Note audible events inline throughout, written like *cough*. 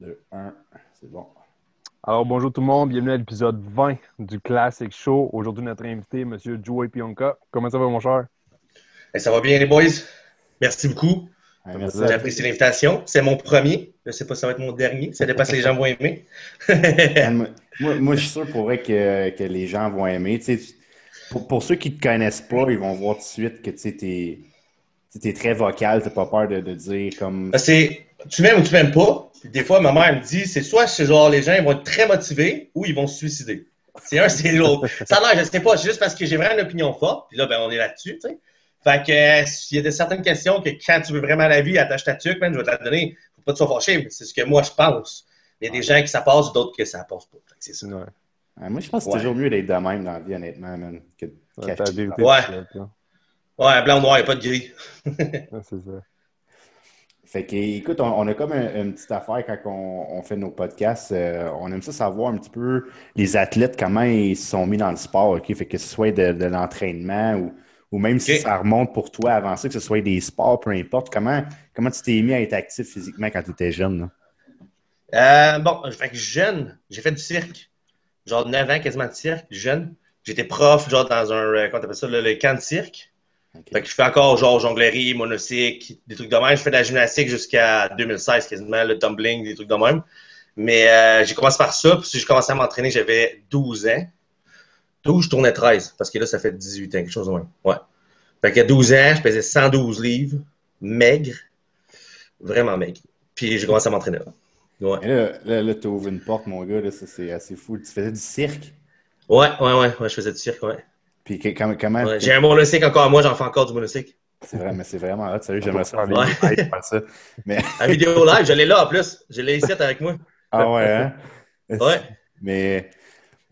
2, 1, c'est bon. Alors, bonjour tout le monde, bienvenue à l'épisode 20 du Classic Show. Aujourd'hui, notre invité, M. Joey Pionka. Comment ça va, mon cher? Eh, ça va bien, les boys? Merci beaucoup. J'apprécie l'invitation. C'est mon premier. Je ne sais pas si ça va être mon dernier. Ça dépend si les gens vont aimer. *laughs* Moi, moi, je suis sûr pour vrai que, que les gens vont aimer. Tu sais, pour, pour ceux qui ne te connaissent pas, ils vont voir tout de suite que tu es, très vocal, tu n'as pas peur de, de dire comme. Que c'est- tu m'aimes ou tu m'aimes pas. Puis des fois, ma mère me dit c'est soit c'est genre les gens ils vont être très motivés ou ils vont se suicider. C'est un, c'est l'autre. Ça a l'air, je sais pas, c'est juste parce que j'ai vraiment une opinion forte. Puis là, ben, on est là-dessus, tu sais. Fait que il y a de certaines questions que quand tu veux vraiment la vie, attache ta tuque, man, je vais te la donner. Faut pas te sois fâché, mais c'est ce que moi je pense. Il y a des gens qui ça passe, d'autres que ça passe pas. C'est ça. Ouais. Ouais, moi, je pense que c'est Ouais. toujours mieux d'être de même dans la vie, honnêtement, man, que de Ouais, cacher Ouais. Ouais, blanc ou noir, il n'y a pas de gris. *laughs* C'est ça. Fait que, écoute, on, on a comme un- une petite affaire quand on, on fait nos podcasts. euh, on aime ça savoir un petit peu les athlètes, comment ils se sont mis dans le sport, OK? Fait que ce soit de, de l'entraînement ou, ou même si ça remonte pour toi avant ça, que ce soit des sports, peu importe. Comment, comment tu t'es mis à être actif physiquement quand tu étais jeune? Là? Euh, bon, fait que jeune, j'ai fait du cirque. Genre 9 ans, quasiment de cirque, jeune. J'étais prof, genre dans un, euh, comment t'appelles ça, le, le camp de cirque. Fait que je fais encore genre jonglerie, monocycle, des trucs de même. Je fais de la gymnastique jusqu'à 2016 quasiment, le tumbling, des trucs de même. Mais euh, j'ai commencé par ça, puis si j'ai commencé à m'entraîner, j'avais 12 ans. 12, je tournais 13, parce que là, ça fait 18 ans, quelque chose de même. Ouais. Fait qu'à 12 ans, je pesais 112 livres, maigre, vraiment maigre. Puis j'ai commencé à m'entraîner là. Ouais. Et là, là, là tu ouvres une porte, mon gars, là, c'est assez fou. Tu faisais du cirque? Ouais, ouais, ouais, ouais, je faisais du cirque, ouais. Puis que- comment, comment Ouais, J'ai un monocycle encore, moi, j'en fais encore du monocycle. c'est vrai, mais c'est vraiment hot, sérieux, j'aimerais ça. Ouais. ça. *laughs* Mais, La vidéo live, je l'ai là en plus. Je l'ai ici avec moi. ah ouais, hein? *laughs* Ouais. Mais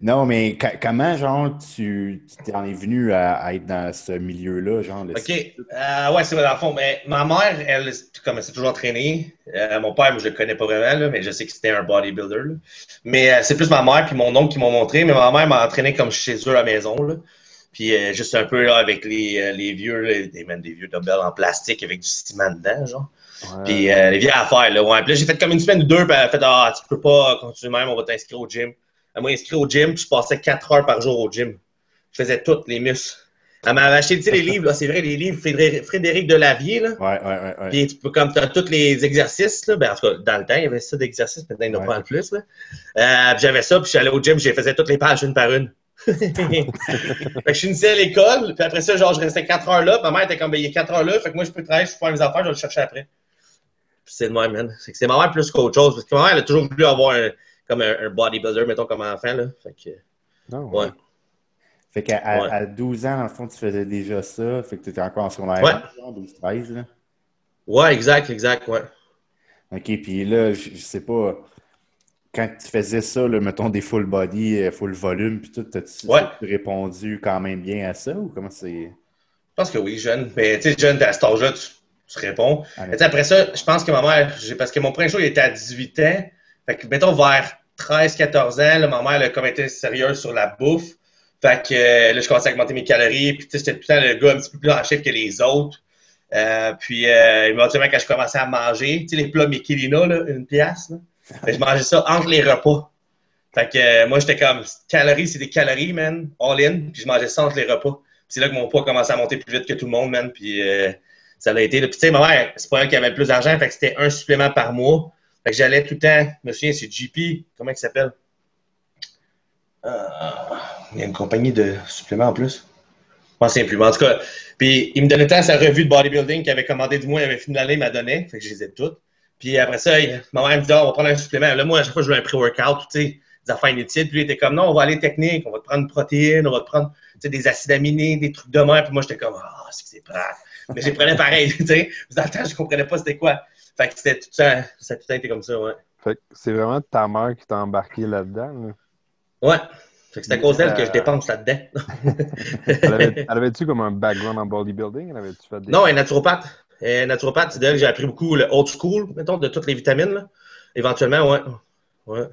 non, mais ca- comment, genre, tu tu t'en es venu à, à être dans ce milieu-là, genre? le- OK. Euh, ouais, c'est vrai, dans le fond. Mais ma mère, elle, comme elle s'est toujours entraînée. Euh, mon père, moi, je le connais pas vraiment, là, mais je sais que c'était un bodybuilder. là. Mais euh, c'est plus ma mère puis mon oncle qui m'ont montré. Mais ma mère m'a entraîné comme chez eux à la maison. Là. Puis euh, juste un peu là, avec les, euh, les vieux, là, des, vieux dumbbells en plastique avec du ciment dedans, genre. Ouais. Puis euh, les vieilles affaires, là. Ouais. Puis là, j'ai fait comme une semaine ou deux, puis elle a fait Ah, tu peux pas continuer même, on va t'inscrire au gym. Elle m'a inscrit au gym, puis je passais quatre heures par jour au gym. Je faisais toutes les muscles. Elle m'avait acheté, tu sais, les *laughs* livres, là, c'est vrai, les livres Frédéric, Delavier, là. Ouais, ouais, ouais. ouais. Puis tu peux, comme tu as tous les exercices, là, ben, en tout cas, dans le temps, il y avait ça d'exercices, maintenant, il n'y en a pas en plus. Là. Euh, puis j'avais ça, puis j'allais au gym, je faisais toutes les pages une par une. *laughs* fait que je finissais à l'école, puis après ça, genre, je restais 4 heures là. Ma mère était comme, ben, il est 4 heures là, fait que moi, je peux travailler, je peux faire mes affaires, je vais le chercher après. Puis c'est le même, man. C'est que c'est ma mère plus qu'autre chose, parce que ma mère, elle a toujours voulu avoir un, comme un, un bodybuilder, mettons, comme enfant, là. Fait que, Non, ouais. Fait qu'à à, Ouais. à 12 ans, dans le fond, tu faisais déjà ça. Fait que tu étais encore en secondaire, Ouais. genre 12, 13, là. Ouais, exact, exact, ouais. OK, puis là, je, je sais pas, quand tu faisais ça, là, mettons des full body, euh, full volume, puis tout, Ouais. t'as-tu répondu quand même bien à ça ou comment c'est? Je pense que oui, jeune. Mais tu sais, jeune, à cet âge-là, tu, tu réponds. Mais après ça, je pense que ma mère, parce que mon premier show, il était à 18 ans. Fait que, mettons, vers 13, 14 ans, là, ma mère, comme été sérieuse sur la bouffe. Fait que euh, là, je commençais à augmenter mes calories. Puis, tu sais, j'étais tout le temps le gars un petit peu plus en chef que les autres. Euh, puis, euh, éventuellement, quand je commençais à manger, tu sais, les plats Michelina, là, une pièce, là, je mangeais ça entre les repas. Fait que euh, moi, j'étais comme, calories, c'est des calories, man, all in. Puis, je mangeais ça entre les repas. C'est là que mon poids commençait à monter plus vite que tout le monde, man. Puis euh, ça l'a été. Puis tu sais, ma mère, c'est pas elle qui avait le plus d'argent, fait que c'était un supplément par mois. Fait que j'allais tout le temps, je me souviens, c'est GP, comment il s'appelle? Euh, il y a une compagnie de suppléments en plus. Je que c'est plus. Mais en tout cas, puis il me donnait tant sa revue de bodybuilding qu'il avait commandé du mois, il avait fini l'année, il m'a donné. Fait que je les ai toutes. Puis après ça, il- ma mère me dit, Ah, on va prendre un supplément. Là, moi, à chaque fois, je veux un pré-workout, tu sais, des affaires inutiles. Puis lui, il était comme, non, on va aller technique, on va te prendre une protéine, on va te prendre tu sais, des acides aminés, des trucs de mer. Puis moi, j'étais comme, ah, c'est que c'est plate. Mais les prenais pareil, *laughs* tu sais. Dans le temps, je comprenais pas c'était quoi. Fait que c'était tout ça, ça a tout été comme ça, ouais. Fait que c'est vraiment ta mère qui t'a embarqué là-dedans. là? Ouais. Fait que c'est à cause d'elle que je Euh, dépense là-dedans. *laughs* Elle avait- *laughs* avait-tu comme un background en bodybuilding? Elle avait-tu fait des... non, elle est naturopathe. Elle est naturopathe, c'est d'elle que j'ai appris beaucoup le old school, mettons, de toutes les vitamines, là. Éventuellement, ouais. Ouais.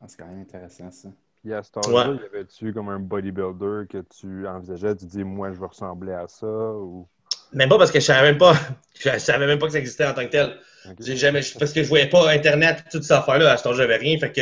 Ah, c'est quand même intéressant, ça. Puis à cet âge-là, Ouais. y avait-tu comme un bodybuilder que tu envisageais? Tu dis, moi, je veux ressembler à ça? Ou... Même pas parce que je savais même pas, *laughs* je savais même pas que ça existait en tant que tel. J'ai jamais, parce que je voyais pas Internet, toute cette affaire-là. À ce temps, j'avais rien. Fait que,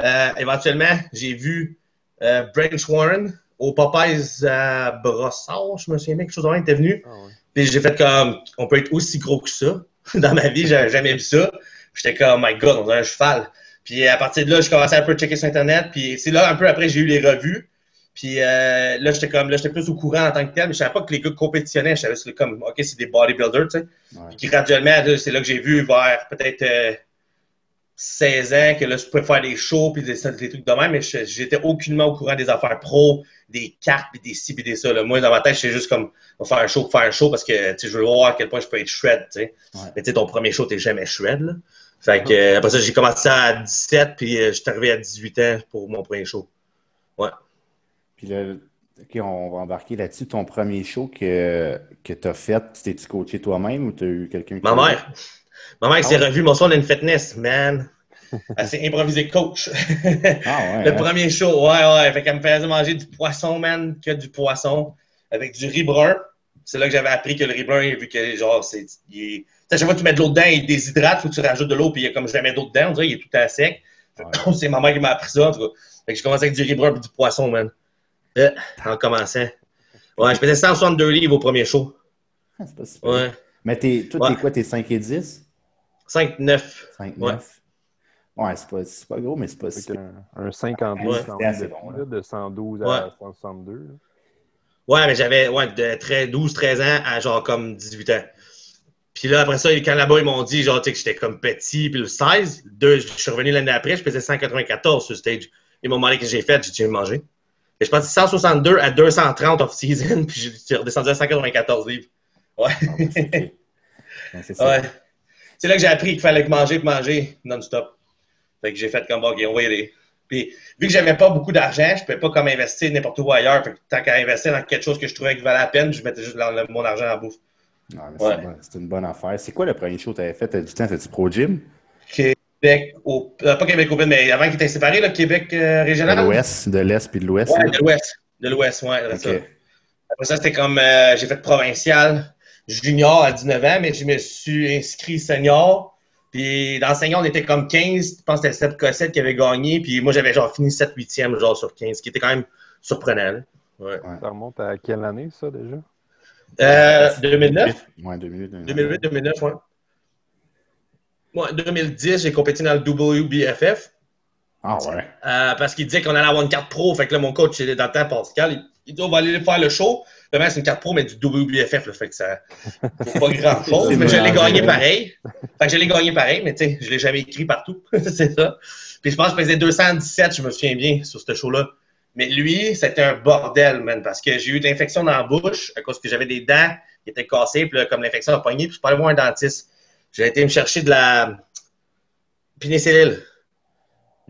euh, éventuellement, j'ai vu euh, Branch Warren au Popeyes à Brossard, je me souviens bien, quelque chose de même était venu. Ah ouais. Puis j'ai fait comme, on peut être aussi gros que ça. *laughs* Dans ma vie, j'avais jamais vu ça. J'étais comme, oh my god, on dirait un cheval. Puis à partir de là, je commençais un peu à checker sur Internet. Puis c'est là, un peu après, j'ai eu les revues. Puis euh, là, j'étais comme, là, j'étais plus au courant en tant que tel, mais je savais pas que les gars compétitionnaient. Je savais c'est comme, OK, c'est des bodybuilders, tu sais. Ouais. Puis graduellement, c'est là que j'ai vu vers peut-être euh, 16 ans que là, je pouvais faire des shows puis des, des trucs de même, mais je- j'étais aucunement au courant des affaires pro, des cartes puis des ci puis des ça. là. Moi, dans ma tête, j'étais juste comme, on va faire un show pour faire un show parce que, je veux voir à quel point je peux être shred, tu sais. Ouais. Mais tu sais, ton premier show, t'es jamais shred, là. Fait que, euh, après ça, j'ai commencé à 17 puis euh, j'étais arrivé à 18 ans pour mon premier show. Ouais. Puis là, OK, on va embarquer là-dessus. Ton premier show que, que tu as fait, t'es-tu coaché toi-même ou tu as eu quelqu'un qui Ma mère. Ma mère qui s'est revue mon son d'une fitness, man. *laughs* Elle s'est improvisée coach. Ah ouais. Le hein? premier show, ouais, ouais. Fait qu'elle me faisait manger du poisson, man, que du poisson, avec du riz brun. C'est là que j'avais appris que le riz brun, vu que, genre, c'est. il à chaque fois que tu mets de l'eau dedans, il déshydrate, faut que tu rajoutes de l'eau, puis il y a comme jamais d'eau dedans, on dirait, il est tout à sec. *laughs* C'est ma mère qui m'a appris ça, en tout cas. Fait que je commençais avec du riz brun et du poisson, man. Euh, en commençant. Ouais, je faisais 162 livres au premier show. Ah, c'est pas super. Ouais. Mais t'es, toi, Ouais. quoi? T'es 5 et 10? 5, 9. 5, Ouais. 9? Ouais, c'est pas, c'est pas gros, mais c'est pas si qu'un- un 52 Ouais. assez de, bon, là, là. de 112 Ouais. à 162. là. Ouais, mais j'avais ouais, de très 12, 13 ans à genre comme 18 ans. Puis là, après ça, quand là-bas, ils m'ont dit genre, tu sais, que j'étais comme petit, puis le 16, deux, je suis revenu l'année après, je pesais 194 sur le stage. Ils m'ont demandé ce que j'ai fait, j'ai dit, j'ai mangé. Et je passé 162 à 230 off-season, *laughs* puis j'ai redescendu à 194 livres. Ouais. Ah. *laughs* Ouais, c'est ça. ouais. C'est là que j'ai appris qu'il fallait que manger puis manger non-stop. Fait que j'ai fait comme, OK, on va y aller. Puis, vu que j'avais pas beaucoup d'argent, je pouvais pas comme investir n'importe où ailleurs. Fait que tant qu'à investir dans quelque chose que je trouvais qui valait la peine, je mettais juste mon argent en bouffe. Mais c'est Ouais. bon- c'est une bonne affaire. C'est quoi le premier show que tu avais fait? Du temps, t'as-tu Pro Gym? Québec, au, euh, pas Québec Open, mais avant qu'il était séparé, là, Québec euh, De régional. l'Ouest, de l'Est puis de l'Ouest? Ouais, de l'Ouest. De l'Ouest, ouais. ça. Après ça, c'était comme, euh, j'ai fait provincial, junior à 19 ans, mais je me suis inscrit senior. Puis dans le senior, on était comme 15. Je pense que c'était Seb Cossette qui avait gagné. Puis moi, j'avais genre fini 7-8e genre sur 15, ce qui était quand même surprenant. Ouais. Ça remonte à quelle année, ça, déjà? Euh, 2009? Ouais, deux minutes. 2008, 2009, ouais. Ouais, 2010, j'ai compété dans le WBFF. Ah ouais. Euh, parce qu'il disait qu'on allait avoir une carte pro. Fait que là, mon coach, il est dans le temps, Pascal, il, il dit on va aller faire le show. Le mec, c'est une carte pro, mais du WBFF. Là, fait que ça pas grand *laughs* chose. Mais je l'ai gagné pareil. Fait que je l'ai gagné pareil, mais tu sais, je l'ai jamais écrit partout. *laughs* c'est ça. Puis je pense que je faisais 217, je me souviens bien, sur ce show-là. Mais lui, c'était un bordel, man, parce que j'ai eu de l'infection dans la bouche à cause que j'avais des dents qui étaient cassées, puis là, comme l'infection a pogné, puis je suis pas allé voir un dentiste. J'ai été me chercher de la pénicilline.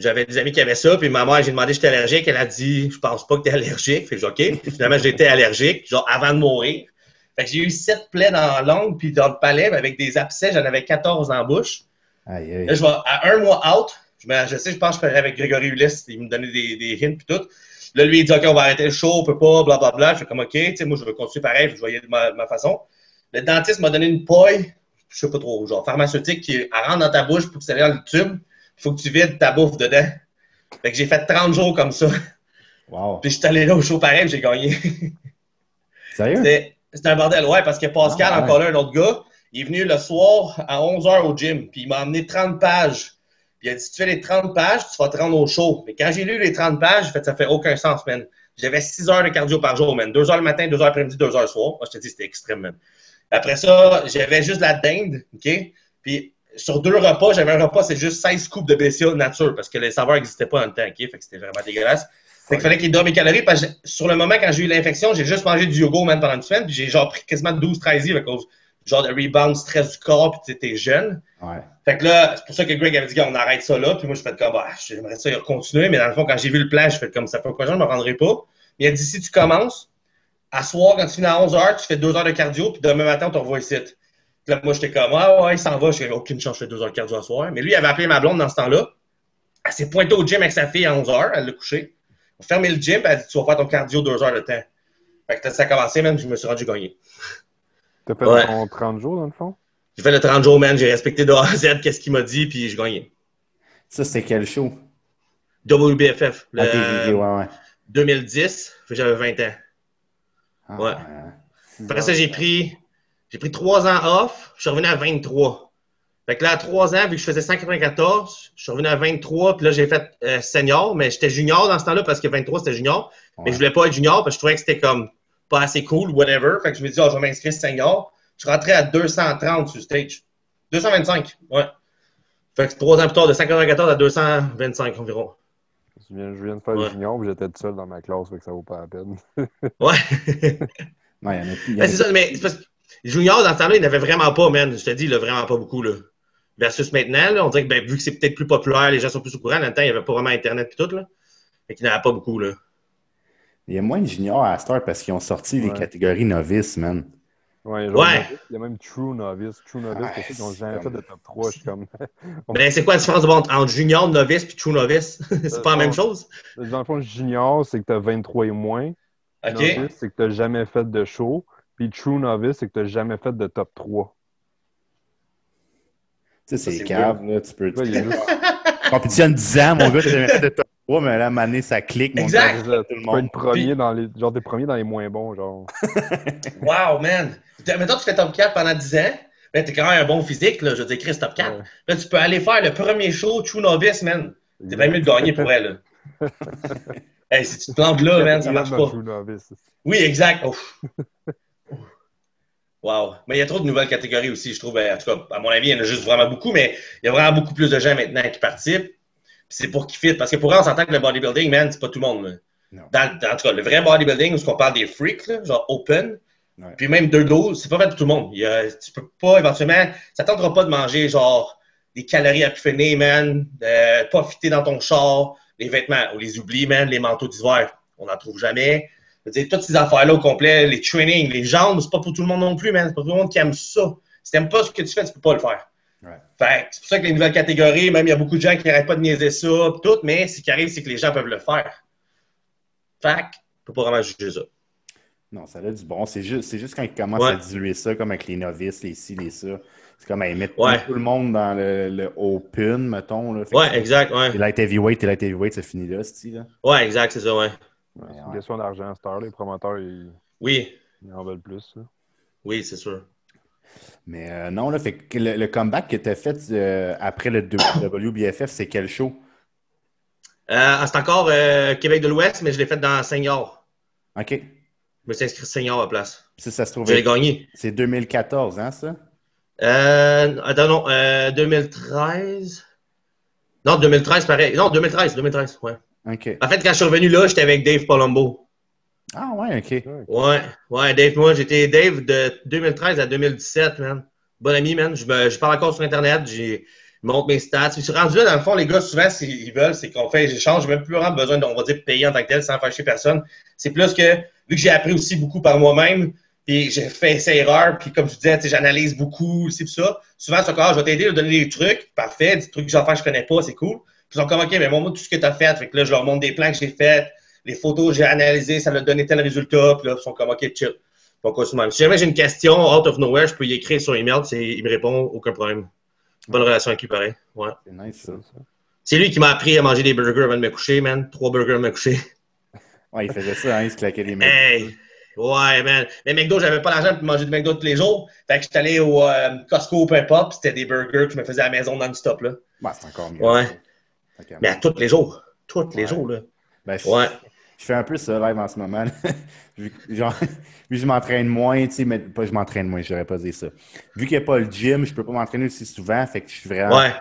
J'avais des amis qui avaient ça, puis ma mère, j'ai demandé si j'étais allergique. Elle a dit, je pense pas que t'es allergique. Fait que j'ai dit, OK. Puis finalement, j'étais allergique, genre avant de mourir. Fait que j'ai eu sept plaies dans la langue, puis dans le palais, mais avec des abcès, j'en avais 14 dans la bouche. Aïe, aïe. Là, je vais à un mois out. Je, me- je sais, je pense que je ferais avec Grégory Ulysse. Il me donnait des, des hints puis tout. Là, lui, il dit OK, on va arrêter le show, on peut pas, blablabla. Je fais comme OK, tu sais, moi, je vais continuer pareil, je aller de ma, ma façon. Le dentiste m'a donné une paille, je sais pas trop, genre pharmaceutique, qui rentre dans ta bouche pour que ça aille dans le tube. Faut que tu vides ta bouffe dedans. Fait que j'ai fait 30 jours comme ça. Wow. Puis je suis allé là au show pareil, j'ai gagné. Sérieux? C'était un bordel, ouais, parce que Pascal, Ah, ouais. encore là, un autre gars, il est venu le soir à 11h au gym, puis il m'a amené 30 pages. Puis il a dit, si tu fais les 30 pages, tu vas te rendre au show. Mais quand j'ai lu les 30 pages, fait, ça fait aucun sens, man. J'avais 6 heures de cardio par jour, man. 2 heures le matin, 2 heures l'après-midi, 2 heures le soir. Moi, je te dis, c'était extrême, man. Après ça, j'avais juste la dinde, OK? Puis sur deux repas, j'avais un repas, c'est juste 16 coupes de BCA nature, parce que les saveurs n'existaient pas dans le temps, OK? Fait que c'était vraiment dégueulasse. Fait qu'il fallait qu'il donne mes calories, parce que sur le moment, quand j'ai eu l'infection, j'ai juste mangé du yoga, man, pendant une semaine, puis j'ai genre pris quasiment 12-13 livres à cause genre de rebound, stress du corps, puis t'es jeune. Ouais. Fait que là, c'est pour ça que Greg avait dit qu'on arrête ça là. Puis moi, je fais comme, ah, j'aimerais ça continuer. Mais dans le fond, quand j'ai vu le plan, je fais comme ça fait quoi, je ne me rendrai pas. Mais il a dit, si tu commences, à soir, quand tu finis à 11 h, tu fais 2 heures de cardio, puis demain matin, on te revoit ici. Puis là, moi, j'étais comme, ah ouais, il s'en va. J'ai aucune chance, je fais 2 heures de cardio à soir. Mais lui, il avait appelé ma blonde dans ce temps-là. Elle s'est pointée au gym avec sa fille à 11 h, elle l'a couché. On a fermé le gym, puis elle a dit, tu vas faire ton cardio 2 heures de temps. Fait que ça a commencé, même, je me suis rendu gagné. T'as fait Ouais. ton 30 jours, dans le fond? J'ai fait le 30 jours, man. J'ai respecté de A à Z qu'est-ce qu'il m'a dit, puis j'ai gagné. Ça, c'était quel show? WBFF, le ok, ouais, ouais. 2010, fait que j'avais 20 ans. Ah, Ouais. Après ça, j'ai pris, j'ai pris 3 ans off, je suis revenu à 23. Fait que là, à 3 ans, vu que je faisais 194, je suis revenu à 23, puis là, j'ai fait euh, senior, mais j'étais junior dans ce temps-là parce que 23, c'était junior. Mais je voulais pas être junior parce que je trouvais que c'était comme pas assez cool, whatever. Fait que je me dis, oh, je vais m'inscrire senior. Je suis rentré à 230 sur stage. 225, ouais. Fait que 3 ans plus tard, de 194 à 225 environ. Je viens, je viens de faire Ouais. junior, puis j'étais tout seul dans ma classe, fait que ça vaut pas la peine. Ouais. *laughs* *laughs* Il y en a y en Ben, a c'est ça, mais c'est parce que junior, dans ce temps-là, il n'avait vraiment pas, man. Je te dis, il a vraiment pas beaucoup, là. Versus maintenant, là, on dirait que ben, vu que c'est peut-être plus populaire, les gens sont plus au courant. Dans le temps, il n'y avait pas vraiment Internet et tout, là. Fait qu'il n'y en avait pas beaucoup, là. Il y a moins de juniors à Star parce qu'ils ont sorti les Ouais. catégories novices, man. Ouais, genre, Ouais. il y a même True Novice. True Novice, Ouais, pour ceux qui n'ont jamais c'est fait de top 3, je suis comme. *laughs* Mais c'est quoi la différence de- entre junior, novice et true novice? *laughs* c'est pas la même chose? Dans le fond, junior, c'est que tu as 23 et moins. OK. Novice, c'est que tu n'as jamais fait de show. Puis True Novice, c'est que tu n'as jamais fait de top 3. Tu sais, c'est cave, là. Tu peux. Ouais, il y a juste- *laughs* Compétitionne 10 ans, mon gars, t'as jamais fait de top 3, mais là, à donné, ça clique, mon Exact. gars, Tu tout le peux monde. être premier dans les. Genre, t'es premier dans les moins bons, genre. *laughs* Wow, man! Mettons, tu fais top 4 pendant 10 ans. Ben, t'es quand même un bon physique, là. Je veux dire, Chris, top 4. Ouais. Là, tu peux aller faire le premier show True Novice, man. C'est bien mieux de gagner pour elle, là. *laughs* hey, si tu te plantes là, man, ça marche pas. True Novice. Oui, exact. Wow. Mais il y a trop de nouvelles catégories aussi, je trouve. Ben, En tout cas, à mon avis, il y en a juste vraiment beaucoup, mais il y a vraiment beaucoup plus de gens maintenant qui participent. Puis c'est pour qu'ils fit. Parce que pour eux, on s'entend que le bodybuilding, man, c'est pas tout le monde. Dans, dans- en tout cas, le vrai bodybuilding, où on parle des freaks, là, genre open, Ouais. puis même deux doses, c'est pas fait pour tout le monde. Il y a- tu peux pas, éventuellement, ça tentera pas de manger genre des calories à finir, man, de pas fitter dans ton char, les vêtements, on les oublie, man, les manteaux d'hiver, on n'en trouve jamais. Dire, toutes ces affaires-là au complet, les trainings, les jambes, c'est pas pour tout le monde non plus, man. C'est pas tout le monde qui aime ça. Si t'aimes pas ce que tu fais, tu peux pas le faire. Fait que c'est pour ça que les nouvelles catégories, même il y a beaucoup de gens qui n'arrêtent pas de niaiser ça, pis tout, mais ce qui arrive, c'est que les gens peuvent le faire. Fait que, on peut pas vraiment juger ça. Non, ça a du bon. C'est juste, juste quand ils commencent Ouais. à diluer ça, comme avec les novices, les ci, les ça. C'est comme ils mettent Ouais. tout le monde dans le, le open, mettons. Là. Fait que Ouais, exact, ouais. Et light heavyweight et light heavyweight, c'est fini là, c'est là. Ouais, exact, c'est ça, ouais. Ouais, c'est une ouais. question d'argent, Star. Les promoteurs, ils, Oui, ils en veulent plus. là. oui, c'est sûr. Mais euh, non, là, fait que le, le comeback que tu as fait euh, après le WBFF, *coughs* c'est quel show? Euh, c'est encore euh, Québec de l'Ouest, mais je l'ai fait dans Senior. OK. Je me suis inscrit Senior à la place. Ça, ça se trouve. J'ai gagné. C'est 2014, hein, ça? Euh, attends, non, euh, 2013. Non, 2013, pareil. Non, 2013, 2013, ouais. En fait, quand je suis revenu là, j'étais avec Dave Palumbo. Ah, ouais, OK. Ouais, ouais, Dave, moi, j'étais Dave de 2013 à 2017, man. Bon ami, man. Je, me, je parle encore sur Internet, je montre mes stats. Puis, je suis rendu là, dans le fond, les gars, souvent, ce qu'ils veulent, c'est qu'on fait des échanges. J'ai même plus vraiment besoin, on va dire, payer en tant que tel sans fâcher personne. C'est plus que, vu que j'ai appris aussi beaucoup par moi-même, puis j'ai fait ces erreurs, puis comme je disais, j'analyse beaucoup, c'est ça. Souvent, c'est encore, je vais t'aider à donner des trucs, parfait, des trucs que j'en fais je connais pas, c'est cool. Ils sont comme, OK, mais moi, tout ce que tu as fait, fait que là, je leur montre des plans que j'ai faits, les photos que j'ai analysées, ça m'a donné tel résultat, puis là, ils sont comme, OK, chill. Même? Si jamais j'ai une question out of nowhere, je peux y écrire sur email, il me répond, aucun problème. Bonne relation avec lui, pareil. Ouais. C'est nice, ça. C'est lui qui m'a appris à manger des burgers avant de me coucher, man. Trois burgers avant de me coucher. *laughs* Ouais, il faisait ça, hein, il se claquait les mains. Hey! Ouais, man. Mais McDo, j'avais pas l'argent pour manger du McDo tous les jours. Fait que j'étais allé au euh, Costco, peu importe, c'était des burgers que je me faisais à la maison non-stop, là. Ouais, c'est encore mieux. Ouais. Que, Mais à tous les jours. Tous les Ouais. jours, là. ben, je, Ouais. je fais un peu ça live en ce moment. *laughs* Vu que- Genre, *laughs* vu que je m'entraîne moins, tu sais, mais pas je m'entraîne moins, je n'aurais pas dit ça. Vu qu'il n'y a pas le gym, je peux pas m'entraîner aussi souvent, fait que je suis vraiment, Ouais.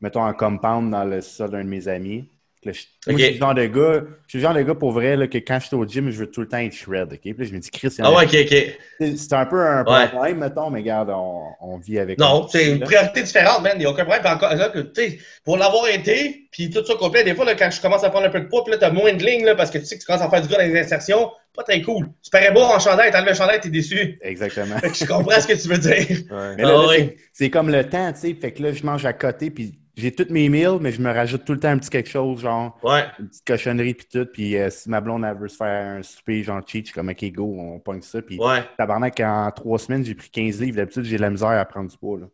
mettons, en compound dans le sol d'un de mes amis. Là, je, moi, Ok. je suis le genre de gars, je suis le genre de gars pour vrai là, que quand je suis au gym, je veux tout le temps être shred. Puis là, je me dis, Chris, Ah ouais, ok, ok. c'est un peu un Ouais. problème, mettons, mais regarde, on, on vit avec Non, c'est une priorité différente, man. Il n'y a aucun problème. Puis encore, là, que, tu pour l'avoir été, puis tout ça complet, des fois, là, quand je commence à prendre un peu de poids, puis là, t'as moins de lignes, parce que tu sais que tu commences à faire du gars dans les insertions, pas très cool. Tu parais beau en chandail, t'enlèves le chandail, t'es déçu. Exactement. Je comprends ce que tu veux dire. Ouais. Mais là, Ah c'est comme le temps, tu sais. Fait que là, je mange à côté, puis j'ai toutes mes meals, mais je me rajoute tout le temps un petit quelque chose, genre Ouais. une petite cochonnerie puis tout. Puis euh, si ma blonde elle veut se faire un souper, genre cheat, je suis comme OK, go, on pogne ça. Puis Ouais. tabarnak, en trois semaines, j'ai pris 15 livres. D'habitude, j'ai de la misère à prendre du poids. Là.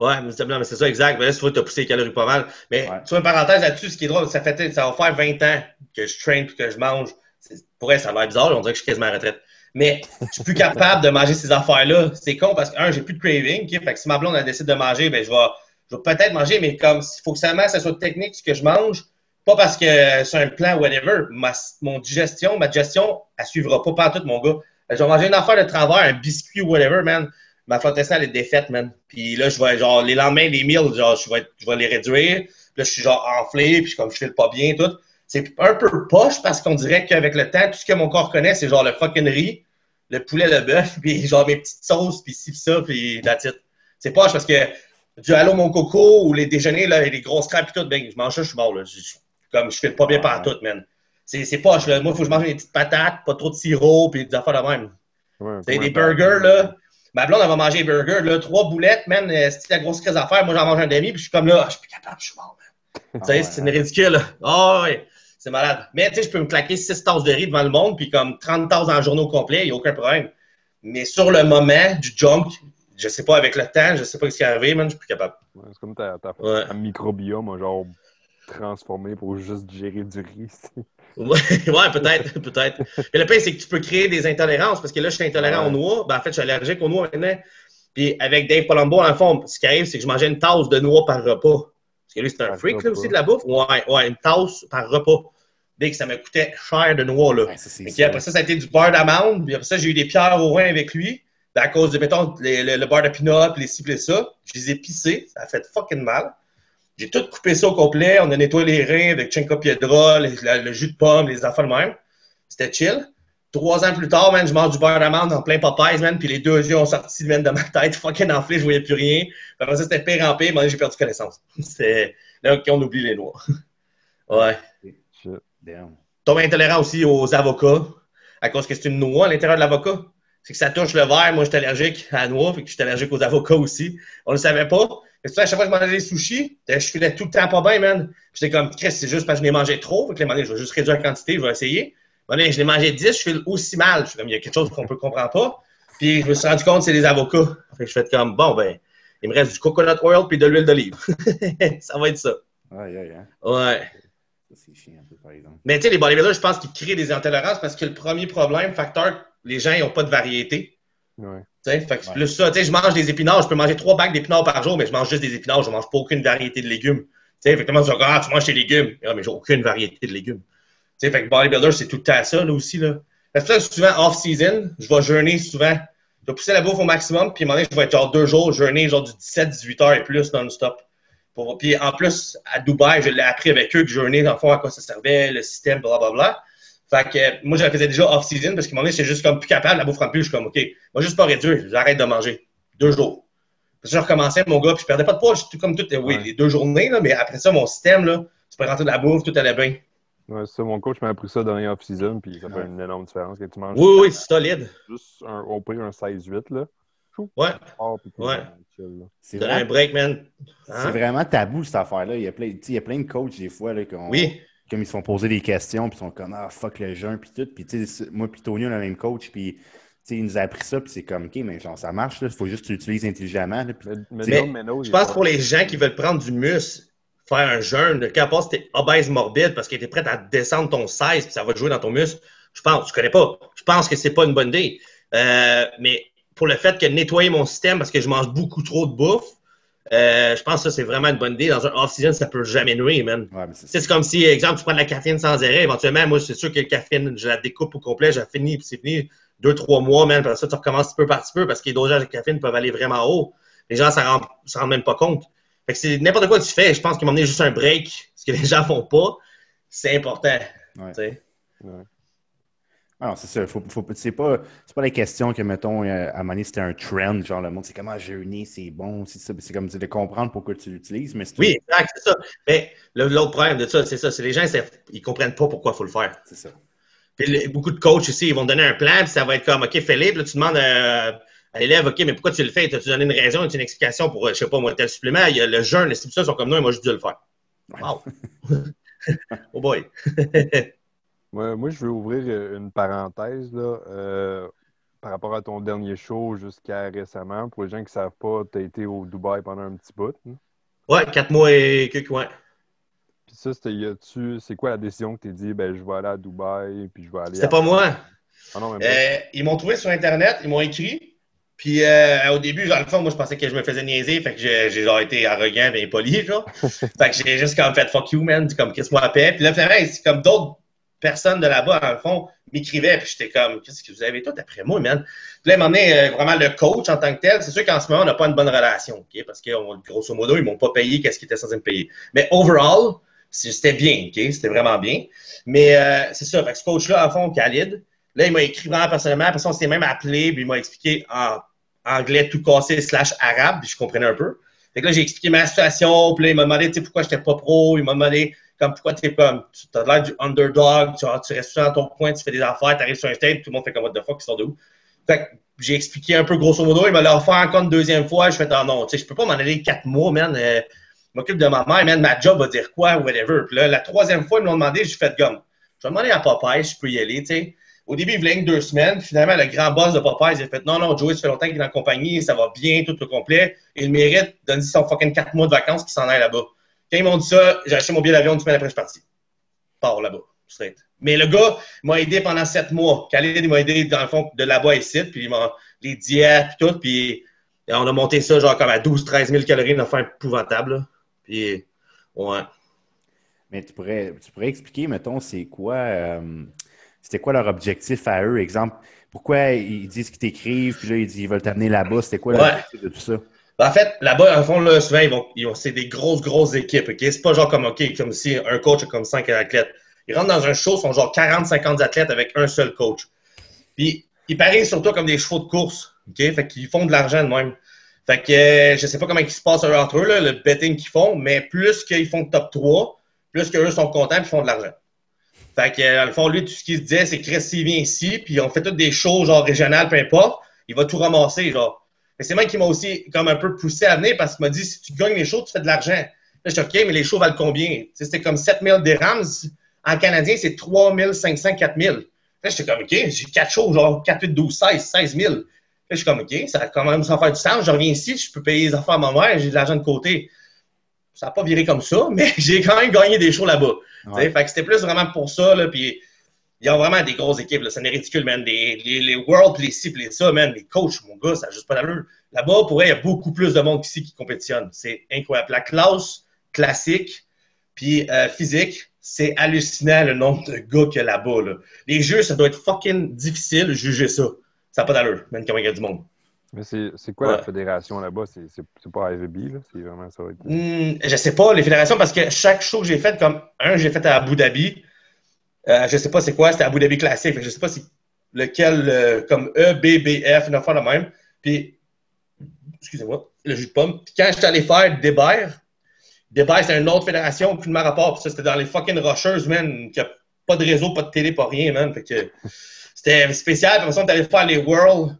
Ouais, mais c'est ça, exact. Mais là, tu vois, tu as poussé les calories pas mal. Mais Ouais. tu vois, une parenthèse là-dessus, ce qui est drôle, ça fait ça va faire 20 ans que je traîne puis que je mange. Pour elle, ça a l'air bizarre, on dirait que je suis quasiment à la retraite. Mais je suis plus capable de manger ces affaires-là. C'est con parce que, un, j'ai plus de craving. Fait que si ma blonde elle décide de manger, ben, je vais, je vais peut-être manger, mais comme il faut que ça, ça soit technique ce que je mange. Pas parce que c'est un plan, whatever. Ma, mon digestion, ma digestion, elle suivra pas partout, mon gars. Je vais manger une affaire de travers, un biscuit, whatever, man ma flotte intestinale est défaite, man. Puis là, je vais, genre, les lendemains des meals, genre, je vais, je vais les réduire. Puis là, je suis genre enflé, puis comme je file pas bien, tout. C'est un peu poche parce qu'on dirait qu'avec le temps, tout ce que mon corps connaît, c'est genre le fucking riz, le poulet, le bœuf, *laughs* puis genre mes petites sauces, puis ci, puis ça, puis la titre. C'est poche parce que du allô mon coco ou les déjeuners, là, et les grosses crêpes, puis tout, ben, je mange ça, je suis mort, là. Je- comme je file pas bien partout, man. C'est c'est poche, là. Moi, il faut que je mange des petites patates, pas trop de sirop, puis des affaires de même. Ouais, C'est des burgers, là. Ma blonde, elle va manger des burgers, là. Trois boulettes, man. euh, C'est la grosse crise à faire. Moi, j'en mange un demi, puis je suis comme là, je suis plus capable, je suis mort, man. Ah Tu sais, ouais, c'est hein. ridicule, là. Ah, ouais. C'est malade. Mais, tu sais, je peux me claquer six tasses de riz devant le monde, puis comme 30 tasses dans le journée au complet, il n'y a aucun problème. Mais sur le moment, du junk, je sais pas, avec le temps, je sais pas ce qui est arrivé, man, je suis plus capable. Ouais, c'est comme ta, ta, Ouais. ta microbiome a genre transformé pour juste digérer du riz. *laughs* Ouais, ouais, peut-être, *laughs* peut-être. Mais le pire, c'est que tu peux créer des intolérances parce que là, je suis intolérant Ouais. aux noix. Ben, en fait, je suis allergique aux noix maintenant. Puis avec Dave Palumbo, en fond, ce qui arrive, c'est que je mangeais une tasse de noix par repas. Parce que lui, c'est un Par freak, là, aussi, de la bouffe. Ouais, ouais, une tasse par repas. Dès que ça me coûtait cher de noix, là. Ouais, ça, c'est Puis ça. après ça, ça a été du beurre d'amande. Puis après ça, j'ai eu des pierres au rein avec lui. Ben, à cause de, mettons, les- le, le beurre de pinot, les cibles et ça. Je les ai pissés. Ça a fait fucking mal. J'ai tout coupé ça au complet. On a nettoyé les reins avec Chinka Piedra, les- la- le jus de pomme, les affaires de même. C'était chill. Trois ans plus tard, man, je mange du beurre d'amande en plein Popeyes, man, puis les deux yeux ont sorti man, de ma tête, *laughs* fucking enflé, je voyais plus rien. Après ça, c'était pire en pire, mais j'ai perdu connaissance. *laughs* C'est là qu'on oublie les noix. *laughs* ouais. Tombe intolérant aussi aux avocats, à cause que c'est une noix à l'intérieur de l'avocat. C'est que ça touche le verre. Moi, je suis allergique à la noix, fait que je suis allergique aux avocats aussi. On le savait pas. Mais pour ça, à chaque fois que je mangeais des sushis, je filais tout le temps pas bien, man. Puis J'étais comme, Chris, c'est juste parce que je les mangeais trop. Fait que je vais juste réduire la quantité, je vais essayer. Donné, je les mangeais 10, je file aussi mal. Je suis comme, il y a quelque chose qu'on peut comprendre pas. Puis je me suis rendu compte que c'est des avocats. Fait que je fais comme, bon, ben, il me reste du coconut oil puis de l'huile d'olive. *laughs* ça va être ça. Aïe, aïe, hein. Ouais. Ça, c'est chiant un peu, par exemple. Mais tu sais, les bodybuilders, je pense qu'ils créent des intolérances parce que le premier problème, facteur, les gens, ils n'ont pas de variété. Ouais. Tu sais, fait que c'est Ouais. plus ça. Tu sais, je mange des épinards, je peux manger trois bacs d'épinards par jour, mais je mange juste des épinards, je ne mange pas aucune variété de légumes. Tu sais, effectivement, tu dis, ah, tu manges tes légumes. Ah, mais j'ai aucune variété de légumes. Tu sais, fait que bodybuilder, c'est tout le temps ça, là aussi, là. Fait que C'est pour ça que souvent, off-season, je vais jeûner souvent. Je vais pousser la bouffe au maximum, puis à un moment donné, je vais être genre deux jours, jeûner genre du 17-18 heures et plus non-stop. Pour- Puis en plus, à Dubaï, je l'ai appris avec eux que jeûner, dans le fond, à quoi ça servait, le système, blablabla. Fait que moi, je la faisais déjà off-season parce qu'à un moment donné, j'étais juste comme plus capable, la bouffe en plus. Je suis comme, OK, moi, juste pas réduire, j'arrête de manger. Deux jours. Puis je recommençais, mon gars, puis je perdais pas de poids, j'étais tout comme tout, oui, Ouais. les deux journées, là, mais après ça, mon système, là, tu peux rentrer de la bouffe, tout allait bien. Ouais, c'est ça, mon coach m'a appris ça dans les off-season, puis ça fait Ouais. une énorme différence. Quand tu manges Oui, oui, c'est solide. juste un, au pire un 16-8, là. Ouais, t'es Ouais. C'est un vraiment, break, man. c'est Hein? vraiment tabou, cette affaire-là. Il y a plein, tu sais, il y a plein de coachs, des fois, là, qu'on- Oui, comme ils se font poser des questions, puis ils sont comme Ah, fuck le jeûne, puis tout. Puis, tu sais, moi, puis Tony, on a le même coach, puis, tu sais, il nous a appris ça, puis c'est comme, OK, mais genre, ça marche, là. Il faut juste que tu l'utilises intelligemment, là, Mais, je pense pour les gens qui veulent prendre du muscle, faire un jeûne, qu'à part si t'es obèse morbide parce que t'es prêt à descendre ton 16 puis ça va jouer dans ton muscle, je pense, je connais pas. Je pense que c'est pas une bonne idée. Euh, mais pour le fait que nettoyer mon système parce que je mange beaucoup trop de bouffe, euh, je pense que ça, c'est vraiment une bonne idée. Dans un off-season, ça peut jamais nuire, man. Ouais, c'est comme si, exemple, tu prends de la caféine sans arrêt. Éventuellement, moi, c'est sûr que la caféine, je la découpe au complet, je la finis, puis c'est fini. Deux, trois mois, même. Après ça, tu recommences petit peu par petit peu parce que les dosages de caféine peuvent aller vraiment haut. Les gens ne s'en rendent, même pas compte. Fait que c'est n'importe quoi que tu fais. Je pense qu'il m'a donné juste un break, ce que les gens font pas. C'est important. Ouais. Tu non, c'est ça. Faut, faut, c'est pas, pas la question que, mettons, euh, à un moment c'était un trend, genre le monde, c'est comment jeûner, c'est bon, c'est comme de comprendre pourquoi tu l'utilises, mais Oui, exact, c'est ça. Mais l'autre problème de ça, c'est ça. C'est les gens, ils comprennent pas pourquoi il faut le faire. c'est ça. Puis beaucoup de coachs ici, ils vont donner un plan, puis ça va être comme, OK, Philippe, là, tu demandes euh, à l'élève, OK, mais pourquoi tu le fais? As-tu donné une raison, une explication pour, je sais pas, moi, tel supplément? Il y a le jeûne, les ça sont comme nous, et moi, je dû le faire. Wow! *laughs* *laughs* oh boy! *laughs* moi, je veux ouvrir euh, une parenthèse, là. Euh, par rapport à ton dernier show jusqu'à récemment. Pour les gens qui ne savent pas, tu as été au Dubaï pendant un petit bout. Hein? Ouais, quatre mois et quelques mois. Puis ça, c'est quoi la décision que tu as dit, ben, je vais aller à Dubaï, puis je vais aller. C'était pas moi. Ah euh, ils m'ont trouvé sur Internet, ils m'ont écrit. Puis euh, au début, dans le fond, moi, je pensais que je me faisais niaiser, fait que j'ai genre été arrogant et impoli, genre. *laughs* fait que j'ai juste comme fait fuck you, man, comme qu'est-ce moi paix. Puis là, finalement, c'est comme d'autres personnes de là-bas, le fond, m'écrivaient, puis j'étais comme, qu'est-ce que vous avez tout après moi, man? Puis là, il m'a euh, vraiment le coach en tant que tel. C'est sûr qu'en ce moment, on n'a pas une bonne relation, OK? Parce que, grosso modo, ils m'ont pas payé qu'est-ce qu'ils étaient censés me payer. Mais overall, c'était bien, OK? C'était vraiment bien. Mais euh, c'est ça, que ce coach-là, en fond, Khalid, là, il m'a écrit vraiment personnellement. Après ça, on s'était même appelé, puis il m'a expliqué en anglais tout cassé slash arabe, puis je comprenais un peu. Fait que là, j'ai expliqué ma situation, puis là, il m'a demandé, tu sais, pourquoi j'étais pas pro. Il m'a demandé, comme pourquoi tu es comme, tu l'air du underdog, tu, tu restes dans ton coin, tu fais des affaires, tu arrives sur un stage, tout le monde fait comme what the fuck, ils sont de où? Fait que j'ai expliqué un peu grosso modo, il m'a offert encore une deuxième fois, je fais ah non, tu sais, je peux pas m'en aller quatre mois, man. Euh, je m'occupe de ma mère, man, ma job va dire quoi, whatever. Puis là, la troisième fois, ils m'ont demandé, j'ai fait gomme. Je vais demander à Popeye je peux y aller, tu sais. Au début, il voulait que deux semaines. Finalement, le grand boss de Popeye, il a fait non, non, Joey, ça fait longtemps qu'il est en compagnie, ça va bien, tout le complet. Il mérite donner son fucking quatre mois de vacances qu'il s'en aille là-bas. Quand ils m'ont dit ça, j'ai acheté mon billet d'avion une semaine après, je suis parti part là-bas, straight. Mais le gars m'a aidé pendant sept mois. Khalid, il m'a aidé dans le fond de là-bas ici, puis il m'a les diètes, puis tout, puis on a monté ça genre comme à 12-13 000 calories, une affaire épouvantable. Puis, ouais. Mais tu pourrais, tu pourrais expliquer, mettons, c'est quoi, euh, c'était quoi leur objectif à eux? Exemple, pourquoi ils disent qu'ils t'écrivent, puis là, ils, disent, ils veulent t'amener là-bas? C'était quoi l'objectif de tout ça? En fait, là-bas, en fond, là, souvent, ils vont, c'est des grosses, grosses équipes. OK? C'est pas genre comme, OK, comme si un coach a comme cinq athlètes. Ils rentrent dans un show, ils sont genre 40, 50 athlètes avec un seul coach. Puis, ils parient surtout comme des chevaux de course. OK? Fait qu'ils font de l'argent de même. Fait que euh, je sais pas comment ils se passent entre eux, là, le betting qu'ils font, mais plus qu'ils font top 3, plus qu'eux sont contents et font de l'argent. Fait que, dans le fond, lui, tout ce qu'il se disait, c'est que s'il vient ici, puis on fait toutes des shows, genre régionales, peu importe, il va tout ramasser, genre. Mais c'est moi qui m'a aussi comme un peu poussé à venir parce qu'il m'a dit si tu gagnes les shows, tu fais de l'argent. Là, je suis OK, mais les shows valent combien? C'était comme 7000 dirhams. En canadien, c'est 3500, 4000. Là, j'étais comme OK, j'ai 4 shows, genre 4, 8, 12, 16, 16 000. Là, je suis comme OK, ça va quand même sans faire du sens. Je reviens ici, je peux payer les affaires à ma mère, j'ai de l'argent de côté. Ça n'a pas viré comme ça, *laughs* mais j'ai quand même gagné des shows là-bas. Fait que c'était plus vraiment pour ça. Là, puis il y a vraiment des grosses équipes. Là. C'est ridicule, man. Les, les, les World, les les ça, man. Les coachs, mon gars, ça n'a juste pas d'allure. Là-bas, pour il y a beaucoup plus de monde qu'ici qui compétitionne. C'est incroyable. La classe classique, puis euh, physique, c'est hallucinant le nombre de gars qu'il y a là-bas. Là. Les jeux, ça doit être fucking difficile de juger ça. Ça n'a pas d'allure, même quand il y a du monde. Mais c'est quoi la fédération là-bas? C'est pas IVB, là? C'est vraiment ça? Hmm, je sais pas, les fédérations, parce que chaque show que j'ai fait, comme un, j'ai fait à Abu Dhabi, euh, je ne sais pas c'est quoi, c'était Abu Dhabi classique. Je ne sais pas si lequel, euh, comme E, B, B, F, une affaire la même. Puis, excusez-moi, le jus de pomme. Puis quand j'étais allé faire Débert, Débert, c'est une autre fédération, plus de ma rapport. Puis ça, c'était dans les fucking rocheuses, man. Qui a pas de réseau, pas de télé, pas rien, man. C'était spécial. Puis on est allé faire les Worlds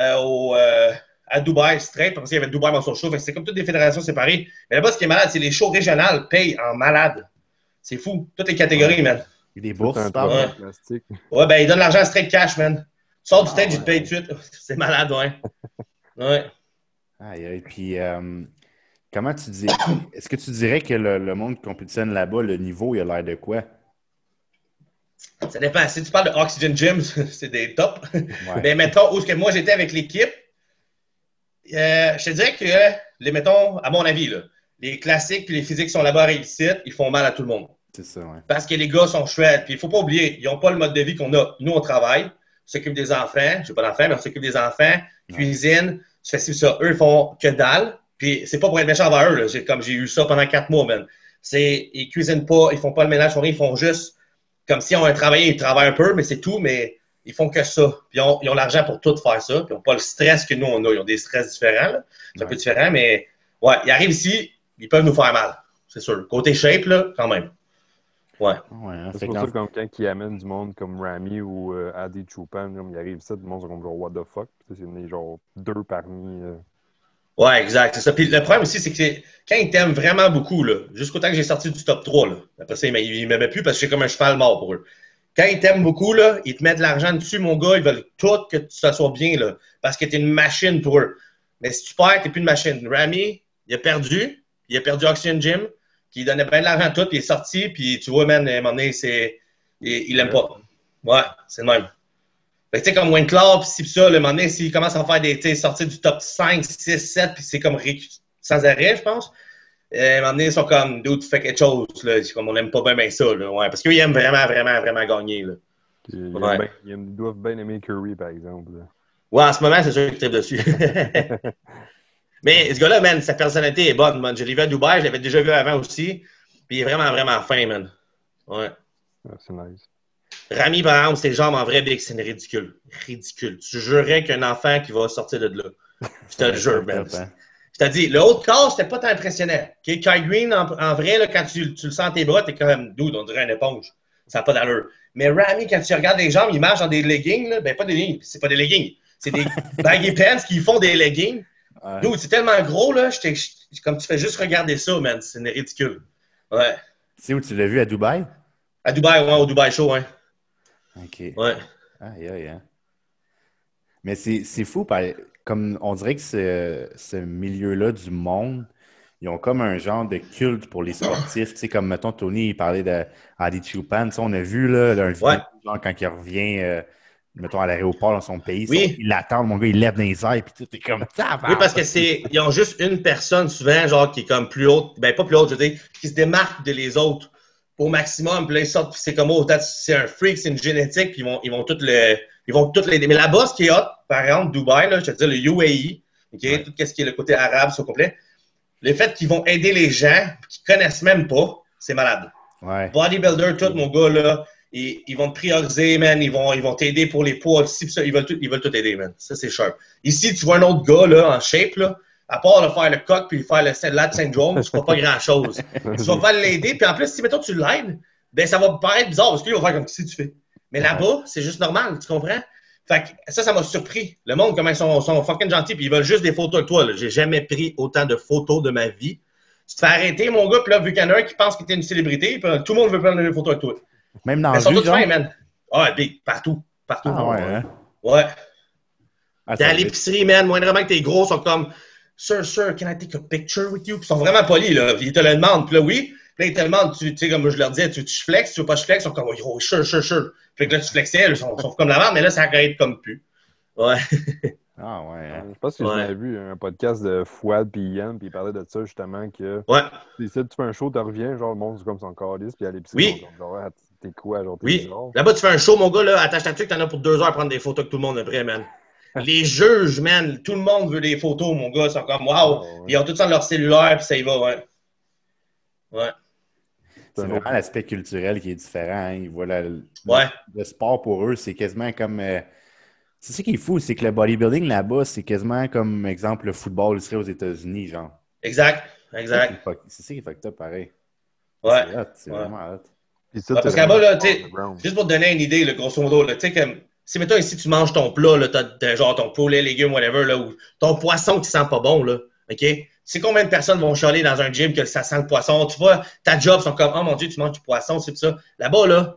euh, au, à Dubaï, straight. Parce qu'il y avait Dubaï dans son show. C'était comme toutes des fédérations séparées. Mais là-bas, ce qui est malade, c'est les shows régionales payent en malade. C'est fou. Toutes les catégories, man. Des bourses, ouais. ouais, ben, il donne l'argent straight cash, man. Sors du ah, tête, je te paye tout de suite. C'est malade, ouais. Ouais. Aïe, et puis, euh, comment tu dis. *coughs* Est-ce que tu dirais que le, monde qui compétitionne là-bas, le niveau, il a l'air de quoi? Ça dépend. Si tu parles de Oxygen Gym, *laughs* c'est des tops. Mais mettons, où est-ce que moi j'étais avec l'équipe, euh, je te dirais que, les mettons, à mon avis, là, les classiques et les physiques sont là-bas réussite, ils font mal à tout le monde. C'est ça, ouais. Parce que les gars sont chouettes. Puis il ne faut pas oublier, ils n'ont pas le mode de vie qu'on a. Nous, on travaille, on s'occupe des enfants. Je n'ai pas d'enfants, mais on s'occupe des enfants, cuisine, tu fais ça. Eux, ils font que dalle. Puis c'est pas pour être méchant envers eux. Là. Comme j'ai eu ça pendant quatre mois, man. C'est, ils cuisinent pas, ils font pas le ménage, ils font juste comme si on a travaillé, ils travaillent un peu, mais c'est tout, mais ils font que ça. Puis ils ont, ont l'argent pour tout faire ça. Puis ils n'ont pas le stress que nous, on a. Ils ont des stress différents. C'est un peu différent, mais ouais, ils arrivent ici, ils peuvent nous faire mal. C'est sûr. Côté shape, là, quand même. Ouais. Ouais, hein, C'est pour que ça comme quand ils amènent du monde comme Rami ou euh, Adi Chupan, comme ils arrivent ici, le monde sont comme genre what the fuck? Puis C'est né genre deux parmi. euh, Ouais, exact. C'est ça. Puis le problème aussi, c'est que c'est- quand ils t'aiment vraiment beaucoup, là, jusqu'au temps que j'ai sorti du top 3, là, après ça, ils m'aimaient plus parce que j'ai comme un cheval mort pour eux. Quand ils t'aiment beaucoup, là, ils te mettent de l'argent dessus, mon gars, ils veulent tout que ça soit bien, là, parce que t'es une machine pour eux. Mais si tu perds, t'es plus une machine. Rami, il a perdu, il a perdu Oxygen Gym, puis il donnait bien de l'argent à tout, puis il est sorti, puis tu vois, man, à un moment donné, c'est, il, il aime pas. Ouais, c'est le même. Fait tu sais, comme Wayne Clark, pis pis ça, le moment donné, s'il commence à faire des, sortir du top 5, 6, 7, puis c'est comme sans arrêt, je pense. Euh, à un moment donné, ils sont comme, dude, tu fais quelque chose, là. Comme on n'aime pas bien, bien ça, là. Ouais, parce qu'ils aiment vraiment, vraiment, vraiment gagner, là. ils, Ouais. bien- doivent bien aimer Curry, par exemple. là. Ouais, en ce moment, c'est sûr qu'il tripe dessus. *laughs* *laughs* Mais ce gars-là, man, sa personnalité est bonne, man. Je l'ai vu à Dubaï, je l'avais déjà vu avant aussi. Puis il est vraiment, vraiment fin, man. Ouais. Ouais, c'est nice. Rami, par exemple, ses jambes en vrai big, c'est ridicule. Ridicule. Tu jurerais qu'un enfant qui va sortir de là. Je te le *laughs* jure, man. Je te dis, le haut de corps, c'était pas tant impressionnant. OK? Kai Green, en, en vrai, là, quand tu, tu le sens tes bras, t'es comme, dude, on dirait une éponge. Ça n'a pas d'allure. Mais Rami, quand tu regardes les jambes, il marche dans des leggings, là, ben pas des leggings, c'est pas des leggings. C'est des *laughs* baggy pants qui font des leggings. Ouais. Dude, c'est tellement gros, là, comme tu fais juste regarder ça, man, c'est ridicule. Ouais. Tu sais où tu l'as vu à Dubaï? À Dubaï, ouais, au Dubaï Show, hein. OK. Ouais. Aïe, aïe, hein. Mais c'est c'est fou, comme on dirait que ce, ce milieu-là du monde, ils ont comme un genre de culte pour les sportifs. Tu sais, comme, mettons, Tony, il parlait de Adi Chupan. Tu sais, on a vu, là, un vidéo, Ouais. genre, quand il revient, euh, mettons, à l'aéroport dans son pays, Oui. son- il l'attend, mon gars, il lève dans les airs, puis tout est comme ça. Oui, parce que c'est. Ils ont juste une personne souvent, genre, qui est comme plus haute, ben pas plus haute, je veux dire, qui se démarque de les autres au maximum. Puis là, ils sortent, puis c'est comme, oh, c'est un freak, c'est une génétique, puis ils vont, ils vont toutes le. Ils vont toutes les. Mais là-bas, ce qui est hot, par exemple, Dubaï, là, je te dis, le UAE, OK, Ouais. tout ce qui est le côté arabe, c'est au complet. Le fait qu'ils vont aider les gens qui connaissent même pas, c'est malade. Ouais. Bodybuilder, tout, mon gars, là, ils, ils vont te prioriser, man. Ils vont ils vont t'aider pour les poids. ça, ils, veulent tout, ils veulent tout aider, man. Ça, c'est sharp. Ici, tu vois un autre gars, là, en shape, là, à part le faire le coq puis faire le lat syndrome, tu ne pas grand-chose. *laughs* tu vas pas l'aider. Puis en plus, si, mettons, tu l'aides, ben, ça va paraître bizarre parce qu'il va faire comme si tu fais. Mais là-bas, c'est juste normal, tu comprends? Fait que ça, ça m'a surpris. Le monde, comment ils sont, sont fucking gentils, puis ils veulent juste des photos de toi. J'ai jamais pris autant de photos de ma vie. Tu te fais arrêter, mon gars, puis là, vu qu'il y en a un qui pense que t'es une célébrité, puis euh, tout le monde veut prendre des photos avec toi. Même dans jeu, tous genre? fins, man. Ah, partout. Partout. Ah ouais, hein? Ouais. Ah, Dans ça- l'épicerie, man, moindrement que t'es gros, ils sont comme Sir, sir, can I take a picture with you? Puis ils sont vraiment polis, là. Ils te le demandent. Puis là, oui. Puis là, ils te demandent, tu sais, comme je leur disais, tu, tu flexes, tu veux pas que je flex? Ils sont comme, oh, sure, sure, sure. Fait que là, tu flexais, ils sont, sont comme la merde, mais là, ça arrête comme plus. Ouais. *laughs* Ah ouais, hein? Je pense que Ouais. j'avais vu un podcast de Fouad puis Yann, puis il parlait de ça justement que Ouais. tu sais, tu fais un show, tu reviens, genre le monde c'est comme son calice, puis à l'épicerie, Oui. genre, Ah, t'es quoi, genre Oui. Là-bas, tu fais un show, mon gars, là, attache ta tuque, t'en as pour deux heures à prendre des photos avec tout le monde après, man. *laughs* Les juges, man, tout le monde veut des photos, mon gars. Ils sont comme, waouh. Ah, ouais. Ils ont tout ça dans leur cellulaire, puis ça y va, ouais. Ouais. C'est vraiment l'aspect culturel qui est différent. hein. Ils voient la- le, Ouais. le sport pour eux, c'est quasiment comme. euh, c'est ça qui est fou, c'est que le bodybuilding là-bas, c'est quasiment comme, exemple, le football serait aux États-Unis, genre. Exact. Exact. C'est ça qui est fucked up pareil. Ouais. C'est hot, c'est Ouais. vraiment hot. Ça, parce qu'à bas, là. Juste pour te donner une idée, là, grosso modo, là, tu sais, comme, si mettons ici, tu manges ton plat, là, t'as genre ton poulet, légumes, whatever, là, ou ton poisson qui sent pas bon, là, OK? Tu sais combien de personnes vont chialer dans un gym que ça sent le poisson? Tu vois, ta job, ils sont comme, oh mon Dieu, tu manges du poisson, c'est ça. Là-bas, là,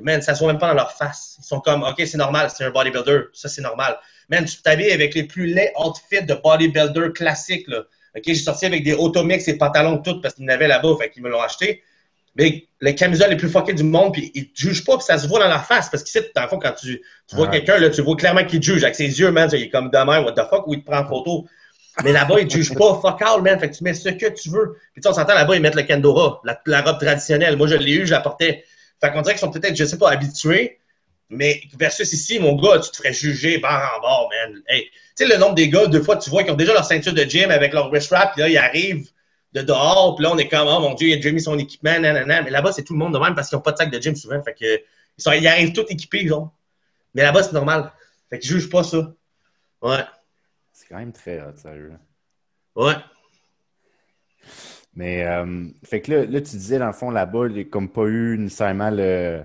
man, ça se voit même pas dans leur face. Ils sont comme, OK, c'est normal, c'est un bodybuilder, ça, c'est normal. Man, tu t'habilles avec les plus laids outfits de bodybuilder classiques, là. OK, j'ai sorti avec des automix et pantalons tout parce qu'ils n'avaient là-bas, fait qu'ils me l'ont acheté. Mais les camisoles les plus fuckées du monde, puis ils te jugent pas, puis ça se voit dans leur face. Parce qu'ici, dans le fond, quand tu, tu vois quelqu'un, là, tu vois clairement qu'il te juge avec ses yeux, man. Il est comme demain, what the fuck, ou il te prend en photo. Mais là-bas, ils te jugent pas, *laughs* fuck all, man. Fait que tu mets ce que tu veux. Puis tu on s'entend là-bas, ils mettent le Kendora, la, la robe traditionnelle. Moi, je l'ai eu, je la portais. Fait qu'on dirait qu'ils sont peut-être, je sais pas, habitués. Mais versus ici, mon gars, tu te ferais juger barre en barre, man. Hey, tu sais, le nombre des gars, deux fois, tu vois, qui ont déjà leur ceinture de gym avec leur wrist wrap, puis là, ils arrivent de dehors, puis là, on est comme, oh mon Dieu, il a déjà mis son équipement, nanana. Mais là-bas, c'est tout le monde de même parce qu'ils n'ont pas de sac de gym souvent. Fait que, ils, sont, ils arrivent tous équipés, genre. Mais là-bas, c'est normal. Fait qu'ils jugent pas ça. Ouais. C'est quand même très hot, sérieux. Ouais. Mais, euh, fait que là, là, tu disais, dans le fond, là-bas, il n'y a comme pas eu nécessairement le,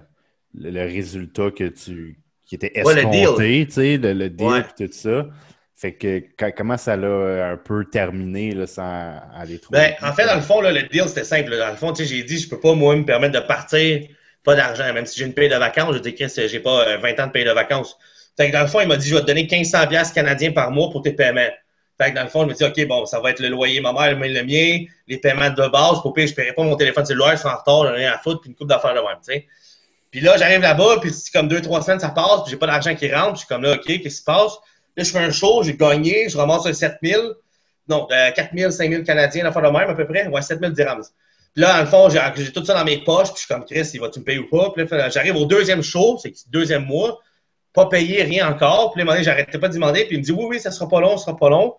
le, le résultat que tu, qui était Ouais, le escompté, tu sais, le, le deal Ouais. et tout ça. Fait que comment ça l'a un peu terminé là, sans aller trop. Ben, en fait, dans le fond, là, le deal, c'était simple. Dans le fond, tu sais, j'ai dit, je peux pas, moi, me permettre de partir, pas d'argent. Même si j'ai une paye de vacances, je dis, Chris, j'ai pas euh, 20 ans de paye de vacances. Fait que dans le fond, il m'a dit, je vais te donner 1500$ piastres canadiens par mois pour tes paiements. Fait que dans le fond, je me dis, OK, bon, ça va être le loyer, ma mère, le mien, les paiements de base. Pour pire, je paierai pas mon téléphone cellulaire, je suis en retard, j'ai rien à foutre, puis une coupe d'affaires de même, tu sais. Puis là, j'arrive là-bas, puis c'est comme deux, trois semaines, ça passe, puis j'ai pas d'argent qui rentre, puis je suis comme là, OK, qu'est-ce qui se passe? Là, je fais un show, j'ai gagné, je ramasse un 7000, non, euh, 4000, 5000 Canadiens, l'affaire de même, à peu près, ouais, 7000 dirhams. Puis là, dans le fond, j'ai j'ai tout ça dans mes poches, puis je suis comme Chris, il va-tu me payer ou pas? Puis là, j'arrive au deuxième show, c'est le deuxième mois, pas payé, rien encore. Puis là, à un moment donné, j'arrêtais pas de demander, puis il me dit oui, oui, ça sera pas long, ça sera pas long.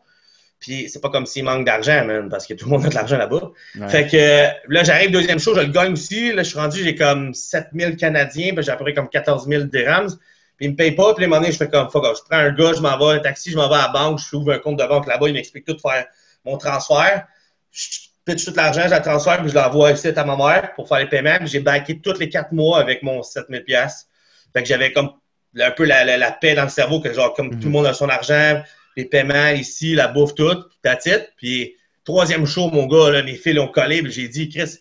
Puis c'est pas comme s'il manque d'argent, man, parce que tout le monde a de l'argent là-bas. Ouais. Fait que là, j'arrive deuxième show, je le gagne aussi. Là, je suis rendu, j'ai comme 7000 Canadiens, puis j'ai à peu près comme 14 000 dirhams. Puis il me paye pas, puis un moment donné, je fais comme fuck off. Je prends un gars, je m'en vais, un taxi, je m'en vais à la banque, je ouvre un compte de banque là-bas, il m'explique tout, faire mon transfert. Je pitch tout l'argent, je la transfère, puis je l'envoie ici à ma mère pour faire les paiements. Puis j'ai backé tous les quatre mois avec mon 7000 pièces. Fait que j'avais comme un peu la, la, la paix dans le cerveau, que genre, comme Mhm. tout le monde a son argent, les paiements ici, la bouffe, tout, ta titre. Puis troisième show, mon gars, là, les fils ont collé, puis j'ai dit, Chris,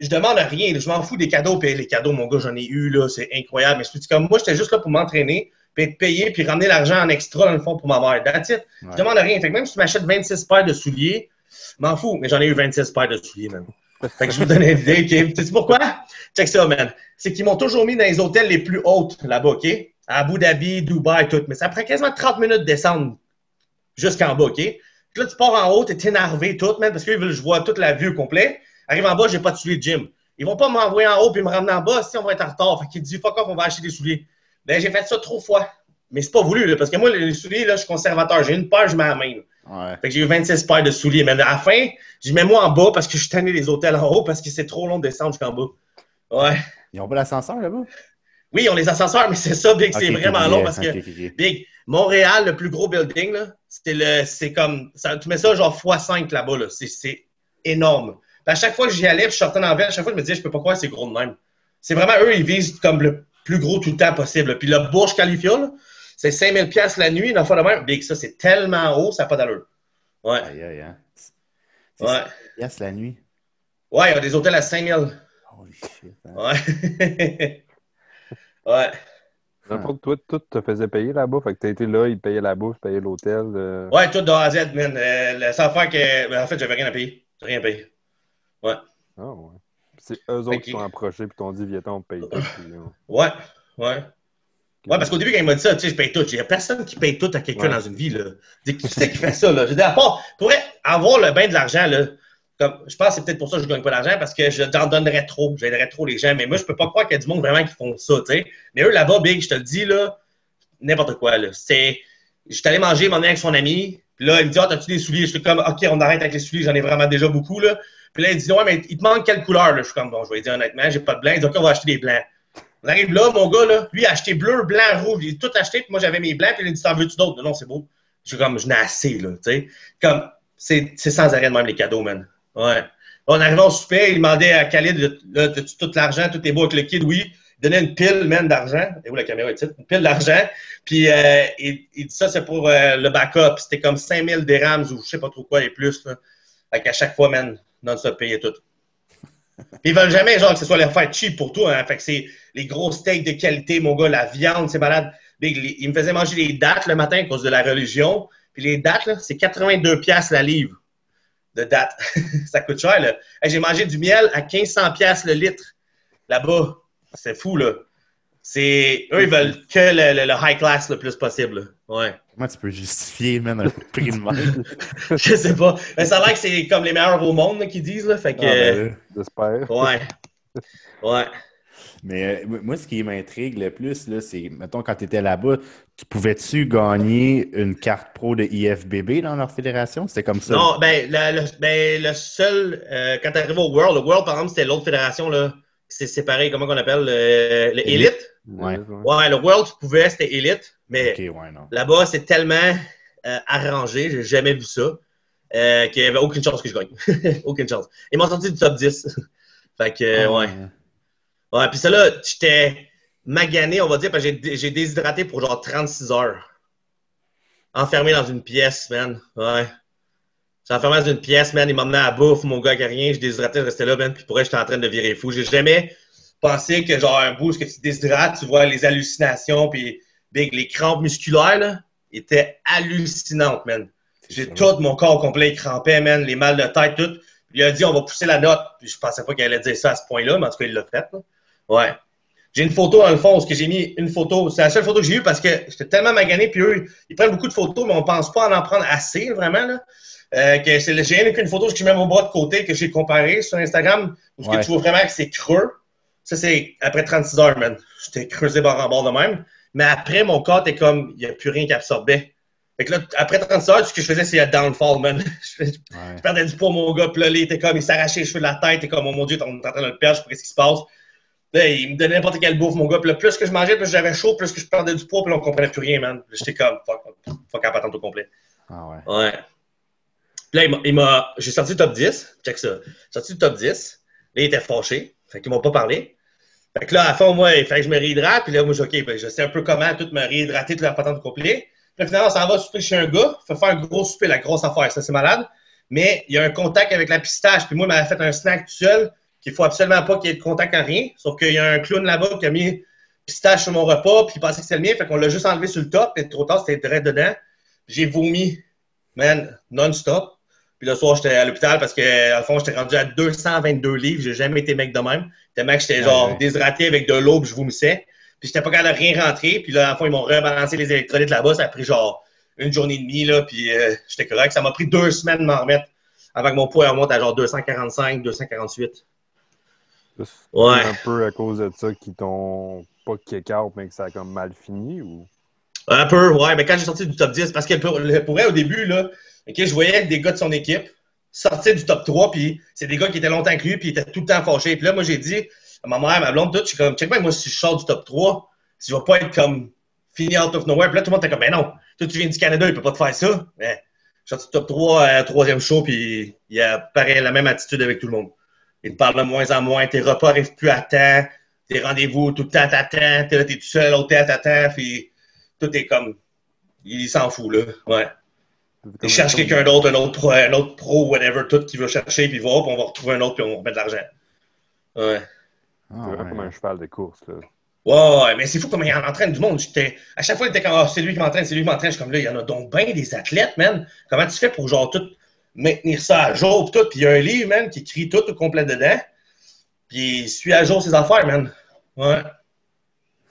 je demande à rien, je m'en fous des cadeaux, puis les cadeaux, mon gars, j'en ai eu, là, c'est incroyable. Mais je comme moi, j'étais juste là pour m'entraîner, puis être payé, puis ramener l'argent en extra, dans le fond, pour ma mère. That's it. Ouais. Je demande à rien. Fait que même si tu m'achètes 26 paires de souliers, m'en fous, mais j'en ai eu 26 paires de souliers, man. Fait que je vous donne une idée, OK? Tu sais pourquoi? Check ça, man. C'est qu'ils m'ont toujours mis dans les hôtels les plus hautes là-bas, OK? À Abu Dhabi, Dubaï, tout. Mais ça prend quasiment 30 minutes de descendre jusqu'en bas, OK? Puis là, tu pars en haut, t'es énervé, tout, man, parce qu'ils veulent que je vois toute la vue au complet. Arrive en bas, j'ai pas de souliers de gym. Ils vont pas m'envoyer en haut puis me ramener en bas si on va être en retard. Fait qu'il dit, fuck off, on va acheter des souliers. Ben, j'ai fait ça trop fois. Mais c'est pas voulu, là, parce que moi, les souliers, là, je suis conservateur. J'ai une paire, je mets la main. Ouais. Fait que j'ai eu 26 paires de souliers. Mais à la fin, je mets moi en bas parce que je suis tanné des hôtels en haut parce que c'est trop long de descendre jusqu'en bas. Ouais. Ils ont pas l'ascenseur là-bas? Oui, on les ascenseurs, mais c'est ça, Big, c'est vraiment long parce que. Big, Montréal, le plus gros building, là, c'est le, c'est comme, ça, tu mets ça genre x5 là-bas, là. C'est, c'est énorme. Puis à chaque fois que j'y allais, puis je sortais dans la ville, à chaque fois, je me disais, je peux pas croire que c'est gros de même. C'est vraiment eux, ils visent comme le plus gros tout le temps possible. Puis le Burj Khalifa, c'est 5000 pièces la nuit, une fois de même. Big, ça, c'est tellement haut, ça n'a pas d'allure. Ouais, Aïe, aïe, hein. C'est ouais. la nuit. Ouais, il y a des hôtels à 5000. Holy shit. hein. Ouais. *laughs* ouais. Fond, toi, tout te faisait payer là-bas. Fait que t'as été là, ils te payaient la bouffe, payaient l'hôtel. euh. Ouais, tout de A à Z, man. Euh, la seule affaire que. ben, en fait, j'avais rien à payer. J'ai rien à payer. Ouais. Ah, ouais. C'est eux autres qui sont approchés et t'ont dit, viens on paye tout. puis, Ouais. Ouais. Ouais, parce qu'au début, quand il m'a dit ça, tu sais, je paye tout. Il n'y a personne qui paye tout à quelqu'un Ouais. dans une vie, là. Dis, Qui c'est qui fait ça, là? Je dis, à part, pour avoir le bain de l'argent, là, comme, je pense que c'est peut-être pour ça que je ne gagne pas d'argent, parce que je t'en donnerais trop. J'aiderais trop les gens. Mais moi, je peux pas croire qu'il y a du monde vraiment qui font ça, tu sais. Mais eux, là-bas, Big, je te le dis, là, n'importe quoi, là. C'est. Je suis allé manger, m'en avec son ami. Puis là, il me dit, ah, t'as-tu des souliers? Je suis comme, OK, on arrête avec les souliers, j'en ai vraiment déjà beaucoup, là. Puis là, il dit, ouais, mais il te manque quelle couleur, là? Je suis comme, bon, je vais dire honnêtement, j'ai pas de blanc. Il dit, OK, on va acheter des blancs. On arrive là, mon gars, là, lui, a acheté bleu, blanc, rouge. Il a tout acheté, puis moi, j'avais mes blancs, puis il a dit, t'en veux-tu d'autres? Non, c'est beau. Je suis comme, je n'ai assez, là, tu sais. Comme, c'est sans arrêt de même, les cadeaux, man. Ouais. On arrivait au souper, il demandait à Khalid, t'as-tu tout l'argent, tout est beau avec le kid? Oui. Il donnait une pile, man, d'argent. Et où la caméra est Une pile d'argent. Puis, euh, il, il dit ça, c'est pour euh, le backup. C'était comme 5000 dirhams ou je sais pas trop quoi et plus, là. Fait qu'à chaque fois, man, non-stop payé tout. Puis ils veulent jamais, genre, que ce soit leur faire cheap pour toi, hein. Fait que c'est les gros steaks de qualité, mon gars, la viande, c'est malade. Les- Ils me faisaient manger des dates le matin à cause de la religion. Puis les dates, c'est 82 pièces la livre de dates. *laughs* ça coûte cher, J'ai mangé du miel à 1500 pièces le litre là-bas. C'est fou, là. C'est... Eux, ils veulent que le, high class le plus possible. là. Comment tu peux justifier, man, un prix de même? *laughs* Je sais pas. Mais ça a l'air que c'est comme les meilleurs au monde qui disent, là. Fait que... Ah, ben là. J'espère. ouais. Ouais. Mais euh, moi, ce qui m'intrigue le plus, là, c'est, mettons, quand tu étais là-bas, tu pouvais-tu gagner une carte pro de IFBB dans leur fédération? C'était comme ça? Non, ben le, le- ben, le seul, euh, quand tu arrives au World, le World, par exemple, c'était l'autre fédération, là, c'est séparé, comment qu'on appelle, le, le Elite. Elite? Ouais. Ouais, le World, tu pouvais, c'était Elite, mais ouais, là-bas, c'est tellement euh, arrangé, j'ai jamais vu ça. euh, qu'il n'y avait aucune chance que je gagne. *laughs* aucune chance. Ils m'ont sorti du top 10. *laughs* fait que, Ah, ouais. Ouais, puis ça là, j'étais magané, on va dire, parce que j'ai- déshydraté pour genre 36 heures. Enfermé dans une pièce, man. Ouais. J'étais enfermé dans une pièce, man. Il m'emmenait à la bouffe, mon gars, qui a rien. Je déshydratais, je restais là, man. Puis pour vrai, j'étais en train de virer fou. J'ai jamais pensé que, genre, un bout, que tu déshydrates, tu vois les hallucinations, puis big, les crampes musculaires, là, étaient hallucinantes, man. J'ai tout mon corps complet crampé, man, les mal de tête, tout. Il a dit, on va pousser la note. Puis je pensais pas qu'il allait dire ça à ce point-là, mais en tout cas, il l'a fait. là. Ouais. J'ai une photo dans le fond, parce que j'ai mis une photo. C'est la seule photo que j'ai eue parce que j'étais tellement magané, puis eux, ils prennent beaucoup de photos, mais on pense pas en en prendre assez, vraiment, là. Euh, que c'est j'ai rien qu'une photo que je mets mon bras de côté, que j'ai comparé sur Instagram, où que tu vois vraiment que c'est creux. Ça, c'est après 36 heures, man. J'étais creusé bord en bord de même. Mais après, mon corps était comme, il n'y a plus rien qui absorbait. Fait que là, après 36 heures, ce que je faisais, c'est un downfall, man. *laughs* Je Ouais. je perdais du poids, mon gars. Puis là, il était comme, il s'arrachait les cheveux de la tête. Il était comme, oh mon Dieu, on est en train de le perdre, je sais pas ce qui se passe. Là, il me donnait n'importe quelle bouffe, mon gars. Puis là, plus que je mangeais, plus j'avais chaud, plus que je perdais du poids, puis là, on comprenait plus rien, man. J'étais comme, fuck, fuck à patente au complet. Ah ouais. Ouais. Puis là, il m'a- il m'a, j'ai sorti le top 10. Check ça. J'ai sorti le top 10. Là, il était fâché. Fait qu'ils m'ont pas parlé. Fait que là, à fin, moi, il fallait que je me réhydrate. Puis là, moi, j'ai OK, ben, je sais un peu comment tout me réhydrater, toute la patente au complet. Puis là, finalement, ça va souper chez un gars. Faut faire un gros souper, la grosse affaire. Ça, c'est malade. Mais il y a un contact avec la pistache. Puis moi, il m'avait fait un snack tout seul qu'il faut absolument pas qu'il y ait de contact à rien. Sauf qu'il y a un clown là-bas qui a mis pistache sur mon repas. Puis il pensait que c'était le mien. Fait qu'on l'a juste enlevé sur le top. Et trop tard, c'était direct dedans. J'ai vomi, man, non-stop. Puis le soir, j'étais à l'hôpital parce que, à fond, j'étais rendu à 222 livres. J'ai jamais été mec de même. Tellement que j'étais Ouais, genre ouais. déshydraté avec de l'eau, puis je vomissais. Puis j'étais pas capable de rien rentrer. Puis là, à fin, ils m'ont rebalancé les électrolytes là-bas. Ça a pris genre une journée et demie, là. Puis euh, j'étais correct. Ça m'a pris deux semaines de m'en remettre avant que mon poids remonte à genre 245, 248. C'est Ouais. un peu à cause de ça qu'ils t'ont pas kick out, mais que ça a comme mal fini ou? Un peu, ouais, mais quand j'ai sorti du top 10, parce que pour, pour vrai, au début, là, je voyais des gars de son équipe sortir du top 3, puis c'est des gars qui étaient longtemps lui, puis ils étaient tout le temps fâchés. Puis là, moi, j'ai dit à ma mère, ma blonde, tout, je suis comme, check moi, si je sors du top 3, si je vais pas être comme fini out of nowhere. Puis là, tout le monde était comme, ben non, toi, tu viens du Canada, il peut pas te faire ça. Je suis sorti du top 3, euh, troisième show, puis il a pareil, la même attitude avec tout le monde. Il te parle de moins en moins, tes repas arrivent plus à temps, tes rendez-vous tout le temps t'attends, t'es là, t'es tout seul à l'hôtel, t'attends, puis tout est comme. Il s'en fout, là. Ouais. Il cherche quelqu'un d'autre, un autre pro, un autre pro, whatever, tout qui va chercher, puis il va, puis on va retrouver un autre, puis on va mettre de l'argent. Ouais. Ah, C'est vraiment ouais. comme un cheval de course, là. Ouais, ouais, mais c'est fou comment il en entraîne du monde. J'étais- À chaque fois, il était comme, Ah, c'est lui qui m'entraîne, c'est lui qui m'entraîne. Je suis comme là, il y en a donc bien des athlètes, man. Comment tu fais pour genre tout maintenir ça à jour, pis tout? Puis il y a un livre, man, qui écrit tout au complet dedans. Puis il suit à jour ses affaires, man. Ouais.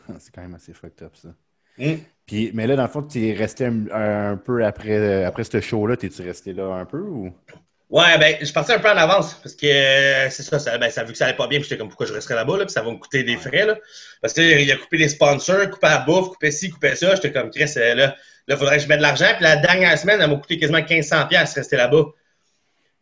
*laughs* C'est quand même assez fucked up, ça. Mm. Puis, mais là, dans le fond, tu es resté un, un peu après, après ce show-là. T'es-tu resté là un peu ou? Ouais, ben, je partais un peu en avance parce que euh, c'est ça, ça, ben, ça vu que ça allait pas bien, puis j'étais comme pourquoi je resterais là-bas, là, puis ça va me coûter des frais, là. Parce que là, il a coupé des sponsors, coupé la bouffe, coupé ci, coupé ça. J'étais comme Chris, euh, là, là, faudrait que je mette de l'argent. Puis la dernière semaine, elle m'a coûté quasiment 1500$ piastres rester là-bas.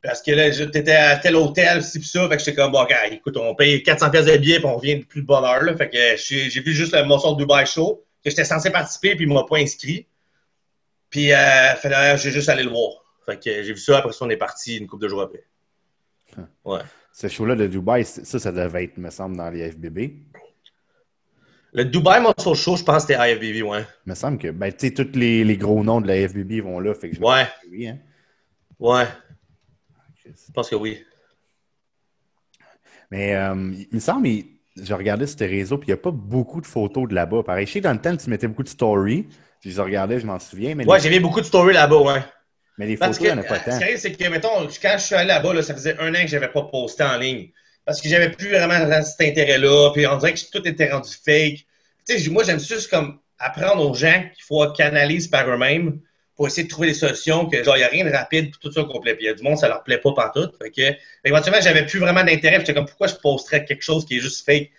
Parce que là, t'étais à tel hôtel, ci, pis ça. Fait que j'étais comme, bon, gars, écoute, on paye 400$ piastres de billets, puis on revient de plus de bonne heure, là. Fait que j'ai j'ai vu juste le morceau de Dubai Show, que j'étais censé participer, puis il m'a pas inscrit. Puis, euh, fallait- j'ai juste allé le voir. Fait que j'ai vu ça, après ça, on est parti une couple de jours après. Ouais. Ce show-là de Dubaï, ça, ça devait être, me semble, dans les FBB. Le Dubai Muscle Show, je pense que c'était IFBB, ouais. Il me semble que, ben, tu sais, tous les, les gros noms de la FBB vont là. Fait que je Ouais, que oui, hein. ouais, je pense que oui. Mais euh, il me semble, il- je regardais sur tes réseaux, puis il n'y a pas beaucoup de photos de là-bas. Pareil, je sais que dans le temps, tu mettais beaucoup de stories. Je les regardais, je m'en souviens. Mais Ouais, les, j'ai vu beaucoup de stories là-bas, ouais. mais les Parce photos, il n'y en a pas euh, ce tant. qui arrive, c'est que, mettons, quand je suis allé là-bas, là, ça faisait un an que je n'avais pas posté en ligne. Parce que j'avais plus vraiment cet intérêt-là, puis on dirait que tout était rendu fake. Tu sais, moi, j'aime juste comme apprendre aux gens qu'il faut canaliser par eux-mêmes pour essayer de trouver des solutions, que genre, il n'y a rien de rapide, puis tout ça complet. Puis il y a du monde, ça leur plaît pas partout. Fait que, éventuellement, j'avais plus vraiment d'intérêt. J'étais comme, pourquoi je posterais quelque chose qui est juste fake? Tu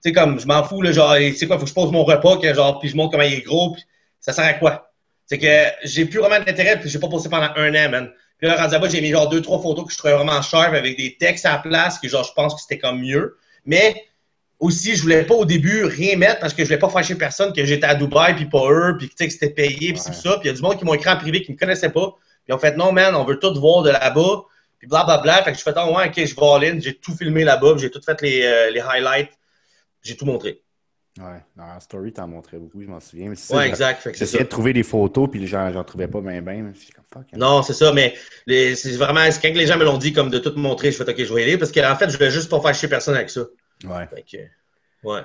sais, comme, je m'en fous, là, genre, sais quoi, faut que je pose mon repas, que, genre, puis je montre comment il est gros, puis ça sert à quoi? C'est que j'ai plus vraiment d'intérêt, puis j'ai pas posté pendant un an, man. Puis là, rendu là-bas, j'ai mis genre deux, trois photos que je trouvais vraiment sharp avec des textes à la place, que genre, je pense que c'était comme mieux. Mais aussi, je voulais pas au début rien mettre parce que je voulais pas fâcher personne que j'étais à Dubaï, puis pas eux, puis tu sais que c'était payé, puis puis ça. Puis il y a du monde qui m'ont écrit en privé qui me connaissait pas, Puis on fait non, man, on veut tout voir de là-bas. Puis blablabla. Fait que je fais, oh, ouais, ok, je vais in. J'ai tout filmé là-bas. J'ai tout fait les, euh, les highlights. J'ai tout montré. Ouais, dans la story, t'en montrais beaucoup, je m'en souviens. Ouais, exact. J'essayais de trouver des photos, puis j'en trouvais pas bien, bien. Hein. Non, c'est ça, mais c'est vraiment, quand les gens me l'ont dit, comme de tout montrer, je fais, OK, je vais y aller, parce qu'en fait, je voulais juste pas faire chier personne avec ça. Ouais. Fait ouais.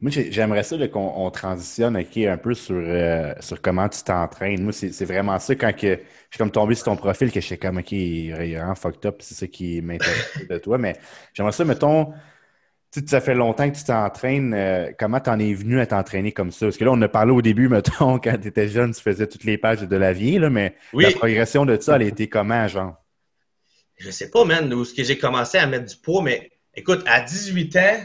Moi, j'aimerais ça qu'on transitionne un peu sur, euh, sur comment tu t'entraînes. Moi, c'est vraiment ça quand que, je suis comme tombé sur ton profil que je sais comme, OK, il est vraiment fucked up, c'est ça qui m'intéresse de toi. Mais j'aimerais ça, mettons, tu ça fait longtemps que tu t'entraînes. Euh, comment tu en es venu à t'entraîner comme ça? Parce que là, on a parlé au début, *laughs* mettons, quand tu étais jeune, tu faisais toutes les pages de la vie, là, mais la progression de ça, elle a été comment, genre? Je sais pas, man, où ce que j'ai commencé à mettre du poids, mais écoute, à 18 ans,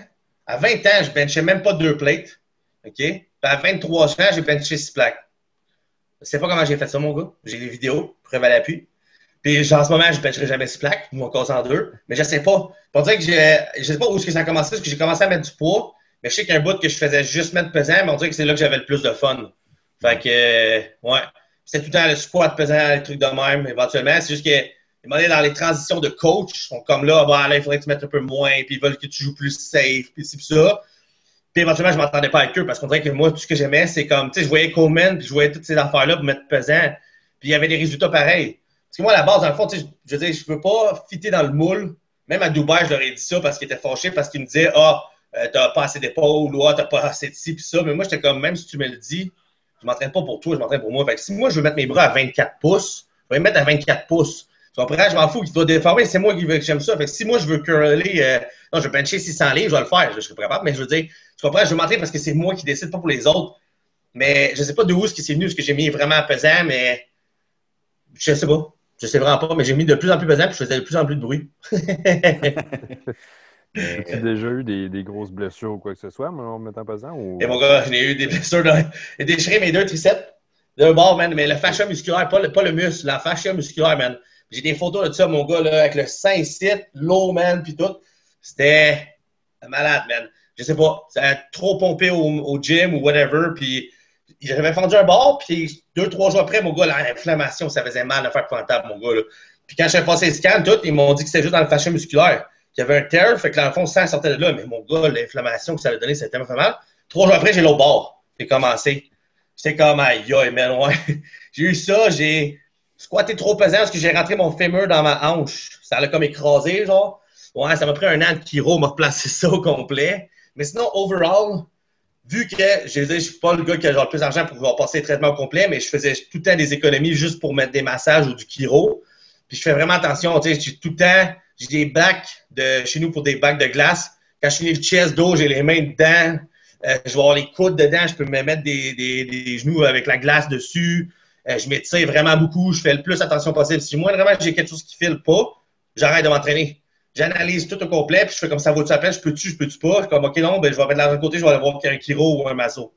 à 20 ans, je benchais même pas deux plates. OK? Puis à 23 ans, j'ai benché six plaques. Je sais pas comment j'ai fait ça, mon gars. J'ai des vidéos, preuve à l'appui. Puis genre, en ce moment, je bencherai jamais six plaques, mon casse en deux. Mais je sais pas. Pour dire que je, sais pas où est-ce que ça a commencé, parce que j'ai commencé à mettre du poids. Mais je sais qu'il y a un bout que je faisais juste mettre pesant, mais on dirait que c'est là que j'avais le plus de fun. Fait que, ouais. C'était tout le temps le squat pesant, les trucs de même, éventuellement. C'est juste que dans les transitions de coach, sont comme là, bah, là, il faudrait que tu mettes un peu moins, puis ils veulent que tu joues plus safe, puis c'est ça. Puis éventuellement, je m'entendais pas avec eux parce qu'on dirait que moi, tout ce que j'aimais, c'est comme, tu sais, je voyais Coleman, puis je voyais toutes ces affaires-là pour mettre pesant, puis il y avait des résultats pareils. Parce que moi, à la base, dans le fond, tu sais, je veux dire, je veux pas fitter dans le moule. Même à Dubaï, je leur ai dit ça parce qu'ils étaient fâchés, parce qu'ils me disaient, ah, euh, t'as pas assez d'épaules, ou ah, t'as pas assez de ci, puis ça. Mais moi, j'étais comme, même si tu me le dis, je m'entraîne pas pour toi, je m'entraîne pour moi. Fait que si moi, je veux mettre mes bras à 24 pouces, je vais mettre à 24 pouces. Tu comprends? Je m'en fous qu'il doit déformer. C'est moi qui veux que j'aime ça. Fait que si moi, je veux curler, euh, non, je veux bencher 600 livres, je vais le faire. Je, serai capable. Mais je veux dire, tu comprends? Je veux m'entraîner parce que c'est moi qui décide, pas pour les autres. Mais je sais pas d'où ce qui c'est venu, ce que j'ai mis vraiment pesant, mais je sais pas. Je sais vraiment pas, mais j'ai mis de plus en plus pesant puis je faisais de plus en plus de bruit. As-tu *laughs* déjà eu des, des, grosses blessures ou quoi que ce soit en mettant pesant? Ou... Et mon gars, j'ai eu des blessures. J'ai déchiré mes deux triceps d'un bord, man. Mais le fascia musculaire, pas le, pas le muscle, la fascia musculaire, man. J'ai des photos de ça, mon gars, là, avec le sein site, l'eau, man, puis tout. C'était malade, man. Je sais pas. Ça a trop pompé au, gym ou whatever, puis j'avais fendu un bord, puis deux, trois jours après, mon gars, l'inflammation, ça faisait mal à faire pointable, mon gars. Là. Puis quand j'ai passé le scan, tout, ils m'ont dit que c'était juste dans le fascia musculaire, qu'il y avait un tear, fait que dans le fond, sang sortait de là. Mais mon gars, l'inflammation que ça avait donné, c'était tellement mal. Trois jours après, j'ai l'autre bord. J'ai commencé. J'étais comme, aïe, aïe, mais ouais. *laughs* j'ai eu ça, j'ai squatté trop pesant parce que j'ai rentré mon fémur dans ma hanche. Ça l'a comme écrasé, genre. Ouais, ça m'a pris un an de chiro, m'a replacé ça au complet. Mais sinon, overall, vu que je ne suis pas le gars qui a genre le plus d'argent pour pouvoir passer le traitement au complet, mais je faisais tout le temps des économies juste pour mettre des massages ou du chiro. Puis je fais vraiment attention, tu sais, j'ai tout le temps, j'ai des bacs de chez nous pour des bacs de glace. Quand je finis le chest d'eau, j'ai les mains dedans. Euh, je vais avoir les coudes dedans, je peux me mettre des, des genoux avec la glace dessus. Euh, je m'étire vraiment beaucoup, je fais le plus attention possible. Si moi, vraiment, j'ai quelque chose qui file pas, j'arrête de m'entraîner. J'analyse tout au complet, puis je fais comme ça vaut ça peine, je peux-tu, je peux-tu pas? Comme, OK, non, ben, je vais mettre de l'autre côté, je vais aller voir un Kiro ou un Mazo.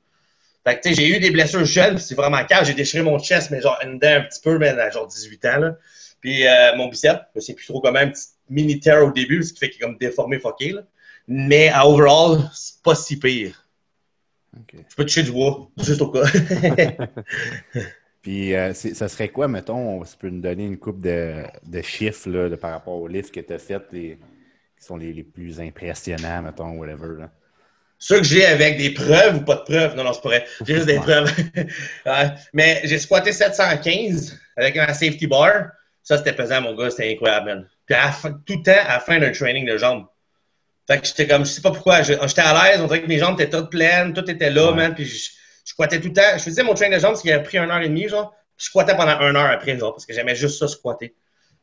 Fait que, tu sais, j'ai eu des blessures jeunes, c'est vraiment calme. J'ai déchiré mon chest, mais genre, une dent un petit peu, mais à genre 18 ans, là. Puis, euh, mon bicep, je sais plus trop comment, un petit mini tear au début, ce qui fait qu'il est comme déformé, fucké, là. Mais, à overall, c'est pas si pire. Je peux toucher du bois, juste au cas. *laughs* *laughs* Puis, euh, ça serait quoi, mettons, si tu peux nous donner une coupe de, de chiffres là, de, par rapport aux livres que tu as fait, qui sont les, les, plus impressionnants, mettons, whatever. Là? Ceux que j'ai avec des preuves ou pas de preuves? Non, non, c'est pas vrai. J'ai juste des preuves. *laughs* mais j'ai squatté 715 avec un safety bar. Ça, c'était pesant, mon gars, c'était incroyable, man. Puis tout le temps à la fin d'un training de jambes. Fait que j'étais comme, je sais pas pourquoi, j'étais à l'aise, on dirait que mes jambes étaient toutes pleines, tout était là, man. Puis je squattais tout le temps. Je faisais mon train de jambes, qui a pris une heure et demie, genre. je squattais pendant une heure après, genre, parce que j'aimais juste ça squatter.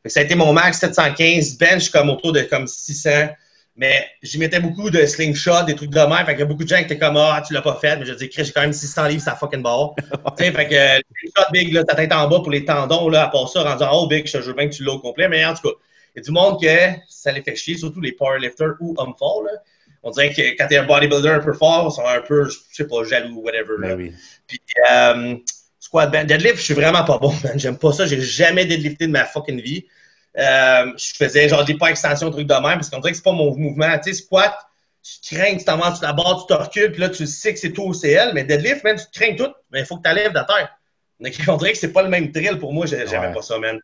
ça a été mon max 715, bench comme autour de comme 600. Mais j'y mettais beaucoup de slingshot, des trucs de même. Fait que beaucoup de gens qui étaient comme, ah, tu l'as pas fait. Mais je dis, j'ai quand même 600 livres, ça fucking barre. *laughs* tu sais, fait que le slingshot big, là, ta tête en bas pour les tendons, là, à part ça, rendu en haut, big, je te jure bien que tu l'as au complet. Mais en tout cas, il y a du monde que ça les fait chier, surtout les powerlifters ou hommes forts, là on dirait que quand tu es un bodybuilder un peu fort, ils sont un peu, je sais pas, jaloux, whatever. Ben oui. Puis, euh, squat band, deadlift, je suis vraiment pas bon, *laughs* man. J'aime pas ça. J'ai jamais deadlifté de ma fucking vie. Euh, je faisais genre des pas extensions, trucs de même, parce qu'on dirait que c'est pas mon mouvement. Tu sais, squat, tu crains, tu t'en vas sur la barre, tu te recules, puis là, tu sais que c'est tout au CL, mais deadlift, man, tu te crains tout, mais il faut que tu lèves de terre. on dirait que c'est pas le même thrill pour moi, j'aimais Ouais. pas ça, man.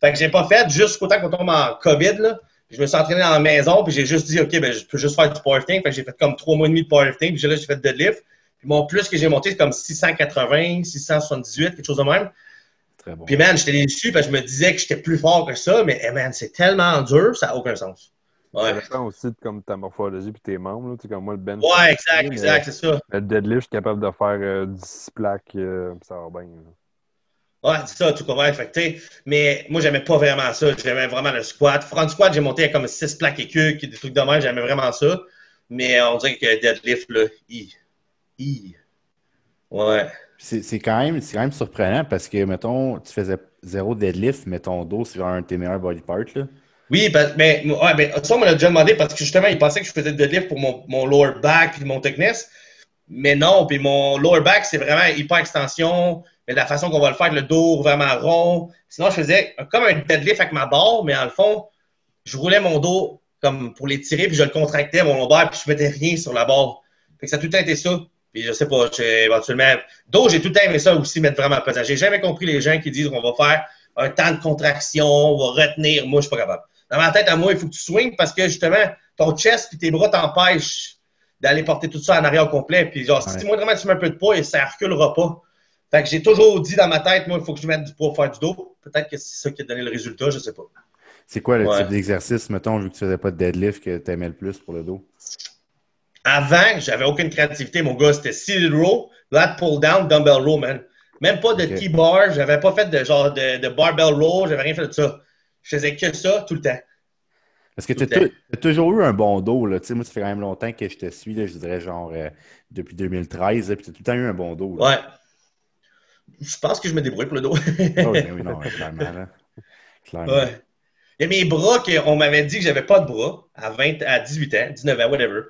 Fait que j'ai pas fait jusqu'au temps qu'on tombe en COVID, là. Puis je me suis entraîné dans la maison, puis j'ai juste dit, OK, ben, je peux juste faire du powerlifting. Fait que j'ai fait comme trois mois et demi de powerlifting, puis là, j'ai fait deadlift. Puis mon plus que j'ai monté, c'est comme 680, 678, quelque chose de même. Très bon. Puis, man, j'étais déçu parce que je me disais que j'étais plus fort que ça, mais, eh, man, c'est tellement dur, ça n'a aucun sens. Ça Ouais. dépend aussi de comme ta morphologie et tes membres. Là. Tu sais, comme moi, le bench. Ouais, exact, exact, c'est ça. Le deadlift, je suis capable de faire euh, 10 plaques, euh, puis ça va bien. là. Ouais, c'est ça, tout comprends. Fait que, mais moi, j'aimais pas vraiment ça. J'aimais vraiment le squat. Front squat, j'ai monté à comme 6 plaques et queues, des trucs de même. J'aimais vraiment ça. Mais on dirait que deadlift, là, hi. Hi. Ouais. C'est quand, même- quand même surprenant parce que, mettons, tu faisais zéro deadlift, mais ton dos, c'est un de tes meilleurs body parts. Là. Oui, mais ouais, mais ça, on me l'a déjà demandé parce que justement, il pensait que je faisais de deadlift pour mon, mon lower back puis mon thickness. Mais non, puis mon lower back, c'est vraiment hyper extension, mais la façon qu'on va le faire, le dos vraiment rond. Sinon, je faisais comme un deadlift avec ma barre, mais en le fond, je roulais mon dos comme pour les tirer, puis je le contractais, mon lombaire, puis je mettais rien sur la barre. Fait que ça a tout le temps été ça. Puis je sais pas, éventuellement. Dos, j'ai tout le temps aimé ça aussi, mettre vraiment pesant. J'ai jamais compris les gens qui disent qu'on va faire un temps de contraction, on va retenir. Moi, je suis pas capable. Dans ma tête, à moi, il faut que tu swings parce que justement, ton chest puis tes bras t'empêchent d'aller porter tout ça en arrière au complet. Puis genre, si moi, vraiment, tu mets un peu de poids, ça reculera pas. Fait que j'ai toujours dit dans ma tête, moi, il faut que je mette du poids pour faire du dos. Peut-être que c'est ça qui a donné le résultat, je sais pas. C'est quoi le Ouais. type d'exercice, mettons, vu que tu faisais pas de deadlift, que tu aimais le plus pour le dos? Avant, j'avais aucune créativité, mon gars. C'était seated row, lat pull down, dumbbell row, man. Même pas de Ok. T-bar. J'avais pas fait de genre de, de barbell row. J'avais rien fait de ça. Je faisais que ça tout le temps. Parce que tu as, toujours eu un bon dos. Là. Tu sais, Moi, ça fait quand même longtemps que je te suis, là, je dirais genre euh, depuis 2013, là, puis tu as tout le temps eu un bon dos. là. Ouais. Je pense que je me débrouille pour le dos. Ah oui, ben oui, non, *laughs* clairement. Clairement. Ouais. Il y a mes bras qu'on m'avait dit que j'avais pas de bras à 20, à 18 ans, 19 ans, whatever.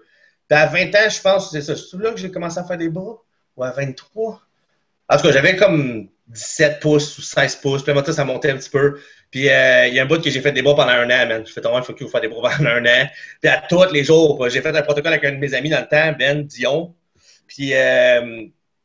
Puis à 20 ans, je pense que c'est ça. C'est là que j'ai commencé à faire des bras? Ou à 23? En tout cas, j'avais comme 17 pouces ou 16 pouces. Puis ça, ça montait un petit peu. Puis euh, il y a un bout que j'ai fait des bras pendant un an, man. Je fais ton faut que vous faire des bras pendant un an. Puis à tous les jours, j'ai fait un protocole avec un de mes amis dans le temps, Ben Dion. Puis euh,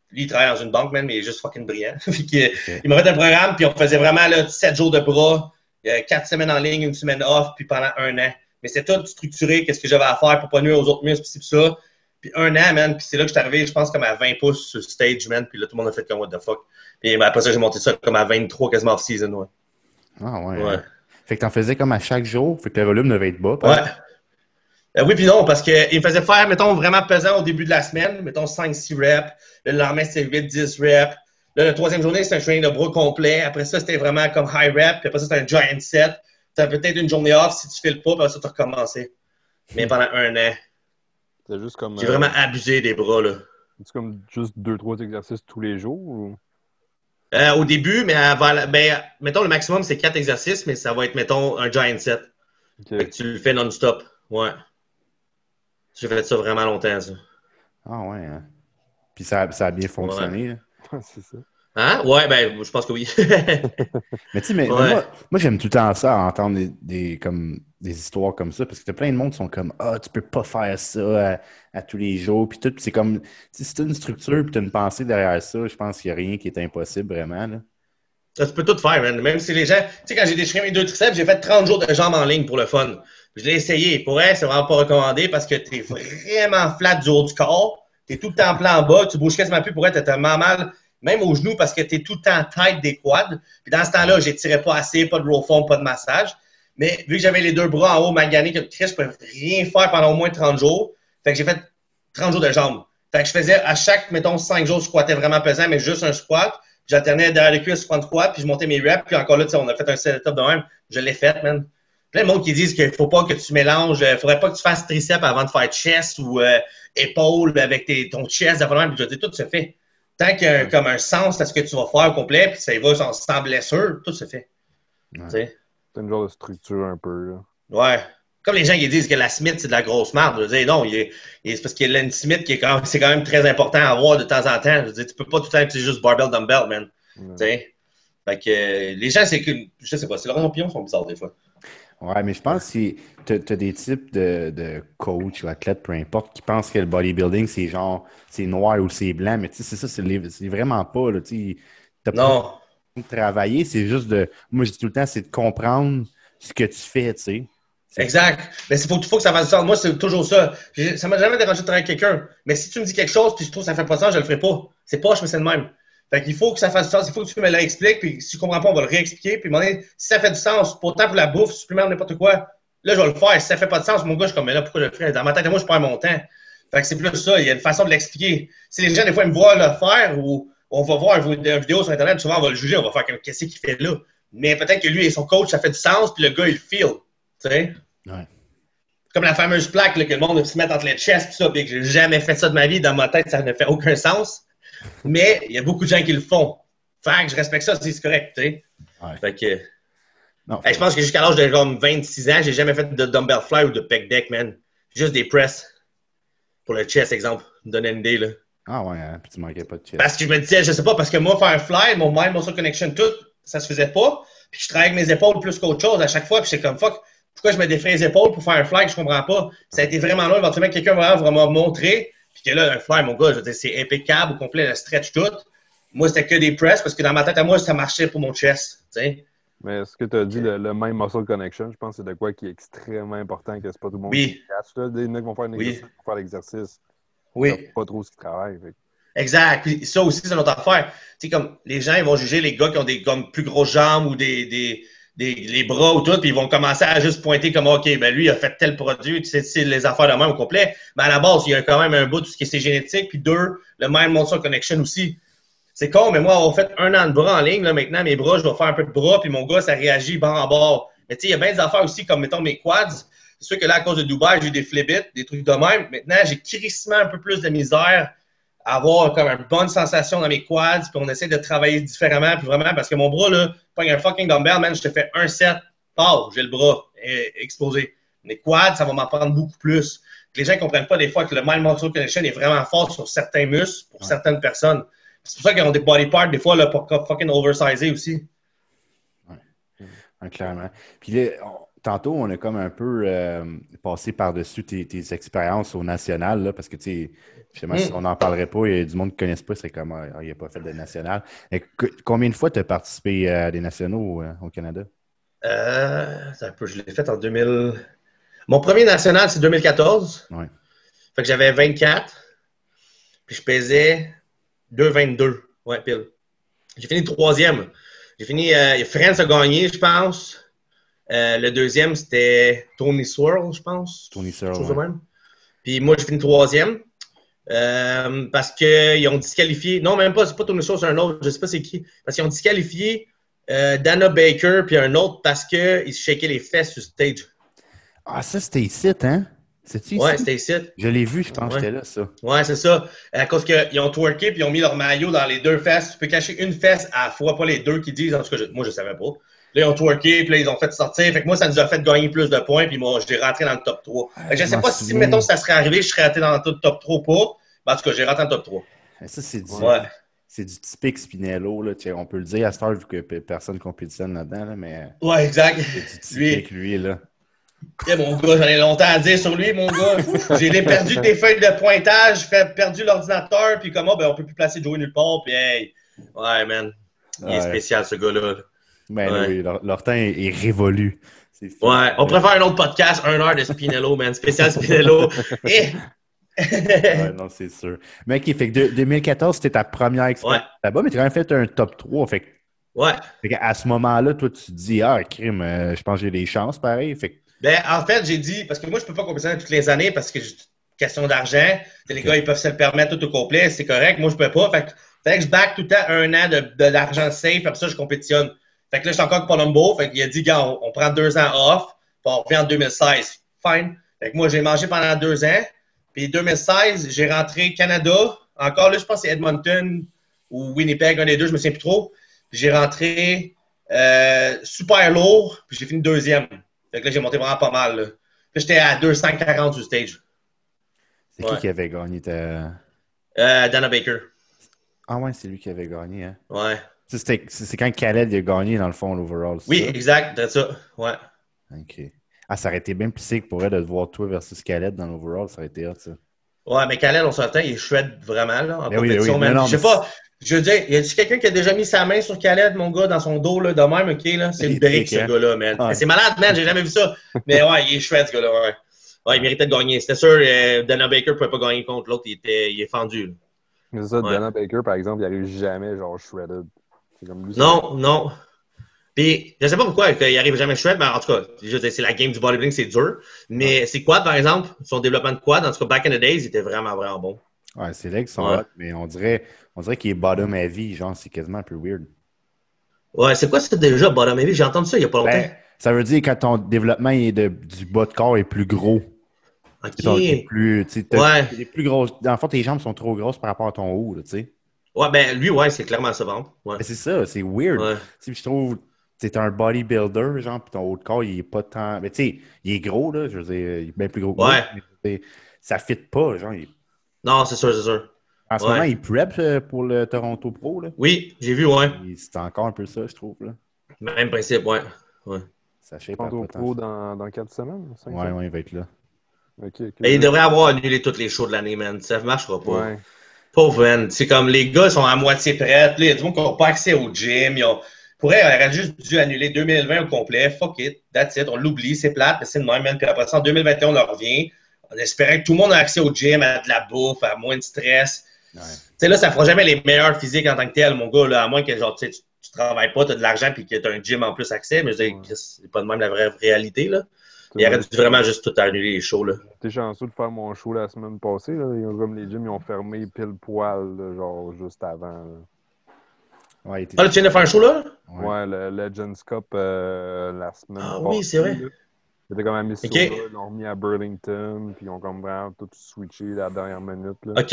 lui, il travaille dans une banque, man, mais il est juste fucking brillant. *laughs* Puis il m'a fait un programme, puis on faisait vraiment là, 7 jours de bras, euh, 4 semaines en ligne, une semaine off, puis pendant un an. Mais c'était tout structuré, qu'est-ce que j'avais à faire pour pas nuire aux autres muscles, puis ça. Puis un an, man, puis c'est là que je suis arrivé, je pense, comme à 20 pouces sur stage, man, puis là, tout le monde a fait comme what the fuck. Puis après ça, j'ai monté ça comme à 23, quasiment off-season, ouais. Ah ouais. Ouais. hein. Fait que t'en faisais comme à chaque jour, fait que le volume devait être bas. Ouais. Euh, oui, puis non, parce qu'il me faisait faire, mettons, vraiment pesant au début de la semaine, mettons 5-6 reps. Le lendemain, c'était 8-10 reps. Là, la troisième journée, c'était un training de bras complet. Après ça, c'était vraiment comme high rep. Puis après ça, c'était un giant set. Tu peut-être une journée off si tu files pas, puis après ça, tu recommencé. Mais pendant un an, C'est juste comme. j'ai euh, vraiment abusé des bras, là. C'est comme juste deux, trois exercices tous les jours ou... Euh, au début, mais avant, ben, mettons, le maximum, c'est 4 exercices, mais ça va être, mettons, un giant set. Ok. Fait que tu le fais non-stop. Ouais. J'ai fait ça vraiment longtemps, ça. Ah ouais. Hein. Puis ça, ça a bien fonctionné. là. *laughs* c'est ça. Hein? Ouais, ben, je pense que oui. *laughs* Mais tu sais, mais, mais moi, moi, j'aime tout le temps ça, entendre des, des, comme, des histoires comme ça, parce que plein de monde qui sont comme Ah, tu peux pas faire ça à, tous les jours, puis tout. C'est comme, tu si t'as une structure, puis t'as une pensée derrière ça, je pense qu'il n'y a rien qui est impossible vraiment. Là. Tu peux tout faire, man. Même si les gens. Tu sais, quand j'ai déchiré mes deux triceps, j'ai fait 30 jours de jambes en ligne pour le fun. Je l'ai essayé. Pour elle, c'est vraiment pas recommandé parce que t'es vraiment flat du haut du corps. T'es tout le temps plat en bas. Tu bouges quasiment plus pour elle. T'as tellement mal, même aux genoux, parce que t'es tout le temps tête des quads. Puis dans ce temps-là, j'étirais pas assez, pas de roll form, pas de massage. Mais vu que j'avais les deux bras en haut maganés, que Chris, je pouvais rien faire pendant au moins 30 jours. Fait que j'ai fait 30 jours de jambes. Fait que je faisais à chaque, mettons, 5 jours, je squattais vraiment pesant, mais juste un squat. J'alternais derrière les cuisses, front squat, puis je montais mes reps. Puis encore là, tu sais, on a fait un setup de même. Je l'ai fait, man. Plein de monde qui disent qu'il faut pas que tu mélanges, il faudrait pas que tu fasses triceps avant de faire chest ou euh, épaule avec tes, ton chest. même. Je dis, tout se fait. Tant qu'il y a un- comme un sens à ce que tu vas faire au complet, puis ça y va genre, sans blessure, tout se fait. Ouais. C'est une genre de structure un peu. Là. Ouais. Comme les gens qui disent que la Smith, c'est de la grosse merde. Je veux dire, non, il est- il est- c'est parce qu'il y a Smith qui est quand même, c'est quand même très important à avoir de temps en temps. Je veux dire, tu peux pas tout le temps utiliser juste barbell dumbbell, man. Ouais. Tu sais? Fait que euh, les gens, c'est que, je sais pas, c'est leurs opinions sont bizarres des fois. Ouais, mais je pense que tu as, des types de, de coach ou athlètes, peu importe, qui pensent que le bodybuilding, c'est genre, c'est noir ou c'est blanc, mais tu sais, c'est ça, c'est les- c'est vraiment pas, là, tu sais. Non. De travailler, c'est juste de. Moi, je dis tout le temps, c'est de comprendre ce que tu fais, tu sais. Exact. Mais il faut, que ça fasse du sens. Moi, c'est toujours ça. Ça m'a jamais dérangé de travailler avec quelqu'un. Mais si tu me dis quelque chose puis je trouve que ça fait pas de sens, je le ferai pas. C'est pas, je me sens de même. Fait qu'il faut que ça fasse du sens. Il faut que tu me l'expliques. Puis si tu comprends pas, on va le réexpliquer. Puis donné, si ça fait du sens, pour autant pour la bouffe, supplément, n'importe quoi, là, je vais le faire. Si ça fait pas de sens, mon gars, je suis comme, mais là, pourquoi je le ferais? Dans ma tête, moi, je perds mon temps. Fait que c'est plus ça. Il y a une façon de l'expliquer. Si les gens, des fois, ils me voient le faire ou on va voir une vidéo sur Internet, souvent, on va le juger. On va faire comme, qu'est-ce qu'il fait là? Mais peut-être que lui et son coach, ça fait du sens. Puis le gars, il feel. Tu sais? Ouais. Comme la fameuse plaque là, que le monde se met entre les chests, pis ça, puis que j'ai jamais fait ça de ma vie. Dans ma tête, ça ne fait aucun sens. Mais il y a beaucoup de gens qui le font. Fait que je respecte ça, c'est correct, tu sais. Ouais. Fait que, Non, hey, je pense que jusqu'à l'âge de comme 26 ans, j'ai jamais fait de dumbbell fly ou de pec deck, man. Juste des press. Pour le chest, exemple. Me donner une idée, là. Ah ouais, hein, puis tu manquais pas de chest. Parce que je me disais, je sais pas, parce que moi, faire un fly, mon mind, muscle connection, tout, ça se faisait pas. Puis je travaillais avec mes épaules plus qu'autre chose à chaque fois. Puis j'étais comme, fuck, pourquoi je me défrais les épaules pour faire un fly que je comprends pas? Ça a été vraiment long. Éventuellement, quelqu'un va vraiment me montrer. Puis que là, un fly, mon gars, je veux dire, c'est impeccable au complet, le stretch tout. Moi, c'était que des press parce que dans ma tête à moi, ça marchait pour mon chest. Mais ce que tu as dit, le, le même muscle connection, je pense que c'est de quoi qui est extrêmement important, que c'est pas tout le monde Oui. qui catch. Là. Des mecs vont faire un Oui. exercice pour faire l'exercice. Oui. Pas trop ce qu'ils travaillent. fait que- Exact. Puis ça aussi, c'est notre affaire. Tu sais, comme les gens, ils vont juger les gars qui ont des comme, plus grosses jambes ou des, des, des les bras ou tout, puis ils vont commencer à juste pointer comme OK, ben lui, il a fait tel produit, tu sais, c'est les affaires de même au complet. Mais à la base, il y a quand même un bout de tout ce qui est génétique, puis deux, le mind muscle connection aussi. C'est con, mais moi, on fait un an de bras en ligne, là, maintenant, mes bras, je vais faire un peu de bras, puis mon gars, ça réagit bord en bord. Mais tu sais, il y a bien des affaires aussi, comme mettons mes quads. C'est sûr que là, à cause de Dubaï, j'ai des flip des trucs de même. Maintenant, j'ai crissement un peu plus de misère à avoir comme une bonne sensation dans mes quads, puis on essaie de travailler différemment, puis vraiment, parce que mon bras, là, pas un fucking dumbbell, man, je te fais un set, paf, j'ai le bras eh, explosé. Les quads, ça va m'en prendre beaucoup plus. Les gens ne comprennent pas des fois que le mind muscle connection est vraiment fort sur certains muscles pour certaines personnes. C'est pour ça qu'ils ont des body parts, des fois, là, pour fucking oversizer aussi. Ouais, clairement. Puis là, on- tantôt, on a comme un peu euh, passé par-dessus tes, tes expériences au national, là, parce que, tu sais, si Mm. on n'en parlerait pas, il y a du monde qui ne connaisse pas, c'est comme, ah, il n'a pas fait de national. Et combien de fois tu as participé à des nationaux euh, au Canada? Euh, un peu, je l'ai fait en 2000. Mon premier national, c'est 2014. Ouais. Fait que j'avais 24. Puis je pesais 2,22. Ouais, pile. J'ai fini troisième. J'ai fini. Friends a gagné, je pense. Euh, le deuxième, c'était Tony Swirl, je pense. Tony de même. Puis moi, j'ai fini troisième. Euh, parce qu'ils ont disqualifié. Non, même pas, c'est pas Tony Swirl, c'est un autre. Je sais pas c'est qui. Parce qu'ils ont disqualifié euh, Dana Baker, puis un autre parce qu'ils se shakaient les fesses sur stage. Ah, ça, c'était ici, hein? C'est-tu ici? Ouais, c'était ici. Je l'ai vu, je pense que j'étais là, ça. Ouais, c'est ça. À cause qu'ils ont twerké puis ils ont mis leur maillot dans les deux fesses. Tu peux cacher une fesse à la fois, pas les deux qui disent. En tout cas, je- moi, je savais pas. Là, ils ont twerké puis là, ils ont fait sortir. Fait que moi, ça nous a fait gagner plus de points puis moi, j'ai rentré dans le top 3. Fait que je je sais pas si, mettons, ça serait arrivé, je serais rentré dans le top 3 ou pas. Mais en tout cas, j'ai rentré dans le top 3. Ça, c'est du, Ouais. c'est du typique Spinello, là. On peut le dire à cette heure, vu que pe- personne compétitionne là-dedans, là, mais Ouais, exact. c'est du Lui. typique, lui, là. Eh, mon gars, j'en ai longtemps à dire sur lui, mon gars. *laughs* J'ai perdu tes feuilles de pointage, fait perdu l'ordinateur, puis comment, ben, on peut plus placer Joey nulle part, puis hey. Ouais, man. Il est spécial, ce gars-là. Ben Ouais. oui, leur, leur temps est, est révolu. Ouais, on préfère un autre podcast, un heure de Spinello, man. Spécial Spinello. *laughs* Et... Ouais, non, c'est sûr. Mais OK, fait que de- 2014, c'était ta première expérience Ouais. là-bas, mais tu as quand même fait un top 3. Fait, que- ouais. fait à ce moment-là, toi, tu te dis, ah, crime, euh, je pense que j'ai des chances, pareil. Fait que- Ben, en fait, j'ai dit, parce que moi, je peux pas compétitionner toutes les années parce que question d'argent. Les gars, ils peuvent se le permettre tout au complet, c'est correct. Moi, je peux pas. Fait que, fait que je back tout le temps un an de, de l'argent safe, après ça, je compétitionne. Fait que là, je suis encore avec Palumbo. Fait qu'il a dit, gars, on, on prend deux ans off, puis on revient en 2016. Fine. Fait que moi, j'ai mangé pendant deux ans. Puis 2016, j'ai rentré Canada. Encore là, je pense que c'est Edmonton ou Winnipeg, un des deux, je me souviens plus trop. Puis j'ai rentré euh, super lourd, puis j'ai fini deuxième. Fait que là, j'ai monté vraiment pas mal. Là. Puis j'étais à 240 du stage. c'est Ouais. qui qui avait gagné ta. Euh, Dana Baker. Ah ouais, c'est lui qui avait gagné. Hein? Ouais. C'est quand Khaled a gagné, dans le fond, l'overall. Oui, ça? exact, c'est ça. Ouais. OK. Ah, ça aurait été bien plus sick pour elle de te voir toi versus Khaled dans l'overall. Ça aurait été hot, ça. Ouais, mais Khaled, on s'entend, il est shred vraiment, là, en Ben oui, compétition, oui, man. non, non, Je sais mais pas, je veux dire, y a-tu quelqu'un qui a déjà mis sa main sur Khaled, mon gars, dans son dos, là, de même, OK, là? C'est une brique, ce hein? gars-là, man. C'est malade, man, j'ai jamais vu ça. Mais ouais, il est shred, ce gars-là, ouais. Ouais, il méritait de gagner. C'était sûr, euh, Dana Baker pouvait pas gagner contre l'autre, il, était, il est fendu, là. C'est ça, Ouais. Dana Baker, par exemple, il arrive jamais genre shredded. Comme Non, non. Puis, je sais pas pourquoi il arrive jamais shred, mais en tout cas, je veux dire, c'est la game du bodybuilding, c'est dur. Mais c'est quad, par exemple, son développement de quad, en tout cas, back in the days, il était vraiment, vraiment bon. Ouais, c'est là qu'ils sont hot, mais on dirait, on dirait qu'il est bottom vie. Genre, c'est quasiment un peu weird. Ouais, c'est quoi ça déjà, bottom heavy? J'ai entendu ça il y a pas longtemps. Ben, ça veut dire quand ton développement est de- du bas de corps est plus gros. ok. T'es plus, Ouais. t'es plus. Dans le fond, tes jambes sont trop grosses par rapport à ton haut, là, tu sais. Ouais, ben, lui, ouais, c'est clairement ça. Ouais. Mais c'est ça, c'est weird. Ouais. Tu sais, je trouve, c'est un bodybuilder, genre, puis ton haut de corps, il est pas tant. Mais tu sais, il est gros, là, je veux dire, il est bien plus gros que moi, Ouais. mais ça fit pas, genre. il- Non, c'est sûr, c'est sûr. En ce Ouais. moment, il prep euh, pour le Toronto Pro, là. Oui, j'ai vu, ouais. C'est encore un peu ça, je trouve, là. Même principe, ouais. ouais. Ça shape Toronto. Pro dans, dans 4 semaines? Ouais, ouais, il va être là. Ok. Et il devrait avoir annulé toutes les shows de l'année, man. Ça marchera pas. Ouais. Pauvre man. C'est comme les gars sont à moitié prêts. Il y a du monde qui n'ont pas accès au gym. Ils ont... Pourrait, on aurait juste dû annuler 2020 au complet. Fuck it. That's it. On l'oublie. C'est plate, mais c'est de même, man. Puis après ça, en 2021, on leur revient. On espérait que tout le monde a accès au gym, à de la bouffe, à moins de stress. Ouais. Tu sais, là, ça fera jamais les meilleurs physiques en tant que tel, mon gars, là, à moins que genre, tu, tu, travailles pas, tu as de l'argent puis que tu as un gym en plus accès. Mais c'est pas de même la vraie réalité. Là. Il aurait dû vraiment juste tout annuler les shows. Là. J'étais chanceux de faire mon show la semaine passée. Là. Ils ont- Comme les gyms, ils ont fermé pile poil, là, genre juste avant. Ouais, Ah, là, tu viens de faire un show là? ouais. Ouais, le Legends Cup euh, la semaine Ah passée. oui, c'est vrai. C'était comme à Missouri, Ok. ils l'ont remis à Burlington, puis ils ont comme vraiment tout switché la dernière minute. Là. OK.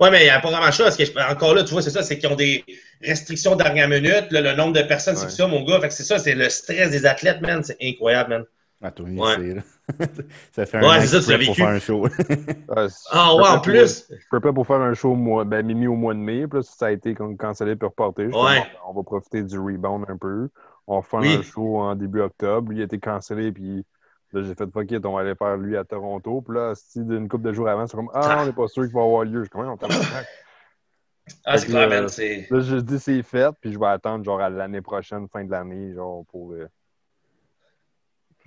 Ouais, mais il n'y a pas vraiment de chose. Parce que je- encore là, tu vois, c'est ça, c'est qu'ils ont des restrictions dernière minute. là, le nombre de personnes, c'est Ouais. ça, mon gars. Fait que c'est ça, c'est le stress des athlètes, man. C'est incroyable, man. Ah, Ouais. *laughs* ça fait un Ouais, an c'est ça, tu pour faire un show. *laughs* Ah, ouais, en pour- plus. Je préparais pour faire un show au mois, ben, Mimi au mois de mai, puis là, ça a été comme cancellé puis reporté. Ouais. bon, on va profiter du rebound un peu. On va faire Oui. un show en début octobre. Lui, il a été cancellé, puis là, j'ai fait fuck it, on va aller faire lui à Toronto. Puis là, si d'une couple de jours avant, c'est comme Ah, on n'est pas sûr qu'il va avoir lieu. Je suis comme, on t'a *laughs* Ah, c'est clair, man. Là, je dis c'est fait, puis je vais attendre genre à l'année prochaine, fin de l'année, genre pour. Euh...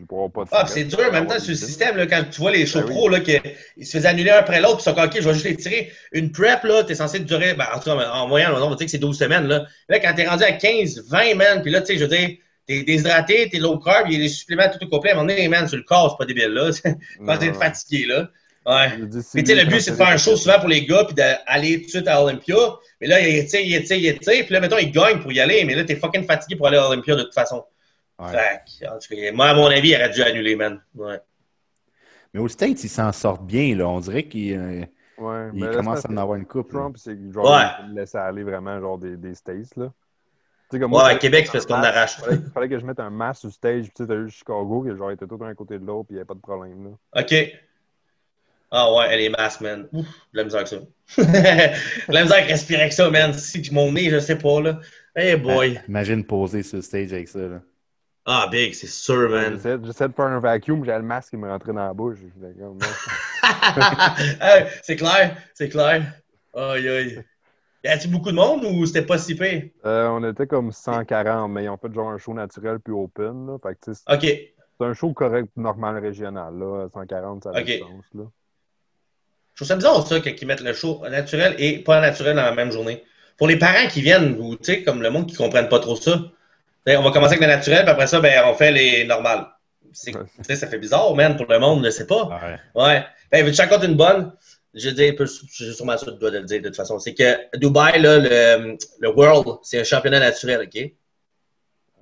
Pas de Ah, c'est dur, en même temps, sur le système, là, quand tu vois les shows Ben oui. pro, là, qu'ils se faisaient annuler un après l'autre, puis ils sont OK, je vais juste les tirer. Une prep, là, t'es censé durer, ben, en tout cas, en moyenne, on va dire que c'est 12 semaines, là. Là, quand t'es rendu à 15, 20, man, puis là, tu sais, je veux dire, t'es déshydraté, t'es low carb, il y a des suppléments tout au complet, à un moment donné, man, sur le corps, c'est pas débile, là. *laughs* quand t'es fatigué, là. Ouais. Puis, tu sais, le but, c'est de faire un show souvent pour les gars, puis d'aller tout de suite à Olympia. Mais là, il étire, il étire, il étire, puis là, mettons, il gagne pour y aller, mais là, t'es fucking fatigué pour aller à Olympia de toute façon. Ouais. Fait que, en tout cas, moi, à mon avis, il aurait dû annuler, man. Ouais. Mais au States, ils s'en sortent bien, là. On dirait qu'ils euh, Ouais, commencent à en avoir une coupe. là. Trump, c'est genre, Ouais. il laisser aller vraiment, genre, des, des States, là. Tu sais, comme Ouais, moi, à Québec, c'est parce qu'on arrache. Fallait, fallait que je mette un masque sur stage, puis tu sais, t'as eu Chicago, que genre, était tout un côté de l'autre, puis il n'y avait pas de problème, là. OK. Ah ouais, elle est masque, man. Ouf, de la misère avec ça. *laughs* de la misère avec respirer avec ça, man. Si que mon nez, je sais pas, là. Hey boy. Ah, Imagine poser sur le stage avec ça, là. Ah, big, c'est sûr, man. J'essaie de faire un vacuum, j'avais le masque qui me rentrait dans la bouche. *laughs* C'est clair, c'est clair. Aïe, aïe. Y a-tu beaucoup de monde ou c'était pas si pire? Euh, on était comme 140, mais ils ont fait genre un show naturel puis open, là. Fait que, OK. c'est un show correct, normal, régional, là. 140, ça a Ok. du sens, là. Je trouve ça bizarre, ça, qu'ils mettent le show naturel et pas naturel dans la même journée. Pour les parents qui viennent, ou, tu sais, comme le monde qui comprennent pas trop ça, on va commencer avec le naturel, puis après ça, ben, on fait les normales. Ça fait bizarre, man, pour le monde, ne sait pas. Ouais. Ouais. Ben, veux-tu raconter une bonne? Je dis, j'ai sûrement ça, tu dois le dire de toute façon. C'est que Dubaï, là, le, le World, c'est un championnat naturel, OK? J'ai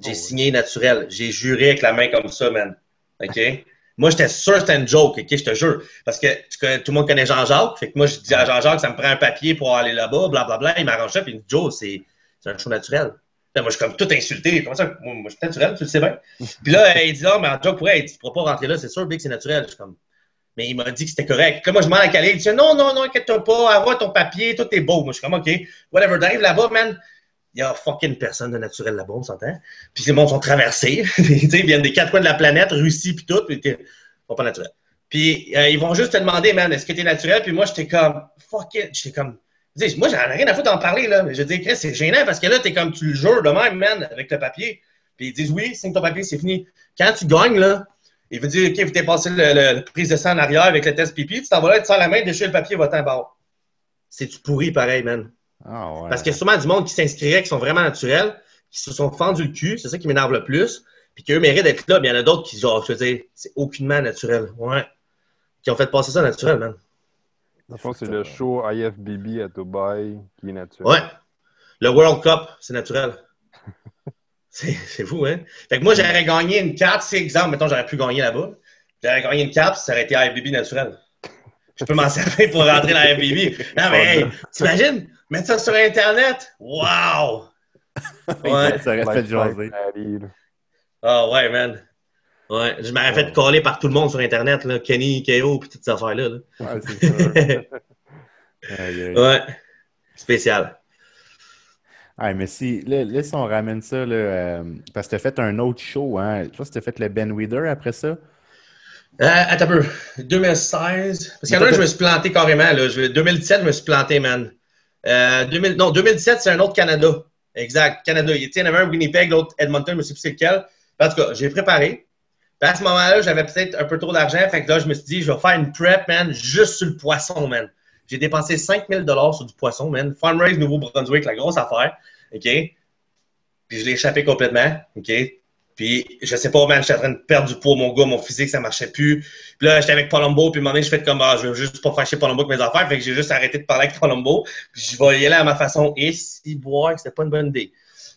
Oh, ouais. signé naturel. J'ai juré avec la main comme ça, man. OK? *laughs* moi, j'étais sûr que c'était une joke, OK? Je te jure. Parce que tu tout le monde connaît Jean-Jacques. Fait que moi, je dis à Jean-Jacques, ça me prend un papier pour aller là-bas, blablabla. Il m'arrange ça, puis il me dit, Joe, c'est un show naturel. Là, moi, je suis comme tout insulté. Comment ça? Moi, moi, je suis naturel, tu le sais bien. *laughs* Puis là, euh, il dit, non, mais en joke, pourrait, tu pourras pas rentrer là, c'est sûr, Big, c'est naturel. Je suis comme, mais il m'a dit que c'était correct. Là, moi, je m'en à Calais. Il dit, non, non, non, inquiète-toi pas, envoie ton papier, tout est beau. Moi, je suis comme, OK, whatever. T'arrives là-bas, man. Il y a fucking personne de naturel là-bas, on s'entend. Puis les mondes sont traversés. *laughs* tu ils viennent des quatre coins de la planète, Russie, puis tout. Puis t'es- ils sont pas naturels. Puis euh, ils vont juste te demander, man, est-ce que t'es naturel? Puis moi, j'étais comme, fuck it. J'étais comme, moi, j'en ai rien à foutre d'en parler, là. Mais je dis, c'est gênant parce que là, t'es comme, tu le jures de même, man, avec le papier. Puis ils disent, oui, signe ton papier, c'est fini. Quand tu gagnes, là, il veut dire, OK, vous t'es passé le, prise de sang en arrière avec le test pipi, tu t'en vas là, tu sors la main, déchire le papier, va-t'en bas. C'est-tu pourri pareil, man? Ah, ouais. Parce qu'il y a souvent du monde qui s'inscrirait, qui sont vraiment naturels, qui se sont fendus le cul, c'est ça qui m'énerve le plus, puis qu'eux méritent d'être là, mais il y en a d'autres qui, genre, je veux dire, c'est aucunement naturel. Ouais. Qui ont fait passer ça naturel, man. Je pense que c'est le show IFBB à Dubaï qui est naturel. Ouais. Le World Cup, c'est naturel. *laughs* c'est fou, hein? Fait que moi, j'aurais gagné une carte, c'est exemple, mettons, j'aurais pu gagner là-bas. J'aurais gagné une carte, ça aurait été IFBB naturel. Je peux m'en *laughs* servir pour rentrer dans IFBB. Non, mais hey, *laughs* t'imagines? Mettre ça sur Internet? Wow! Ouais. ça aurait fait jaser. Ah ouais, man. Ouais, je m'aurais fait coller par tout le monde sur Internet, là. Kenny, KO, puis toutes ces affaires-là. Là. Ouais, c'est ça. *laughs* ouais. Spécial. Ah, mais si, là, si on ramène ça, là, euh, parce que tu as fait un autre show, hein? Je pense que tu as fait le Ben Weeder après ça. Euh, attends un peu. 2016. Parce qu'il y en a un, je me suis planté carrément. Là. 2017, je me suis planté, man. Euh, 2000, non, 2017, c'est un autre Canada. Exact, Canada. Il y en avait un Winnipeg, l'autre Edmonton, je ne sais plus c'est lequel. En tout cas, j'ai préparé. Puis à ce moment-là, j'avais peut-être un peu trop d'argent. Fait que là, je me suis dit, je vais faire une prep, man, juste sur le poisson, man. J'ai dépensé 5000 dollars sur du poisson, man. Farm Race Nouveau-Brunswick, la grosse affaire. OK? Puis je l'ai échappé complètement. OK? Puis je sais pas, man, j'étais en train de perdre du poids, mon gars, mon physique, ça marchait plus. Puis là, j'étais avec Palombo, puis à un moment donné, je fais comme, ah, je veux juste pas fâcher Palombo avec mes affaires. Fait que j'ai juste arrêté de parler avec Palombo. Puis je vais y aller à ma façon. Et si boire, c'était pas une bonne idée.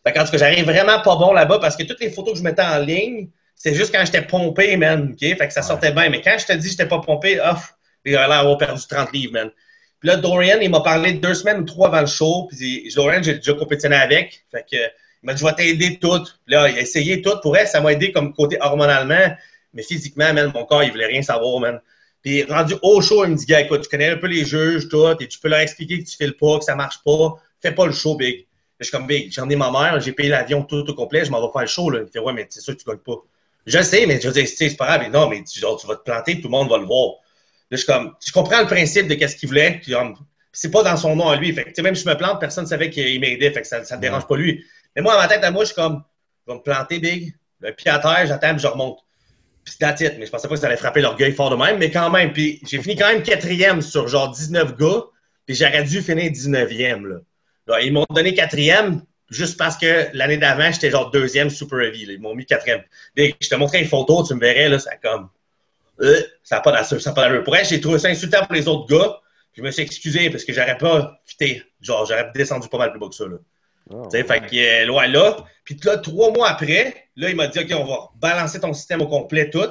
Fait qu'en tout cas, j'arrive vraiment pas bon là-bas parce que toutes les photos que je mettais en ligne, c'est juste quand j'étais pompé, man. OK? Fait que ça sortait bien. Mais quand je te dis que j'étais pas pompé, off, il a l'air d'avoir perdu 30 livres, man. Puis là, Dorian, il m'a parlé deux semaines ou trois avant le show. Puis Dorian, j'ai déjà compétitionné avec. Fait que, il m'a dit, je vais t'aider tout. Puis là, il a essayé tout. Pour elle, ça m'a aidé comme côté hormonalement. Mais physiquement, man, mon corps, il voulait rien savoir, man. Puis rendu au show, il me dit, gars, écoute, tu connais un peu les juges, tout, et tu peux leur expliquer que tu fais le pas, que ça marche pas. Fais pas le show, Big. Je suis comme, Big, j'en ai ma mère, j'ai payé l'avion tout, au complet, je m'en vais faire le show, là. Il fait, ouais, mais c'est sûr que tu gagnes pas. Je sais, mais je veux dire, c'est pas grave. non, mais tu, tu vas te planter, tout le monde va le voir. Là, je suis comme, je comprends le principe de qu'est-ce qu'il voulait. C'est pas dans son nom à lui. Fait que, même si je me plante, personne ne savait qu'il m'aidait. Fait que ça ne dérange pas lui. Mais moi, à ma tête, à moi, je suis comme, je vais me planter big, le pied à terre, j'attends, je remonte. Puis c'est la Mais je pensais pas que ça allait frapper l'orgueil fort de même. Mais quand même, puis j'ai fini quand même quatrième sur genre 19 gars. Puis j'aurais dû finir 19e. Là. ils m'ont donné quatrième juste parce que l'année d'avant, j'étais genre deuxième super heavy. Ils m'ont mis quatrième. Dès que je te montrais une photo, tu me verrais, là, ça comme. Euh, ça n'a pas d'allure. Ça pas Pour elle, j'ai trouvé ça insultant pour les autres gars. Je me suis excusé parce que j'aurais pas fité. Genre, j'aurais descendu pas mal plus bas que ça. Là. Oh, fait que, euh, là. Puis là, trois mois après, là, il m'a dit, OK, on va balancer ton système au complet, tout.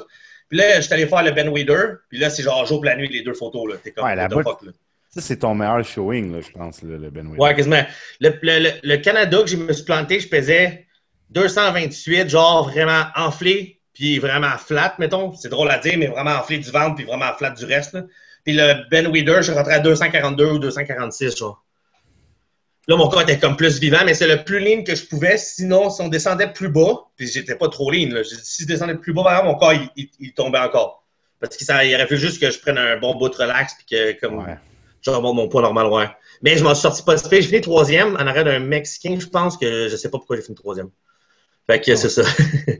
Puis là, je suis allé faire le Ben Weeder. Puis là, c'est genre jour pour la nuit, les deux photos. Là. T'es comme, ouais, la fuck, là. Ça, c'est ton meilleur showing, là, je pense, le, le Ben Weeder. Ouais, quasiment. Le, le, le, Canada que je me suis planté, je pesais 228, genre vraiment enflé, puis vraiment flat, mettons. C'est drôle à dire, mais vraiment enflé du ventre, puis vraiment flat du reste. Là. Puis le Ben Weeder, je rentrais à 242 ou 246, genre. Là, mon corps était comme plus vivant, mais c'est le plus lean que je pouvais. Sinon, si on descendait plus bas, puis j'étais pas trop lean, là. si je descendais plus bas, mon corps, il, tombait encore. Parce qu'il aurait fallu juste que je prenne un bon bout de relax, puis que, comme, je remonte mon poids normal, ouais. Mais je m'en suis sorti pas si J'ai fini troisième en arrêt d'un Mexicain, je pense que je sais pas pourquoi j'ai fini troisième. Fait que c'est ça.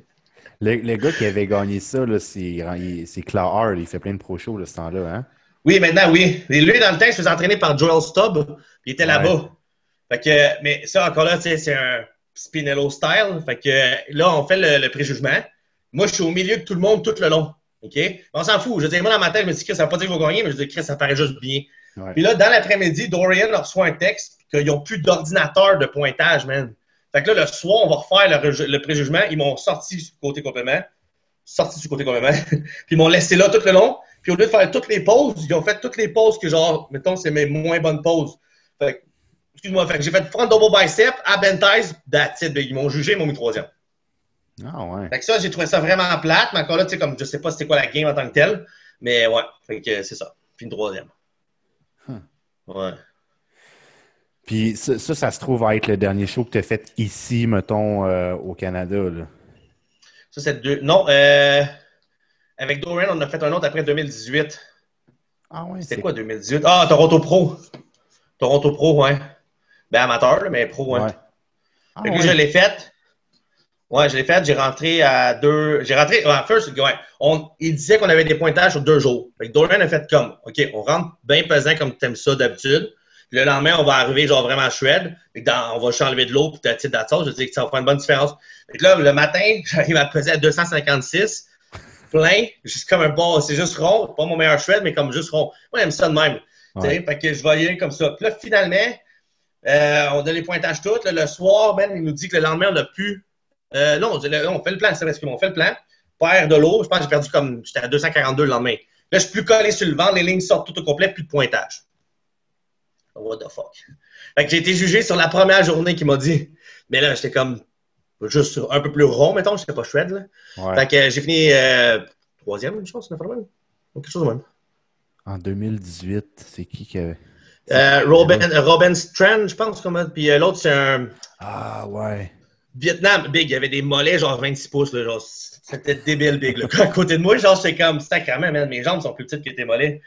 *laughs* le, gars qui avait gagné ça, c'est Claire Il fait plein de pro shows de ce temps-là, hein? Oui, maintenant, oui. Et lui, dans le temps, il se faisait entraîner par Joel Stubb, puis il était là-bas. Fait que, mais ça, encore là, c'est un Spinello style. Fait que là, on fait le, préjugement. Moi, je suis au milieu de tout le monde tout le long. OK? On s'en fout. Je veux dire, moi, dans ma tête, je me dis que ça ne veut pas dire que je vais gagner, mais je veux dire, ça paraît juste bien. Puis là, dans l'après-midi, Dorian reçoit un texte qu'ils n'ont plus d'ordinateur de pointage, man. Fait que là, le soir, on va refaire le, le préjugement. Ils m'ont sorti du côté complément. Sorti du côté complément. *laughs* puis ils m'ont laissé là tout le long. Puis au lieu de faire toutes les pauses, ils ont fait toutes les pauses que, genre, mettons, c'est mes moins bonnes pauses. Fait excuse-moi, fait que j'ai fait front double bicep, ab and that's it. Ils m'ont jugé, ils m'ont mis troisième. Ah ouais. Fait que ça, j'ai trouvé ça vraiment plate, mais encore là, tu sais, comme je sais pas c'était quoi la game en tant que telle, mais ouais, fait que c'est ça. Puis une troisième. Ouais. Puis ça, ça, se trouve à être le dernier show que tu as fait ici, mettons, euh, au Canada. Là. Ça, c'est deux. Non, euh, avec Dorian, on a fait un autre après 2018. Ah ouais, C'était quoi 2018? Ah, Toronto Pro. Toronto Pro, ouais. Ben amateur, mais pro, ouais. Ouais. Ah Fait ouais. je l'ai faite. Ouais, je l'ai faite. J'ai rentré à deux. J'ai rentré. Ouais, first, ouais. On, il disait qu'on avait des pointages sur deux jours. Fait que Dorian a fait comme OK, on rentre bien pesant comme tu aimes ça d'habitude. Le lendemain, on va arriver genre vraiment shred. Fait que dans- on va juste enlever de l'eau puis t'as titre Je dis que ça va faire une bonne différence. Fait que là, le matin, *laughs* j'arrive à peser à 256. Plein, juste comme un bon, c'est juste rond, pas mon meilleur shred, mais comme juste rond. Moi, j'aime ça de même. Tu sais, Ouais. Fait que je vais y aller comme ça. Puis là, finalement, euh, on donne les pointages tous. Là, le soir, Ben, il nous dit que le lendemain, on a pu. Euh, non, on fait le plan, c'est on fait le plan. Perd de l'eau. Je pense que j'ai perdu comme. J'étais à 242 le lendemain. Là, je suis plus collé sur le ventre, les lignes sortent tout au complet, plus de pointage. What the fuck? Fait que j'ai été jugé sur la première journée qu'il m'a dit. Mais là, j'étais comme juste un peu plus rond, mettons, je pas shred. Là. Ouais. Fait que euh, j'ai fini euh, troisième, je pense, même. Ou quelque chose de même. En 2018, c'est qui qui avait. Euh, Robin, Robin Strand, je pense. Comment, puis euh, l'autre, c'est un Ah ouais. Vietnam Big. Il y avait des mollets, genre 26 pouces. Là, genre, c'était débile, Big. Là. À côté de moi, genre, c'est comme sacrément, man, mes jambes sont plus petites que tes mollets.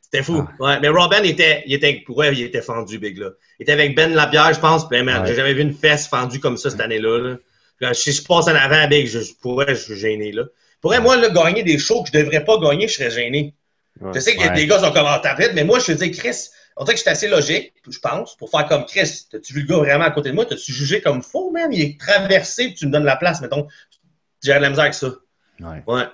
c'était fou. Ouais, mais Robin, il était, il était, pour il était fendu, Big. Là. Il était avec Ben Lapierre, je pense. Puis, man, Ouais. j'ai jamais vu une fesse fendue comme ça cette année-là. Là. Si je passe en avant, Big, je, pourrais, je suis gêné. Là. Pourrais, moi, là, gagner des shows que je devrais pas gagner, je serais gêné. Je sais que des gars sont comme en tablette, mais moi, je te dis, Chris, on dirait que j'étais assez logique, je pense, pour faire comme Chris. T'as-tu vu le gars vraiment à côté de moi? T'as-tu jugé comme faux, man? Il est traversé, puis tu me donnes la place, mettons. J'ai de la misère avec ça. Ouais. Ouais.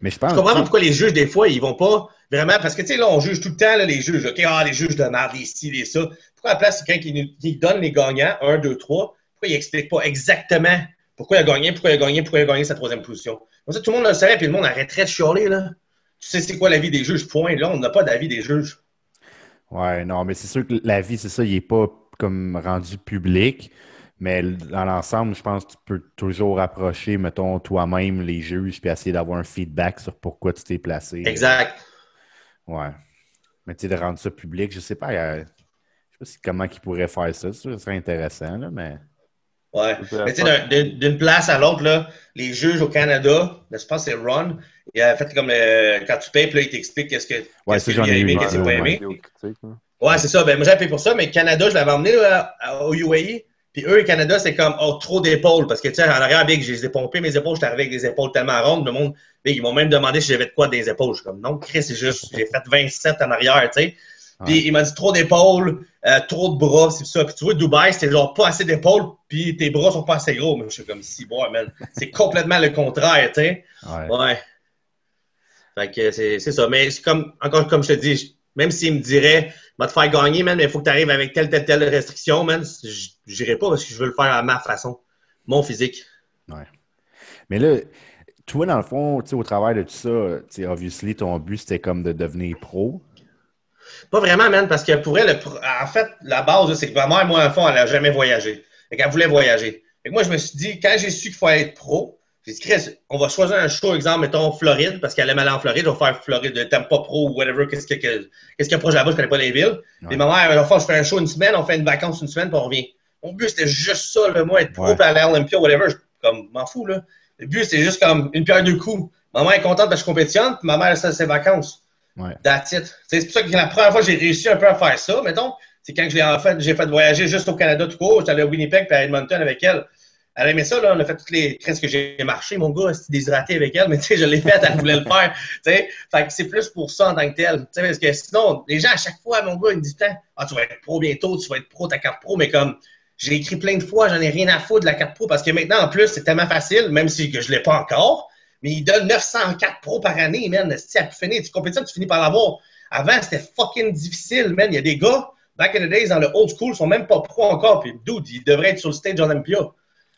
Mais je pense Je comprends pas pourquoi les juges, des fois, ils vont pas vraiment? Parce que, tu sais, là, on juge tout le temps, là, les juges. OK, ah, les juges de merde, les ci, les ça. Pourquoi à la place, c'est quand ils qui donne les gagnants, 1, 2, 3, pourquoi ils expliquent pas exactement pourquoi il a gagné, pourquoi il a gagné, pourquoi il a gagné sa troisième position? Comme ça, tout le monde le savait, puis le monde arrêterait de chialer, là. Tu sais, c'est quoi l'avis des juges, point. Là, on n'a pas d'avis des juges. Ouais, non, mais c'est sûr que la vie, c'est ça, il n'est pas comme rendu public. Mais dans l'ensemble, je pense que tu peux toujours approcher, mettons, toi-même les juges puis essayer d'avoir un feedback sur pourquoi tu t'es placé. Exact. Ouais. Mais tu sais, de rendre ça public, je sais pas, euh, je sais pas si- comment ils pourraient faire ça. Ça serait intéressant, là, mais. Ouais. Mais tu sais, d'un- d'une place à l'autre, là, les juges au Canada, je pense que c'est Ron, il a fait comme euh, quand tu payes, puis là, il t'explique qu'est-ce que Ouais, ai aimé, qu'est-ce qu'il vidéo, pas aimé. Ouais, c'est ça. Ben, moi, j'avais payé pour ça, mais Canada, je l'avais emmené là, au UAE. Puis eux, Canada, c'est comme, oh, trop d'épaules. Parce que, tu sais, en arrière, Big, j'ai pompé mes épaules, j'étais arrivé avec des épaules tellement rondes. Le monde, Big, ils m'ont même demandé si j'avais de quoi des épaules. Je suis comme, non, Chris, c'est juste, j'ai fait 27 en arrière, tu sais. Puis Ouais. il m'a dit trop d'épaules, euh, trop de bras, c'est ça. Puis tu vois, Dubaï, c'était genre pas assez d'épaules, puis tes bras sont pas assez gros. Mais je suis comme, si, bon, man. C'est complètement le contraire, tu sais. Ouais. Ouais. Fait que c'est c'est ça. Mais c'est comme, encore comme je te dis, je- même s'il me dirait, va te faire gagner, man, mais il faut que tu arrives avec telle, telle, telle restriction, man, j'irai pas parce que je veux le faire à ma façon, mon physique. Mais là, toi, dans le fond, au travers de tout ça, tu sais, obviously, ton but, c'était comme de devenir pro. Pas vraiment, man, parce que pour elle, le en fait, la base, c'est que ma mère, moi, en fond, elle n'a jamais voyagé. Fait qu'elle voulait voyager. Fait que moi, je me suis dit, quand j'ai su qu'il fallait être pro, j'ai dit, Chris, on va choisir un show, exemple, mettons Floride, parce qu'elle aime aller en Floride, on va faire Floride, Tampa Pro ou whatever, qu'est-ce qu'il y a que- qu'est-ce qu'il là-bas, je connais pas les villes. Ouais. Puis ma mère, enfin, je fais un show une semaine, on fait une vacance une semaine, puis on revient. Mon but, c'était juste ça, là, moi, être pro, Ouais. puis aller à l'Olympia, whatever, je, comme, m'en fous, là. Le but, c'est juste comme une pierre deux coups. Ma mère est contente parce que je compétitionne, puis ma mère, ça, ses vacances. Ouais. C'est pour ça que la première fois que j'ai réussi un peu à faire ça, mettons, c'est quand je l'ai en fait, j'ai fait voyager juste au Canada tout court. J'étais allé à Winnipeg puis à Edmonton avec elle. Elle aimait ça, là. On a fait toutes les. Qu'est-ce que j'ai marché, mon gars, c'était déshydraté avec elle, mais tu sais, je l'ai fait, elle voulait le faire. Fait que c'est plus pour ça en tant que tel. Parce que sinon, les gens, à chaque fois, mon gars, ils me disent ah, tu vas être pro bientôt, tu vas être pro, ta carte pro, mais comme. J'ai écrit plein de fois, j'en ai rien à foutre de la carte pro parce que maintenant, en plus, c'est tellement facile, même si je ne l'ai pas encore, mais ils donnent 904 pros par année, man. Si à finir, tu compétitionnes, tu finis par l'avoir. Avant, c'était fucking difficile, man. Il y a des gars, back in the days, dans le old school, sont même pas pros encore. Puis, dude, ils devraient être sur le stage Olympia.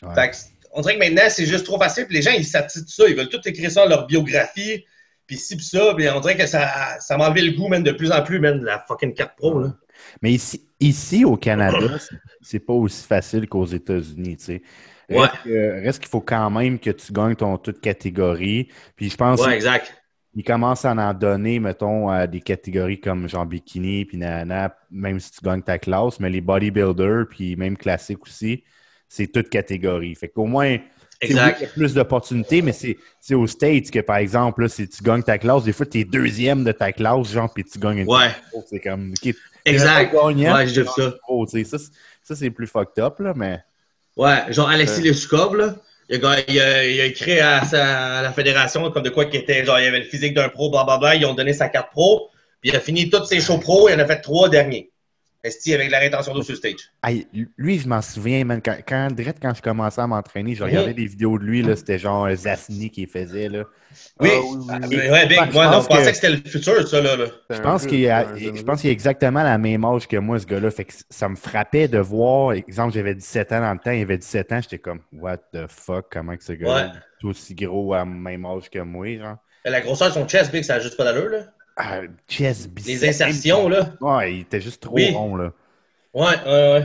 Ouais. Fait que, on dirait que maintenant, c'est juste trop facile. Puis les gens, ils s'attitrent ça. Ils veulent tout écrire ça dans leur biographie. Puis ci, puis ça. Puis on dirait que ça, ça m'a enlevé le goût, man, de plus en plus, man, de la fucking carte pro, là. Mais ici, ici au Canada, c'est pas aussi facile qu'aux États-Unis, tu sais. Ouais. Reste qu'il faut quand même que tu gagnes ton toute catégorie? Puis je pense Ouais, exact. qu'ils commencent à en donner, mettons, à des catégories comme genre bikini, puis nanana, même si tu gagnes ta classe, mais les bodybuilders, puis même classiques aussi, c'est toute catégorie. Fait qu'au moins, Exact. il y a plus d'opportunités, mais c'est aux States que, par exemple, là, si tu gagnes ta classe, des fois, tu es deuxième de ta classe, genre, puis tu gagnes une Ouais. C'est comme. Exact. gagnant, Ouais, j'ai vu ça. ça, c'est plus fucked up, là, mais. Ouais, genre Alexis Ouais. Là. Il a, il, a, il a écrit à, sa- à la fédération comme de quoi qu'il était, genre, il avait le physique d'un pro, blablabla. Ils ont donné sa carte pro. Puis il a fini tous ses shows pro. Il en a fait trois derniers. Esti avec la rétention d'eau sur le stage. Lui, je m'en souviens, man, quand, quand, direct quand je commençais à m'entraîner, je regardais des vidéos de lui, là, c'était genre Zasny qui faisait, là. Oui, Ah, oui, oui, oui. ouais, Big. Je Moi, pense on pensait que- que c'était le futur, ça, là. Je pense qu'il je qu'il a exactement la même âge que moi, ce gars-là. Fait que ça me frappait de voir, exemple, j'avais 17 ans dans le temps, il avait 17 ans, j'étais comme, what the fuck, comment que ce gars-là est aussi gros à même âge que moi, genre. La grosseur de son chest, Big, ça n'a juste pas d'allure, là. Ah, chest, Les insertions, là. Ouais, il était juste trop Oui. rond, là. Ouais, ouais, ouais.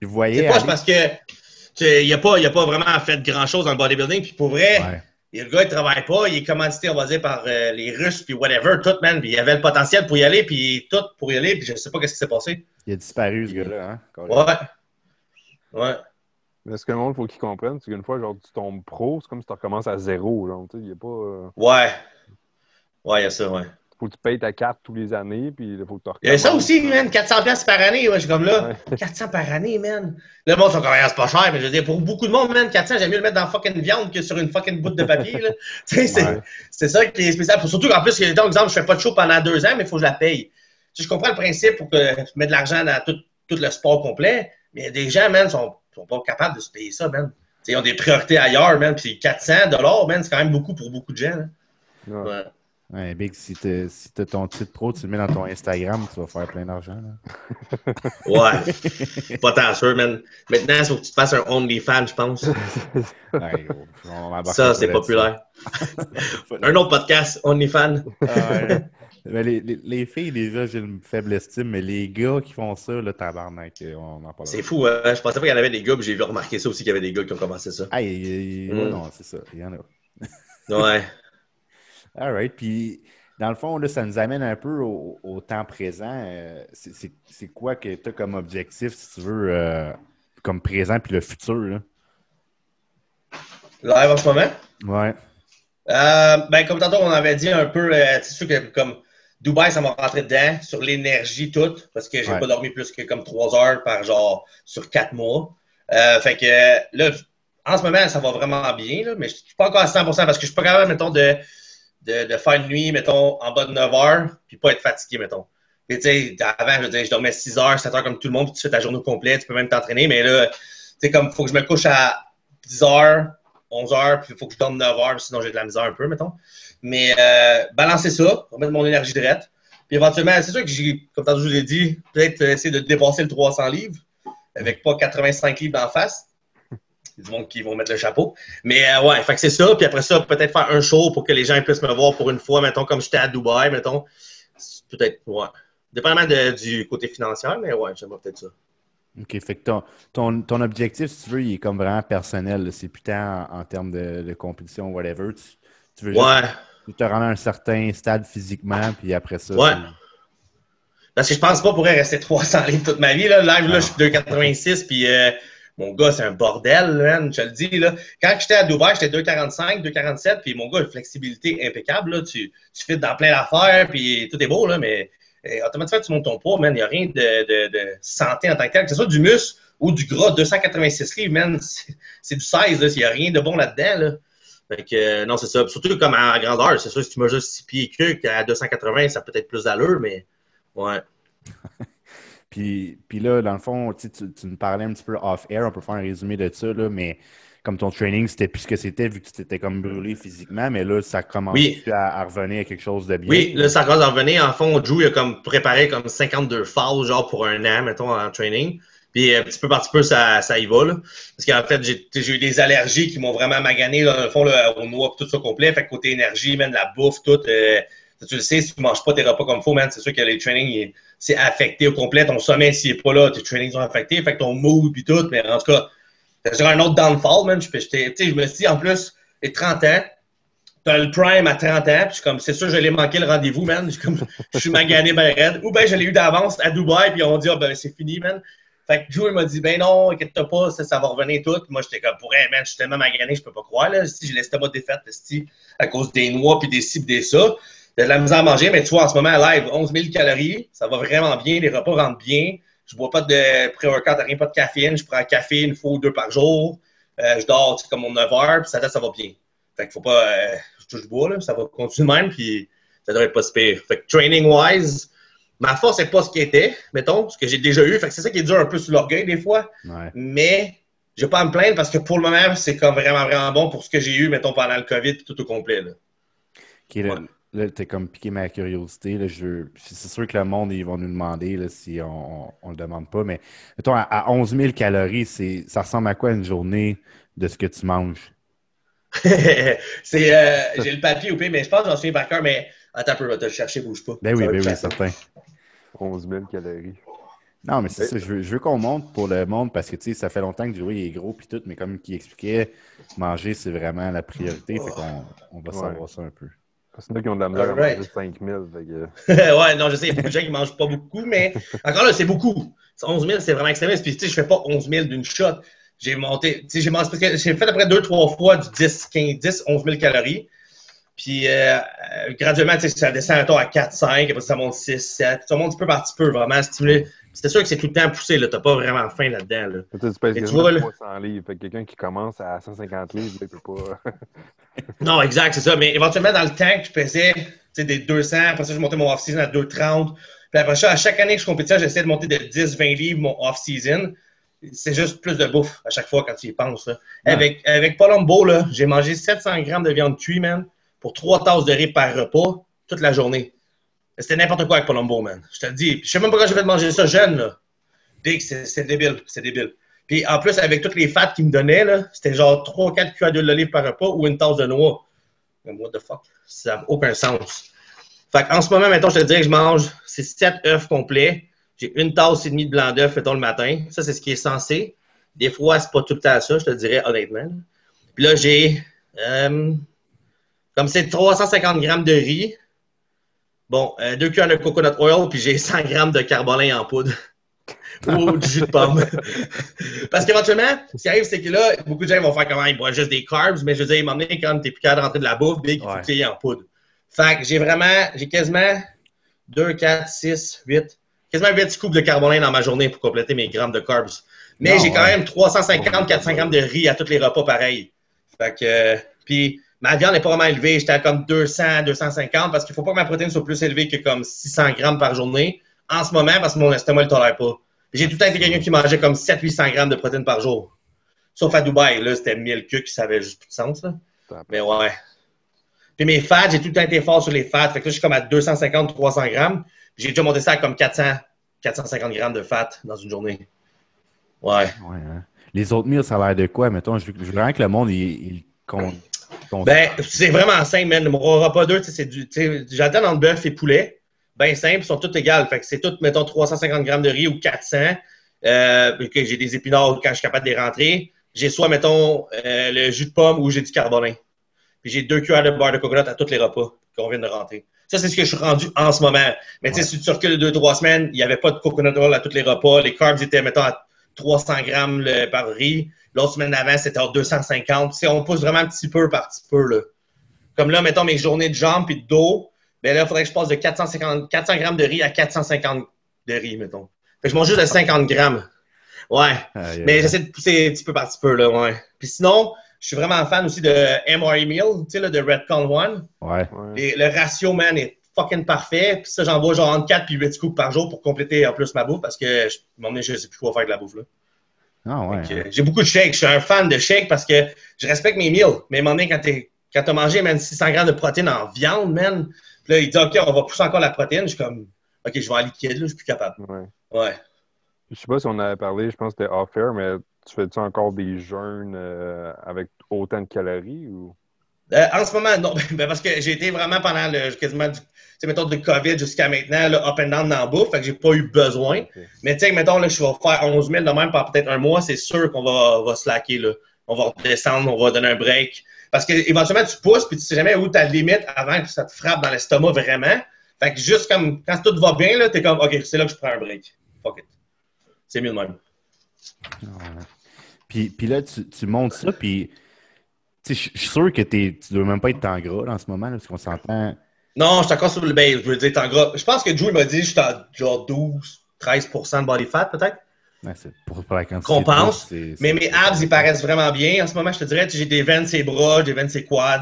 Je C'est voyais. pas aller- parce que tu sais, il a pas, il a pas vraiment fait grand-chose dans le bodybuilding. Puis pour vrai, Ouais. Et le gars, il travaille pas, il est commandité, on va dire, par euh, les Russes, puis whatever, tout, man. Puis il avait le potentiel pour y aller, puis tout pour y aller, puis je sais pas qu'est-ce qui s'est passé. Il a disparu, ce gars-là, hein. Ouais. Ouais. Mais ce que le monde, faut qu'il comprenne, c'est qu'une fois, genre, tu tombes pro, c'est comme si tu recommences à zéro, genre, tu sais, il y a pas... euh, Ouais. Ouais, il y a ça, ouais. Faut que tu payes ta carte tous les années, puis il faut que tu recommences. Il y a ça aussi, man, 400 pièces par année, ouais, je suis comme là. Ouais. *laughs* 400 par année, man. Le monde, sont comme, Ah, c'est pas cher, mais je veux dire, pour beaucoup de monde, man, 400, j'aime mieux le mettre dans fucking viande que sur une fucking bout de papier, là. *laughs* tu sais, c'est, Ouais. c'est ça qui est spécial. Surtout qu'en plus, par exemple, je fais pas de show pendant deux ans, mais il faut que je la paye. Tu sais, je comprends le principe pour que je mette de l'argent dans tout, tout le sport complet, mais des gens, man, sont, sont pas capables de se payer ça, man. Tu sais, ils ont des priorités ailleurs, man, puis 400 dollars, man, c'est quand même beaucoup pour beaucoup de gens, là. Ouais. Ouais. Big, si t'as si ton titre pro, tu le mets dans ton Instagram, tu vas faire plein d'argent. *laughs* Ouais. pas tant sûr, man. Maintenant, il faut que tu te fasses un OnlyFans, je pense. *laughs* Ouais, on Ça, c'est populaire. *laughs* Un autre podcast, OnlyFans. Ah ouais. Mais les, les, les filles, déjà, j'ai une faible estime, mais les gars qui font ça, là, tabarnak, on en parle. C'est fou, hein? Je pensais pas qu'il y en avait des gars, puis j'ai vu remarquer ça aussi qu'il y avait des gars qui ont commencé ça. Ah, il- il- Mm. non, c'est ça, il y en a. Ouais. All right, puis dans le fond, là, ça nous amène un peu au, au temps présent. Euh, c'est- quoi que tu as comme objectif, si tu veux, euh, comme présent, puis le futur, là? Live en ce moment? Ouais. Euh, ben, comme tantôt, on avait dit un peu, c'est sûr que comme Dubaï, ça m'a rentré dedans sur l'énergie toute, parce que j'ai Ouais. pas dormi plus que comme trois heures par genre sur quatre mois. Fait que là, en ce moment, ça va vraiment bien, là, mais je suis pas encore à 100% parce que je suis pas capable, mettons, de, de, de faire une nuit, mettons, en bas de 9 heures, puis pas être fatigué, mettons. Et tu sais, avant, je dire, je dormais 6 heures, 7 heures comme tout le monde, puis tu fais ta journée complète, tu peux même t'entraîner, mais là, tu sais, comme, faut que je me couche à 10 heures, 11 heures, puis il faut que je dorme 9 heures, sinon j'ai de la misère un peu, mettons. Mais euh, balancer ça, remettre mon énergie droite. Puis éventuellement, c'est sûr que j'ai, comme tantôt je vous dit, peut-être essayer de dépasser le 300 livres, avec pas 85 livres d'en face. Du monde qui vont mettre le chapeau. Mais euh, ouais, fait que c'est ça. Puis après ça, peut-être faire un show pour que les gens puissent me voir pour une fois, mettons, comme j'étais à Dubaï, mettons. Peut-être, ouais. Dépendamment de- du côté financier, mais ouais, j'aimerais peut-être ça. OK, fait que ton, ton, ton objectif, si tu veux, il est comme vraiment personnel. C'est plus tant en, en termes de, de compétition, whatever. Tu, tu veux Ouais. juste te rendre à un certain stade physiquement, puis après ça. Ouais. Parce que je pense pas pourrais rester 300 livres toute ma vie. Là. Live, là, Ah. je suis 2,86, puis euh, mon gars, c'est un bordel, man, je te le dis. Là. Quand j'étais à Dubaï, j'étais 2,45, 2,47, puis mon gars, une flexibilité impeccable. Là. Tu, tu fites dans plein d'affaires, puis tout est beau, là, mais euh, automatiquement, tu montes ton poids, man. Il n'y a rien de, de, de santé en tant que tel, que ce soit du muscle ou du gras, 286 livres, man. *laughs* C'est du 16, là. Il n'y a rien de bon là-dedans, là. Fait que, euh, non, c'est ça. Surtout comme en grandeur, c'est sûr, si tu mesures 6 pieds que qu'à 280, ça peut être plus d'allure, mais ouais. *laughs* Puis, puis là, dans le fond, tu, nous parlais un petit peu off-air, on peut faire un résumé de ça, là, mais comme ton training, c'était plus ce que c'était vu que tu t'étais comme brûlé physiquement, mais là, ça commence Oui. à, à revenir à quelque chose de bien. Oui, là, ça commence à revenir. En fond, Drew, il a comme préparé comme 52 phases, genre pour un an, mettons, en training. Puis, un petit peu par petit peu, ça, ça y va, là. Parce qu'en fait, j'ai eu des allergies qui m'ont vraiment magané, dans le fond, là, au noix, tout ça complet. Fait que côté énergie, même la bouffe, tout. euh, tu le sais, si tu manges pas tes repas comme il faut, man, c'est sûr que les trainings, c'est affecté au complet. Ton sommeil, s'il est pas là, tes trainings sont affectés. Fait que ton mood, puis tout. Mais en tout cas, c'est un autre downfall, man. Je, je me suis dit, en plus, j'ai 30 ans. T'as le prime à 30 ans, puis je comme, c'est sûr, je l'ai manqué le rendez-vous, man. Je suis comme, *laughs* je suis magané ben raide. Ou ben, je l'ai eu d'avance à Dubaï, puis on dit, ah, ben, c'est fini, man. Fait que Joe, il m'a dit, ben non, inquiète-toi pas, ça, ça va revenir tout. Moi, j'étais comme, pour man, je suis tellement magané, je peux pas croire, là. Si j'ai l'estomac défaite, si, à cause des noix, puis des ci, des ça. J'ai de la misère à manger, mais tu vois, en ce moment, à live, 11 000 calories, ça va vraiment bien, les repas rentrent bien. Je bois pas de pré-workout, rien, pas de caféine. Je prends un café une fois ou deux par jour. Euh, je dors comme mon 9 heures, puis ça, ça va bien. Fait qu'il faut pas. Euh, je touche bois, là, ça va continuer même, puis ça devrait être pas si pire. Fait que training-wise, ma force n'est pas ce qui était, mettons, ce que j'ai déjà eu. Fait que c'est ça qui est dur un peu sur l'orgueil des fois. Ouais. Mais je vais pas à me plaindre parce que pour le moment, c'est comme vraiment, vraiment bon pour ce que j'ai eu, mettons, pendant le COVID, tout au complet. Là. Là, Ouais. Là, t'as comme piqué ma curiosité. Là, je C'est sûr que le monde, ils vont nous demander là, si on ne le demande pas. Mais mettons, à, à 11 000 calories, c'est- ça ressemble à quoi une journée de ce que tu manges? *laughs* c'est, euh, j'ai le papier pays, mais je pense que j'en souviens par cœur, mais attends un peu, vais te le chercher, bouge pas. Ben oui, Ça va ben oui, facile. certain. 11 000 calories. Non, mais c'est Ouais. ça, je veux, je veux qu'on monte pour le monde parce que tu sais, ça fait longtemps que Joey est gros puis tout, mais comme il expliquait, manger, c'est vraiment la priorité. Fait qu'on on va Ouais. savoir ça un peu. Parce qu'il y en a qui ont de la misère Alright. à manger 5 000. Fait que... *laughs* ouais, non, je sais, il y a beaucoup de gens qui mangent pas beaucoup, mais encore là, c'est beaucoup. 11 000, c'est vraiment extrémiste. Puis, tu sais, je fais pas 11 000 d'une shot. J'ai monté, tu sais, j'ai mangé, parce que j'ai fait après deux, trois fois du 10, 15, 10, 11 000 calories. Puis, euh, euh, graduellement, tu sais, ça descend à 4, 5, après ça monte 6, 7. Ça monte petit peu par petit peu, vraiment stimuler. C'était sûr que c'est tout le temps poussé, là. T'as pas vraiment faim là-dedans, là. Tu sais, tu vois, là- 300 livres? Fait que quelqu'un qui commence à 150 livres, il peut pas. *laughs* Non, exact, c'est ça. Mais éventuellement, dans le temps que je pesais tu sais, des 200, après ça, je montais mon off-season à 230. Puis après ça, à chaque année que je compétais, j'essaie de monter de 10, 20 livres mon off-season. C'est juste plus de bouffe à chaque fois quand tu y penses. là. Ouais. Avec, avec Palombo, là, j'ai mangé 700 grammes de viande cuite, man, pour 3 tasses de riz par repas toute la journée. C'était n'importe quoi avec Palombo, man. Je te le dis. Je sais même pas quand j'ai fait manger ça jeune, là. Big, c'est débile. C'est débile. Puis en plus, avec toutes les fats qu'ils me donnaient, là, c'était genre 3-4 cuillères d'huile d'olive par repas ou une tasse de noix. Comme, What the fuck? Ça n'a aucun sens. Fait en ce moment, mettons, je te dirais que je mange c'est 7 œufs complets. J'ai une tasse et demie de blanc d'œuf, mettons, le matin. Ça, c'est ce qui est censé. Des fois, c'est pas tout le temps ça, je te dirais honnêtement. Puis là, j'ai euh, comme c'est 350 grammes de riz. Bon, euh, deux cuillères de coconut oil, puis j'ai 100 grammes de carbolin en poudre. *laughs* Ou du jus de pomme. *laughs* Parce qu'éventuellement, ce qui arrive, c'est que là, beaucoup de gens vont faire comment ils boivent juste des carbs, mais je veux dire, donné, quand t'es plus capable de rentrer de la bouffe, big, Ouais. tu en poudre. Fait que j'ai vraiment, j'ai quasiment 2, 4, 6, 8, quasiment 8 scoops de carbolin dans ma journée pour compléter mes grammes de carbs. Mais j'ai quand ouais. même 350, 400 grammes de riz à tous les repas pareil. Fait que, euh, puis ma viande n'est pas vraiment élevée. J'étais à comme 200, 250 parce qu'il faut pas que ma protéine soit plus élevée que comme 600 grammes par journée en ce moment parce que mon estomac ne le tolère pas. J'ai tout le temps été quelqu'un qui mangeait comme 700-800 grammes de protéines par jour. Sauf à Dubaï, là, c'était 1000 culs qui ça avait juste plus de sens. Là. Mais ouais. Puis mes fats, j'ai tout le temps été fort sur les fats. Fait que là, je suis comme à 250-300 grammes. J'ai déjà monté ça à comme 400, 450 grammes de fat dans une journée. Ouais. Ouais, hein. Les autres meals, ça a l'air de quoi? Mettons, je veux, vraiment que le monde, il, il Ben, c'est vraiment simple, man. Mon repas 2, c'est du. sais, J'alterne entre bœuf et poulet. Ben simple, ils sont tous égales. Fait que c'est tout, mettons, 350 grammes de riz ou 400. Euh, que j'ai des épinards quand je suis capable de les rentrer. J'ai soit, mettons, euh, le jus de pomme ou j'ai du carbonin. Puis j'ai deux cuillères de beurre de coconut à tous les repas qu'on vient de rentrer. Ça, c'est ce que je suis rendu en ce moment. Mais tu sais, si tu recules deux, trois semaines, il n'y avait pas de coconut oil à tous les repas. Les carbs étaient, mettons, à 300 grammes le- par riz. L'autre semaine d'avant, c'était à 250. Tu sais, on pousse vraiment petit peu par petit peu, là. Comme là, mettons mes journées de jambes et de dos, ben là, il faudrait que je passe de 450, 400 grammes de riz à 450 de riz, mettons. Fait que je mange juste de 50 grammes. Ouais. Mais j'essaie de pousser petit peu par petit peu, là, ouais. Puis sinon, je suis vraiment fan aussi de MRE Meal, tu sais, là, de Redcon One. Ouais. Ouais. Et le ratio, man, est fucking parfait. Puis ça, j'en vois genre entre 4 puis 8 scoops par jour pour compléter en plus ma bouffe parce que, je, à un moment donné, je sais plus quoi faire avec la bouffe, là. Ah, ouais. Hein. J'ai beaucoup de shakes. Je suis un fan de shakes parce que je respecte mes meals. Mais à un moment donné, quand t'es- quand t'as mangé, man, 600 grammes de protéines en viande, man, puis là, il dit, OK, on va pousser encore la protéine. Je suis comme, OK, je vais en liquide, là, je suis plus capable. Ouais. Ouais. Je sais pas si on avait parlé, je pense que c'était off-air, mais tu fais-tu encore des jeûnes euh, avec autant de calories ou? Euh, en ce moment, non. *laughs* Ben, parce que j'ai été vraiment pendant le, quasiment du, mettons, de COVID jusqu'à maintenant, là, up and down dans la bouffe. Fait que j'ai pas eu besoin. Ok. Mais tu sais, mettons, là, je vais faire 11 000 de même par peut-être un mois, c'est sûr qu'on va, va slacker, là. On va redescendre, on va donner un break. Parce que éventuellement, tu pousses, puis tu sais jamais où ta limite avant que ça te frappe dans l'estomac vraiment. Fait que juste comme, quand tout va bien, là, t'es comme, OK, c'est là que je prends un break. Fuck it. C'est mieux de même. Ouais. Puis, puis là, tu, tu montes ça, puis je je suis sûr que t'es- tu dois même pas être en gras là, en ce moment, là, parce qu'on s'entend. Non, je suis encore sur le base. Je veux dire, en gras. Je pense que Drew m'a dit que j'étais à genre 12, 13% de body fat, peut-être. Ouais, c'est pour, pour la quantité. Qu'on pense, c'est- Mais c'est- mes abs, ils paraissent vraiment bien. En ce moment, je te dirais, tu j'ai des veines, ses bras, des veines, ses quads.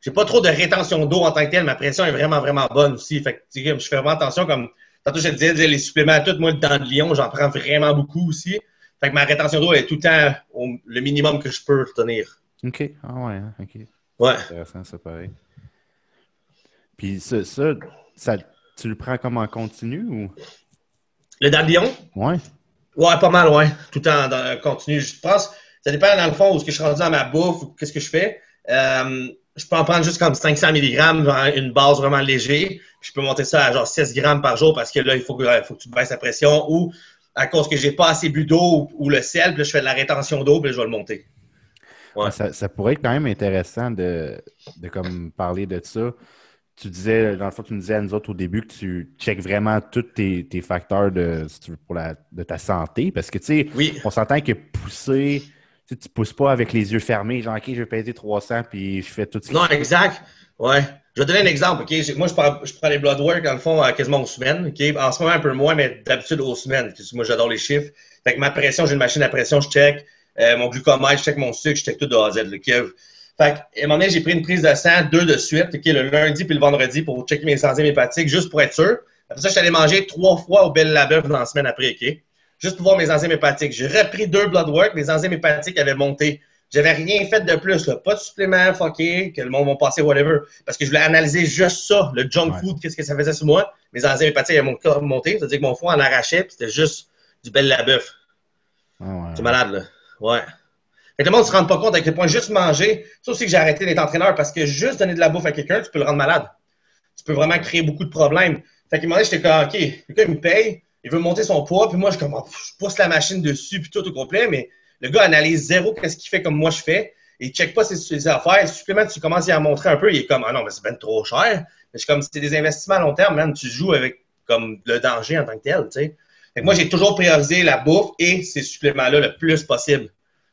J'ai pas trop de rétention d'eau en tant que tel. Ma pression est vraiment, vraiment bonne aussi. Fait que, tu je fais vraiment attention. Comme, tantôt, je te disais, les suppléments à tout, moi, le dent de lion, j'en prends vraiment beaucoup aussi. Fait que ma rétention d'eau est tout le temps au- le minimum que je peux tenir. OK. Ah ouais, hein, OK. Ouais. Intéressant, ça, pareil. Puis ça, ça, ça, tu le prends comme en continu ou? Le lion, Ouais. Ouais, pas mal, ouais. Tout temps dans continu. Je pense, ça dépend dans le fond où est-ce que je suis rendu dans ma bouffe ou qu'est-ce que je fais. Euh, je peux en prendre juste comme 500 mg, une base vraiment léger. Puis je peux monter ça à genre 6 grammes par jour parce que là, il faut que, il faut que tu baisses la pression ou à cause que j'ai pas assez bu d'eau ou, ou le sel, puis là, je fais de la rétention d'eau, puis là, je vais le monter. Ouais. Ça, ça pourrait être quand même intéressant de, de comme parler de ça. Tu disais, dans le fond, tu nous disais à nous autres au début que tu checkes vraiment tous tes, tes facteurs de, si tu veux, pour la, de ta santé. Parce que, tu sais, Oui. on s'entend que pousser, tu sais, tu pousses pas avec les yeux fermés, genre, OK, je vais peser 300 puis je fais tout ce Non, exact. Ouais. Je vais te donner un exemple. Moi, je prends, je prends les blood work, dans le fond, euh, quasiment aux semaines. ok? En ce moment, un peu moins, mais d'habitude aux semaines. Moi, j'adore les chiffres. Fait que ma pression, j'ai une machine à pression, je check. Euh, mon glucomètre, je check mon sucre, je check tout de A à Z. Le Kev. Fait que, à un moment donné, j'ai pris une prise de sang, deux de suite, le lundi puis le vendredi pour checker mes enzymes hépatiques, juste pour être sûr. Après ça, je suis allé manger trois fois au Belle Labeuf dans la semaine après, OK? Juste pour voir mes enzymes hépatiques. J'ai repris deux blood work, les enzymes hépatiques avaient monté. J'avais rien fait de plus, là. pas de supplément fucké, que le monde va passer, whatever. Parce que je voulais analyser juste ça, le junk Ouais. food, qu'est-ce que ça faisait sur moi. Mes enzymes hépatiques avaient mon- monté, c'est-à-dire que mon foie en arrachait, puis c'était juste du bel labeuf. Ah ouais, C'est malade, là. Ouais. Fait que le monde ne se rend pas compte à quel point juste manger, ça aussi que j'ai arrêté d'être entraîneur parce que juste donner de la bouffe à quelqu'un, tu peux le rendre malade. Tu peux vraiment créer beaucoup de problèmes. Fait qu'à un moment j'étais comme, OK, le gars, il me paye, il veut monter son poids, puis moi, je, comme, je pousse la machine dessus, puis tout au complet, mais le gars analyse zéro qu'est-ce qu'il fait comme moi je fais. Il check pas ses, ses affaires. Le supplément, tu commences à en montrer un peu, il est comme, ah non, mais c'est ben trop cher. Mais je suis comme, c'est des investissements à long terme, man. Tu joues avec comme le danger en tant que tel, tu sais. Fait que moi, j'ai toujours priorisé la bouffe et ces suppléments-là le plus possible.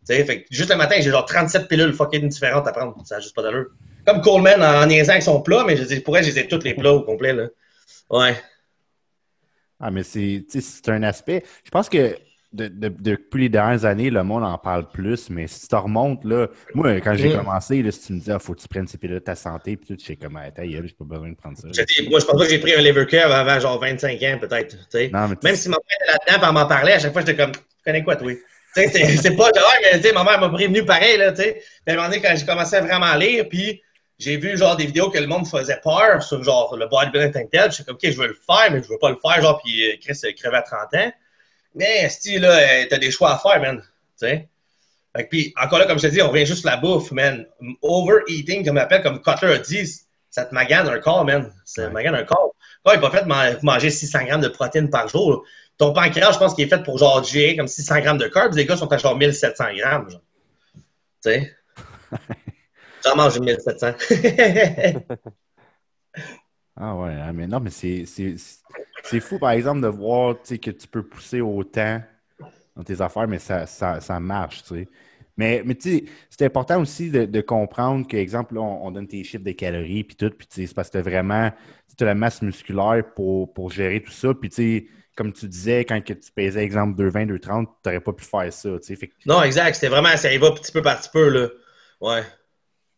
Fait juste le matin, j'ai genre 37 pilules fucking différentes à prendre. Ça n'a juste pas d'allure. Comme Coleman en, niaisant avec son plat, mais je dis, pour elle, je les ai tous les plats au complet, là. Ouais. Ah, mais c'est un aspect. Je pense que de- de- depuis les dernières années, le monde en parle plus, mais si tu remontes, là, moi, quand j'ai Mm. commencé, là, si tu me disais, ah, faut que tu prennes ces pilules de ta santé, puis tout, je sais comme, ah, ta gueule, j'ai pas besoin de prendre ça. Moi, je pense pas que j'ai pris un liver curve avant genre 25 ans, peut-être. Même si ma mère était là-dedans, elle m'en parlait, à chaque fois, j'étais comme, tu connais quoi, toi? Tu sais, c'est c'est pas genre, mais tu sais, ma mère m'a prévenu pareil, là, tu sais. Puis à un moment donné, quand j'ai commencé à vraiment lire, puis j'ai vu, genre, des vidéos que le monde faisait peur sur, genre, le bodybuilding tel. J'étais comme, OK, je veux le faire, mais je veux pas le faire, genre, puis euh, Chris euh, crever à 30 ans. Mais, si, là, euh, t'as des choix à faire, man. Tu sais. Fait que, puis, encore là, comme je te dis, on revient juste sur la bouffe, man. Overeating, comme on appelle, comme Cutler a dit, ça te magane un corps, man. Ça Ouais. magane un corps. Ouais, il n'est pas fait de man- manger 600 grammes de protéines par jour. là. Ton pancréas, je pense qu'il est fait pour genre gérer comme 600 grammes de carbs. Les gars sont à genre 1700 grammes. Genre. Tu sais? *laughs* J'en mange 1700. *laughs* Ah ouais, hein, mais non, mais c'est c'est- fou, par exemple, de voir que tu peux pousser autant dans tes affaires, mais ça, ça, ça marche. Mais, mais tu sais, c'est important aussi de, comprendre que, exemple, là, on, on donne tes chiffres de calories, puis tout, puis c'est parce que vraiment tu as la masse musculaire pour, pour gérer tout ça. Puis, tu sais, comme tu disais, quand que tu pesais, exemple, 2,20, 2,30, tu n'aurais pas pu faire ça, non, exact. C'était vraiment, ça y va petit peu par petit peu, là. Ouais.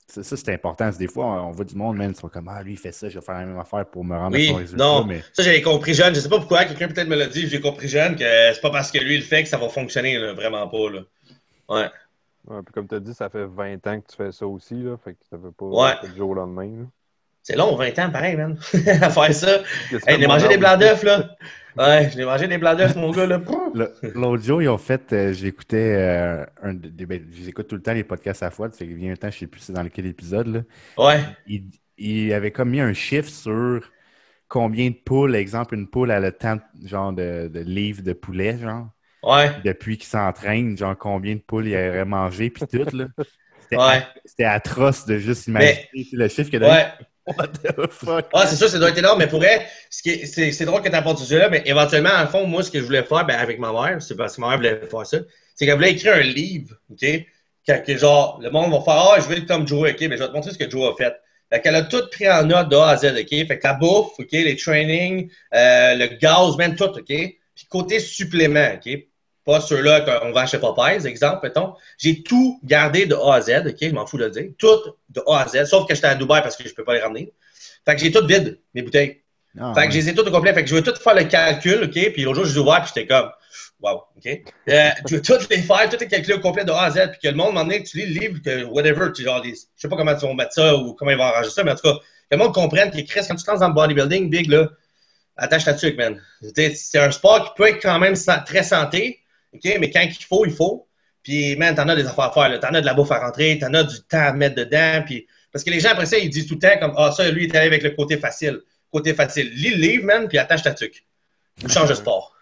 Ça, c'est important. Des fois, on voit du monde, même, ils sont comme, ah, lui, il fait ça, je vais faire la même affaire pour me rendre à Oui, son résultat. non. Mais... Ça, j'avais compris jeune. Je sais pas pourquoi. Quelqu'un peut-être me l'a dit. J'ai compris jeune que c'est pas parce que lui il le fait que ça va fonctionner, là. Vraiment pas, là. Ouais. Ouais, puis comme tu as dit, ça fait 20 ans que tu fais ça aussi, là, fait que ça fait pas Ouais. du jour au lendemain. là. C'est long, 20 ans, pareil, man. *laughs* à faire ça. Hey, j'ai mangé des blancs d'œufs, là. *laughs* Ouais, j'ai mangé des blancs d'œufs, mon gars, là. L'autre jour, ils ont fait, euh, j'écoutais, euh, un de- des- ben, j'écoute tout le temps les podcasts à fois, ça fait qu'il vient un temps, je sais plus c'est dans lequel épisode, là. Ouais. Il, il avait comme mis un chiffre sur combien de poules, exemple, une poule a le temps, genre, de, de livres de poulet, genre, Ouais. depuis qu'il s'entraîne, genre, combien de poules il aurait mangé, puis tout, là. C'était Ouais. c'était atroce de juste imaginer le chiffre que donné. Ouais. Ah, c'est sûr, ça doit être énorme, mais pour est- c'est drôle que tu apportes ce sujet-là, mais éventuellement, en fond, moi, ce que je voulais faire ben, avec ma mère, c'est parce que ma mère voulait faire ça, c'est qu'elle voulait écrire un livre, OK? Que genre, le monde va faire Ah, je veux être comme Joe, OK? Mais je vais te montrer ce que Joe a fait. Fait qu'elle a tout pris en note de A à Z, OK? Fait que la bouffe, OK? Les trainings, euh, le gaz, même tout, OK? Puis côté supplément, OK? Pas ceux-là qu'on vend chez Popeyes, exemple, mettons. J'ai tout gardé de A à Z, OK? Je m'en fous de le dire. Tout de A à Z, sauf que j'étais à Dubaï parce que je peux pas les ramener. Fait que j'ai tout vide, mes bouteilles. Ah, Fait que je les ai toutes au complet. Fait que je vais tout faire le calcul, OK? Puis l'autre jour, je les ai ouverts, puis j'étais comme, wow, OK? Euh, je vais toutes les faire, tout est calculé au complet de A à Z. Puis que le monde, m'en est, tu lis le livre, que whatever, tu genre, les- je sais pas comment ils vont mettre ça ou comment ils vont arranger ça, mais en tout cas, que le monde comprenne que Chris, quand tu te lances dans le bodybuilding, big, là, attache ta tuque, man. C'est un sport qui peut être quand même très santé, OK? Mais quand il faut, il faut. Puis, man, t'en as des affaires à faire, là. T'en as de la bouffe à rentrer, t'en as du temps à mettre dedans. Puis, parce que les gens, après ça, ils disent tout le temps comme, ah, ça, lui, il est avec le côté facile. Côté facile. Lis le livre, man, puis attache ta tuque. Ou change de sport.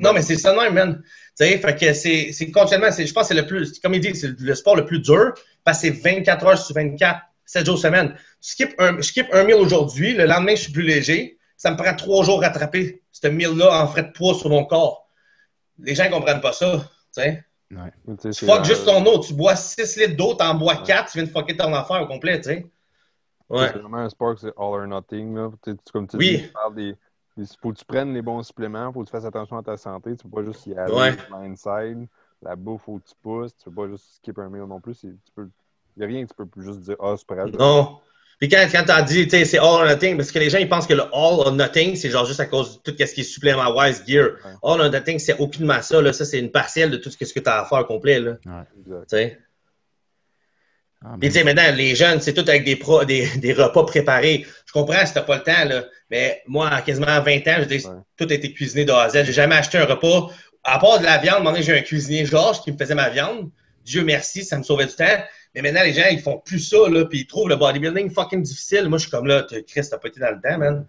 Non, mais c'est ça même, man. Tu sais, fait que c'est, continuellement, je pense que c'est le plus, comme il dit, c'est le sport le plus dur parce que c'est 24 heures sur 24, 7 jours semaine. Je skip un, je skip un meal aujourd'hui, le lendemain, je suis plus léger. Ça me prend trois jours à rattraper ce meal-là en frais de poids sur mon corps. Les gens ne comprennent pas ça. Tu sais. Ouais. Tu fuck juste ton eau. Tu bois 6 litres d'eau, t'en bois Ouais. 4, tu viens de fucker ton affaire au complet, tu sais. Ouais. C'est vraiment un sport que c'est all or nothing. Là. Comme tu Oui. dis, tu parles des. Il faut que tu prennes les bons suppléments, faut que tu fasses attention à ta santé. Tu peux pas juste y aller Ouais. blindside. La bouffe, faut que tu pousses. Tu peux pas juste skip un meal non plus. Tu peux... Il n'y a rien que tu peux plus juste dire Ah, c'est pas grave. Non. Puis quand, quand t'as dit, tu sais, c'est all or nothing, parce que les gens, ils pensent que le all or nothing, c'est genre juste à cause de tout ce qui est supplément wise gear. Ouais. All or nothing, c'est aucunement ça, là. Ça, c'est une partielle de tout ce que tu as à faire au complet, là. Exact. Sais? Ah, Puis, tu sais, maintenant, les jeunes, c'est tout avec des, pro- des, des repas préparés. Je comprends si t'as pas le temps, là. Mais moi, à quasiment 20 ans, je dis, Ouais. tout a été cuisiné de A à Z. J'ai jamais acheté un repas. À part de la viande, à un moment donné, j'ai un cuisinier Georges qui me faisait ma viande. Dieu merci, ça me sauvait du temps. Mais maintenant, les gens, ils font plus ça, là. Puis ils trouvent le bodybuilding fucking difficile. Moi, je suis comme là, Chris, t'as pas été dans le temps, man.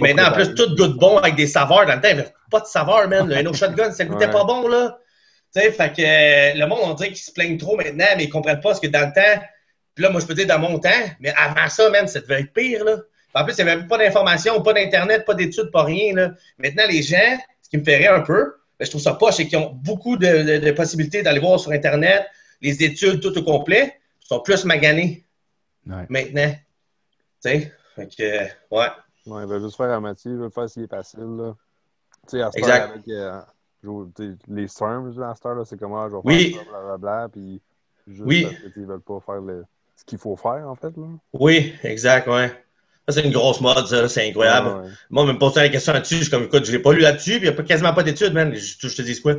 Maintenant, en plus, tout goûte bon avec des saveurs. Dans le temps, il n'y avait pas de saveur, man. Le No Shotgun, ça goûtait Ouais. pas bon, là. Tu sais, fait que euh, le monde, on dirait qu'ils se plaignent trop maintenant, mais ils comprennent pas ce que dans le temps. Puis là, moi, je peux dire dans mon temps, mais avant ça, man, ça devait être pire, là. En plus, il n'y avait pas d'informations, pas d'Internet, pas d'études, pas rien, là. Maintenant, les gens, ce qui me ferait un peu, ben, je trouve ça poche, c'est qu'ils ont beaucoup de, de- de possibilités d'aller voir sur Internet, les études tout au complet, sont plus maganés Ouais. maintenant. Tu sais, fait que, ouais. Ouais, il va juste faire à moitié, il va faire s'il est facile. Là. Tu sais, à Exact. heure, avec euh, les serms, là, à là, c'est comment je vais Oui. faire blablabla, puis juste Oui. parce veulent pas faire le, ce qu'il faut faire, en fait. Là. Oui, exact, ouais. Ça, c'est une grosse mode, ça, c'est incroyable. Ouais, ouais. Moi, me poser la question là-dessus, je suis comme, écoute, je l'ai pas lu là-dessus, puis il n'y a pas- quasiment pas d'études, man. Je, je te dis quoi?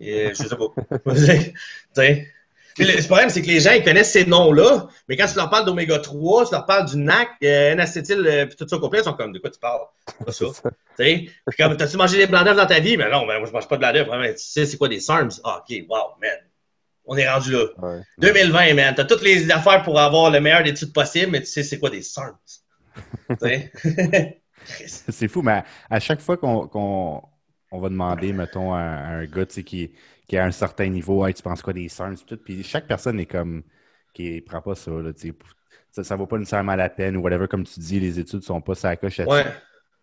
Et, je sais pas. *laughs* Tu sais. Puis le, problème, c'est que les gens, ils connaissent ces noms-là, mais quand tu leur parles d'oméga 3, tu leur parles du NAC, euh, N-acétyl, euh, puis tout ça au complet, ils sont comme, de quoi tu parles? C'est pas *laughs* ça. Tu sais? Puis comme, t'as-tu mangé des blancs d'œufs dans ta vie? Ben non, ben moi, je mange pas de blancs d'œufs. Vraiment, Tu sais, c'est quoi des SARMs? Ah, OK, wow, man. On est rendu là. Ouais. 2020, man. T'as toutes les affaires pour avoir le meilleur d'études possible, mais tu sais, c'est quoi des SARMs? *laughs* tu sais? *laughs* Christ. C'est fou, mais à, chaque fois qu'on qu'on- on va demander, mettons, à, à un gars qui, qui à un certain niveau, Hey, tu penses quoi des puis tout, puis chaque personne est comme, qui prend pas ça, là, ça, ça vaut pas nécessairement la peine ou whatever, comme tu dis, les études sont pas sa coche. Ouais.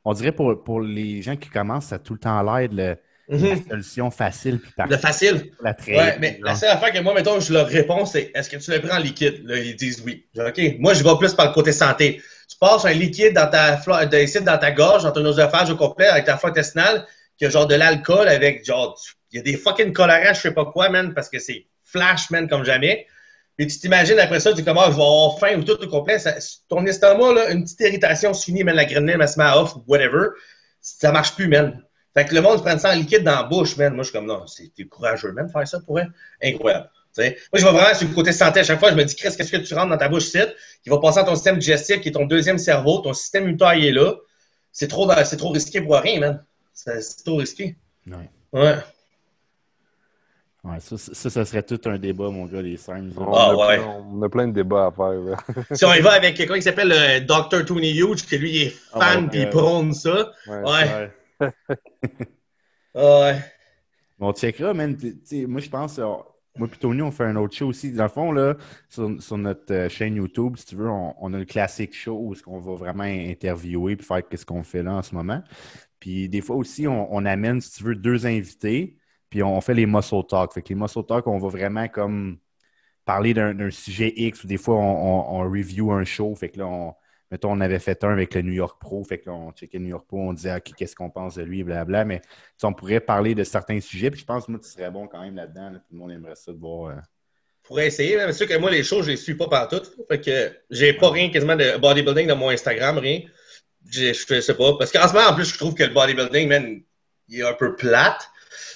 On dirait pour, pour les gens qui commencent, ça a tout le temps l'air de le- la Mhm. solution facile puis Le facile. la traîne. Ouais, mais la seule affaire que moi, mettons, je leur réponds, c'est est-ce que tu le prends en liquide? Là, ils disent oui. Je dis, OK. Moi, je vais plus par le côté santé. Tu passes un liquide dans ta dans ta gorge, dans ton oesophage au complet, avec ta flore intestinale, qui a genre de l'alcool avec genre. Il y a des fucking colorants, je sais pas quoi, man, parce que c'est flash, man, comme jamais. Puis tu t'imagines après ça, tu dis comment je vais avoir faim ou tout au complet. Ton estomac, là, une petite irritation se finit, man, la grenade, elle se met à off whatever. Ça marche plus, man. Fait que le monde prend ça en liquide dans la bouche, man. Moi, je suis comme, non, c'est courageux, man, de faire ça pour elle. Incroyable. Moi, je vais vraiment sur le côté santé à chaque fois. Je me dis, Chris, qu'est-ce que tu rentres dans ta bouche ici, qui va passer dans ton système digestif, qui est ton deuxième cerveau, ton système immunitaire est là. C'est trop, trop risqué pour rien, man. C'est trop risqué. Ouais. Ouais. Ouais, ça, ça, ça serait tout un débat, mon gars, les. On, Ah, a ouais. plein, on a plein de débats à faire. là. *laughs* si on y va avec quelqu'un qui s'appelle euh, Dr. Tony Huge, que lui, il est Oh fan my puis il prône ça. Ouais. Ouais. Ouais. Ah. On checkera, man. Tu sais, moi, je pense, euh, moi et Tony, on fait un autre show aussi. Dans le fond, là, sur, notre euh, chaîne YouTube, si tu veux, on, a le classique show où on va vraiment interviewer et faire ce qu'on fait là en ce moment. Puis des fois aussi, on, amène, si tu veux, deux invités, puis on fait les muscle talk. Fait que les muscle talk, on va vraiment comme parler d'un sujet X ou des fois, on, on, review un show. Fait que là, on, mettons, on avait fait un avec le New York Pro, fait qu'on checkait le New York Pro, on disait, OK, qu'est-ce qu'on pense de lui, blablabla. Mais on pourrait parler de certains sujets, puis je pense, moi, tu serais bon quand même là-dedans. tout le monde aimerait ça de voir. Euh... Pourrait essayer, mais c'est sûr que moi, les choses, je les suis pas partout. Fait que j'ai pas rien quasiment de bodybuilding dans mon Instagram, rien. Je, je sais pas. Parce qu'en ce moment, en plus, je trouve que le bodybuilding, man, il est un peu plate.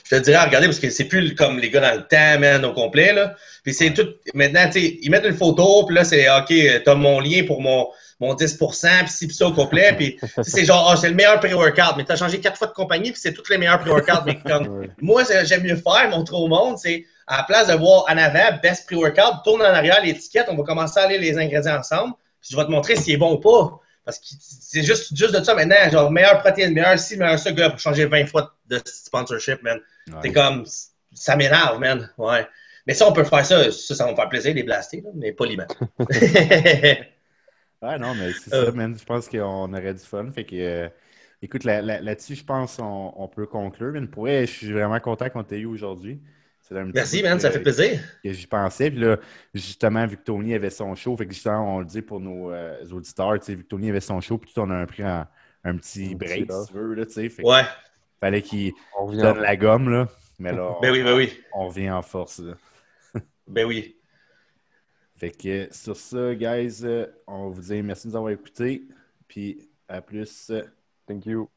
Je te dirais, regardez, parce que c'est plus comme les gars dans le temps, man, au complet, là. Puis c'est tout, maintenant, tu sais, ils mettent une photo, puis là, c'est, OK, t'as mon lien pour mon, mon 10% puis si puis ça au complet. Puis c'est genre, oh, c'est le meilleur pré-workout, mais tu as changé quatre fois de compagnie, puis c'est tous les meilleurs pré-workouts. Mais comme, moi, j'aime mieux faire, montrer au monde, c'est à la place de voir en avant, best pré-workout, tourne en arrière l'étiquette, on va commencer à aller les ingrédients ensemble, puis je vais te montrer s'il est bon ou pas. Parce que c'est juste, juste de ça maintenant, genre meilleure protéine, meilleur ci, meilleur ça, gars, pour changer 20 fois de sponsorship, man. C'est comme, ça m'énerve, man. Ouais. Mais ça, on peut faire ça, ça, ça va me faire plaisir, les blaster, mais pas les *laughs* Ouais, non, mais c'est ça, man. Je pense qu'on aurait du fun. Fait que, euh, écoute, là-dessus, je pense qu'on peut conclure. Mais pour je suis vraiment content qu'on t'ait eu aujourd'hui. Merci, man, ça fait plaisir. Que j'y pensais. Puis là, justement, vu que Tony avait son show, fait que justement, on le dit pour nos euh, auditeurs, tu sais, vu que Tony avait son show, puis tout, on a pris un, un petit break, si tu veux, là, tu sais. Ouais. Fallait qu'il donne la gomme, là. Mais là, ben oui, ben oui. on revient en force, *laughs* ben oui. Fait que sur ça, guys, on vous dit merci de nous avoir écoutés. Puis à plus. Thank you.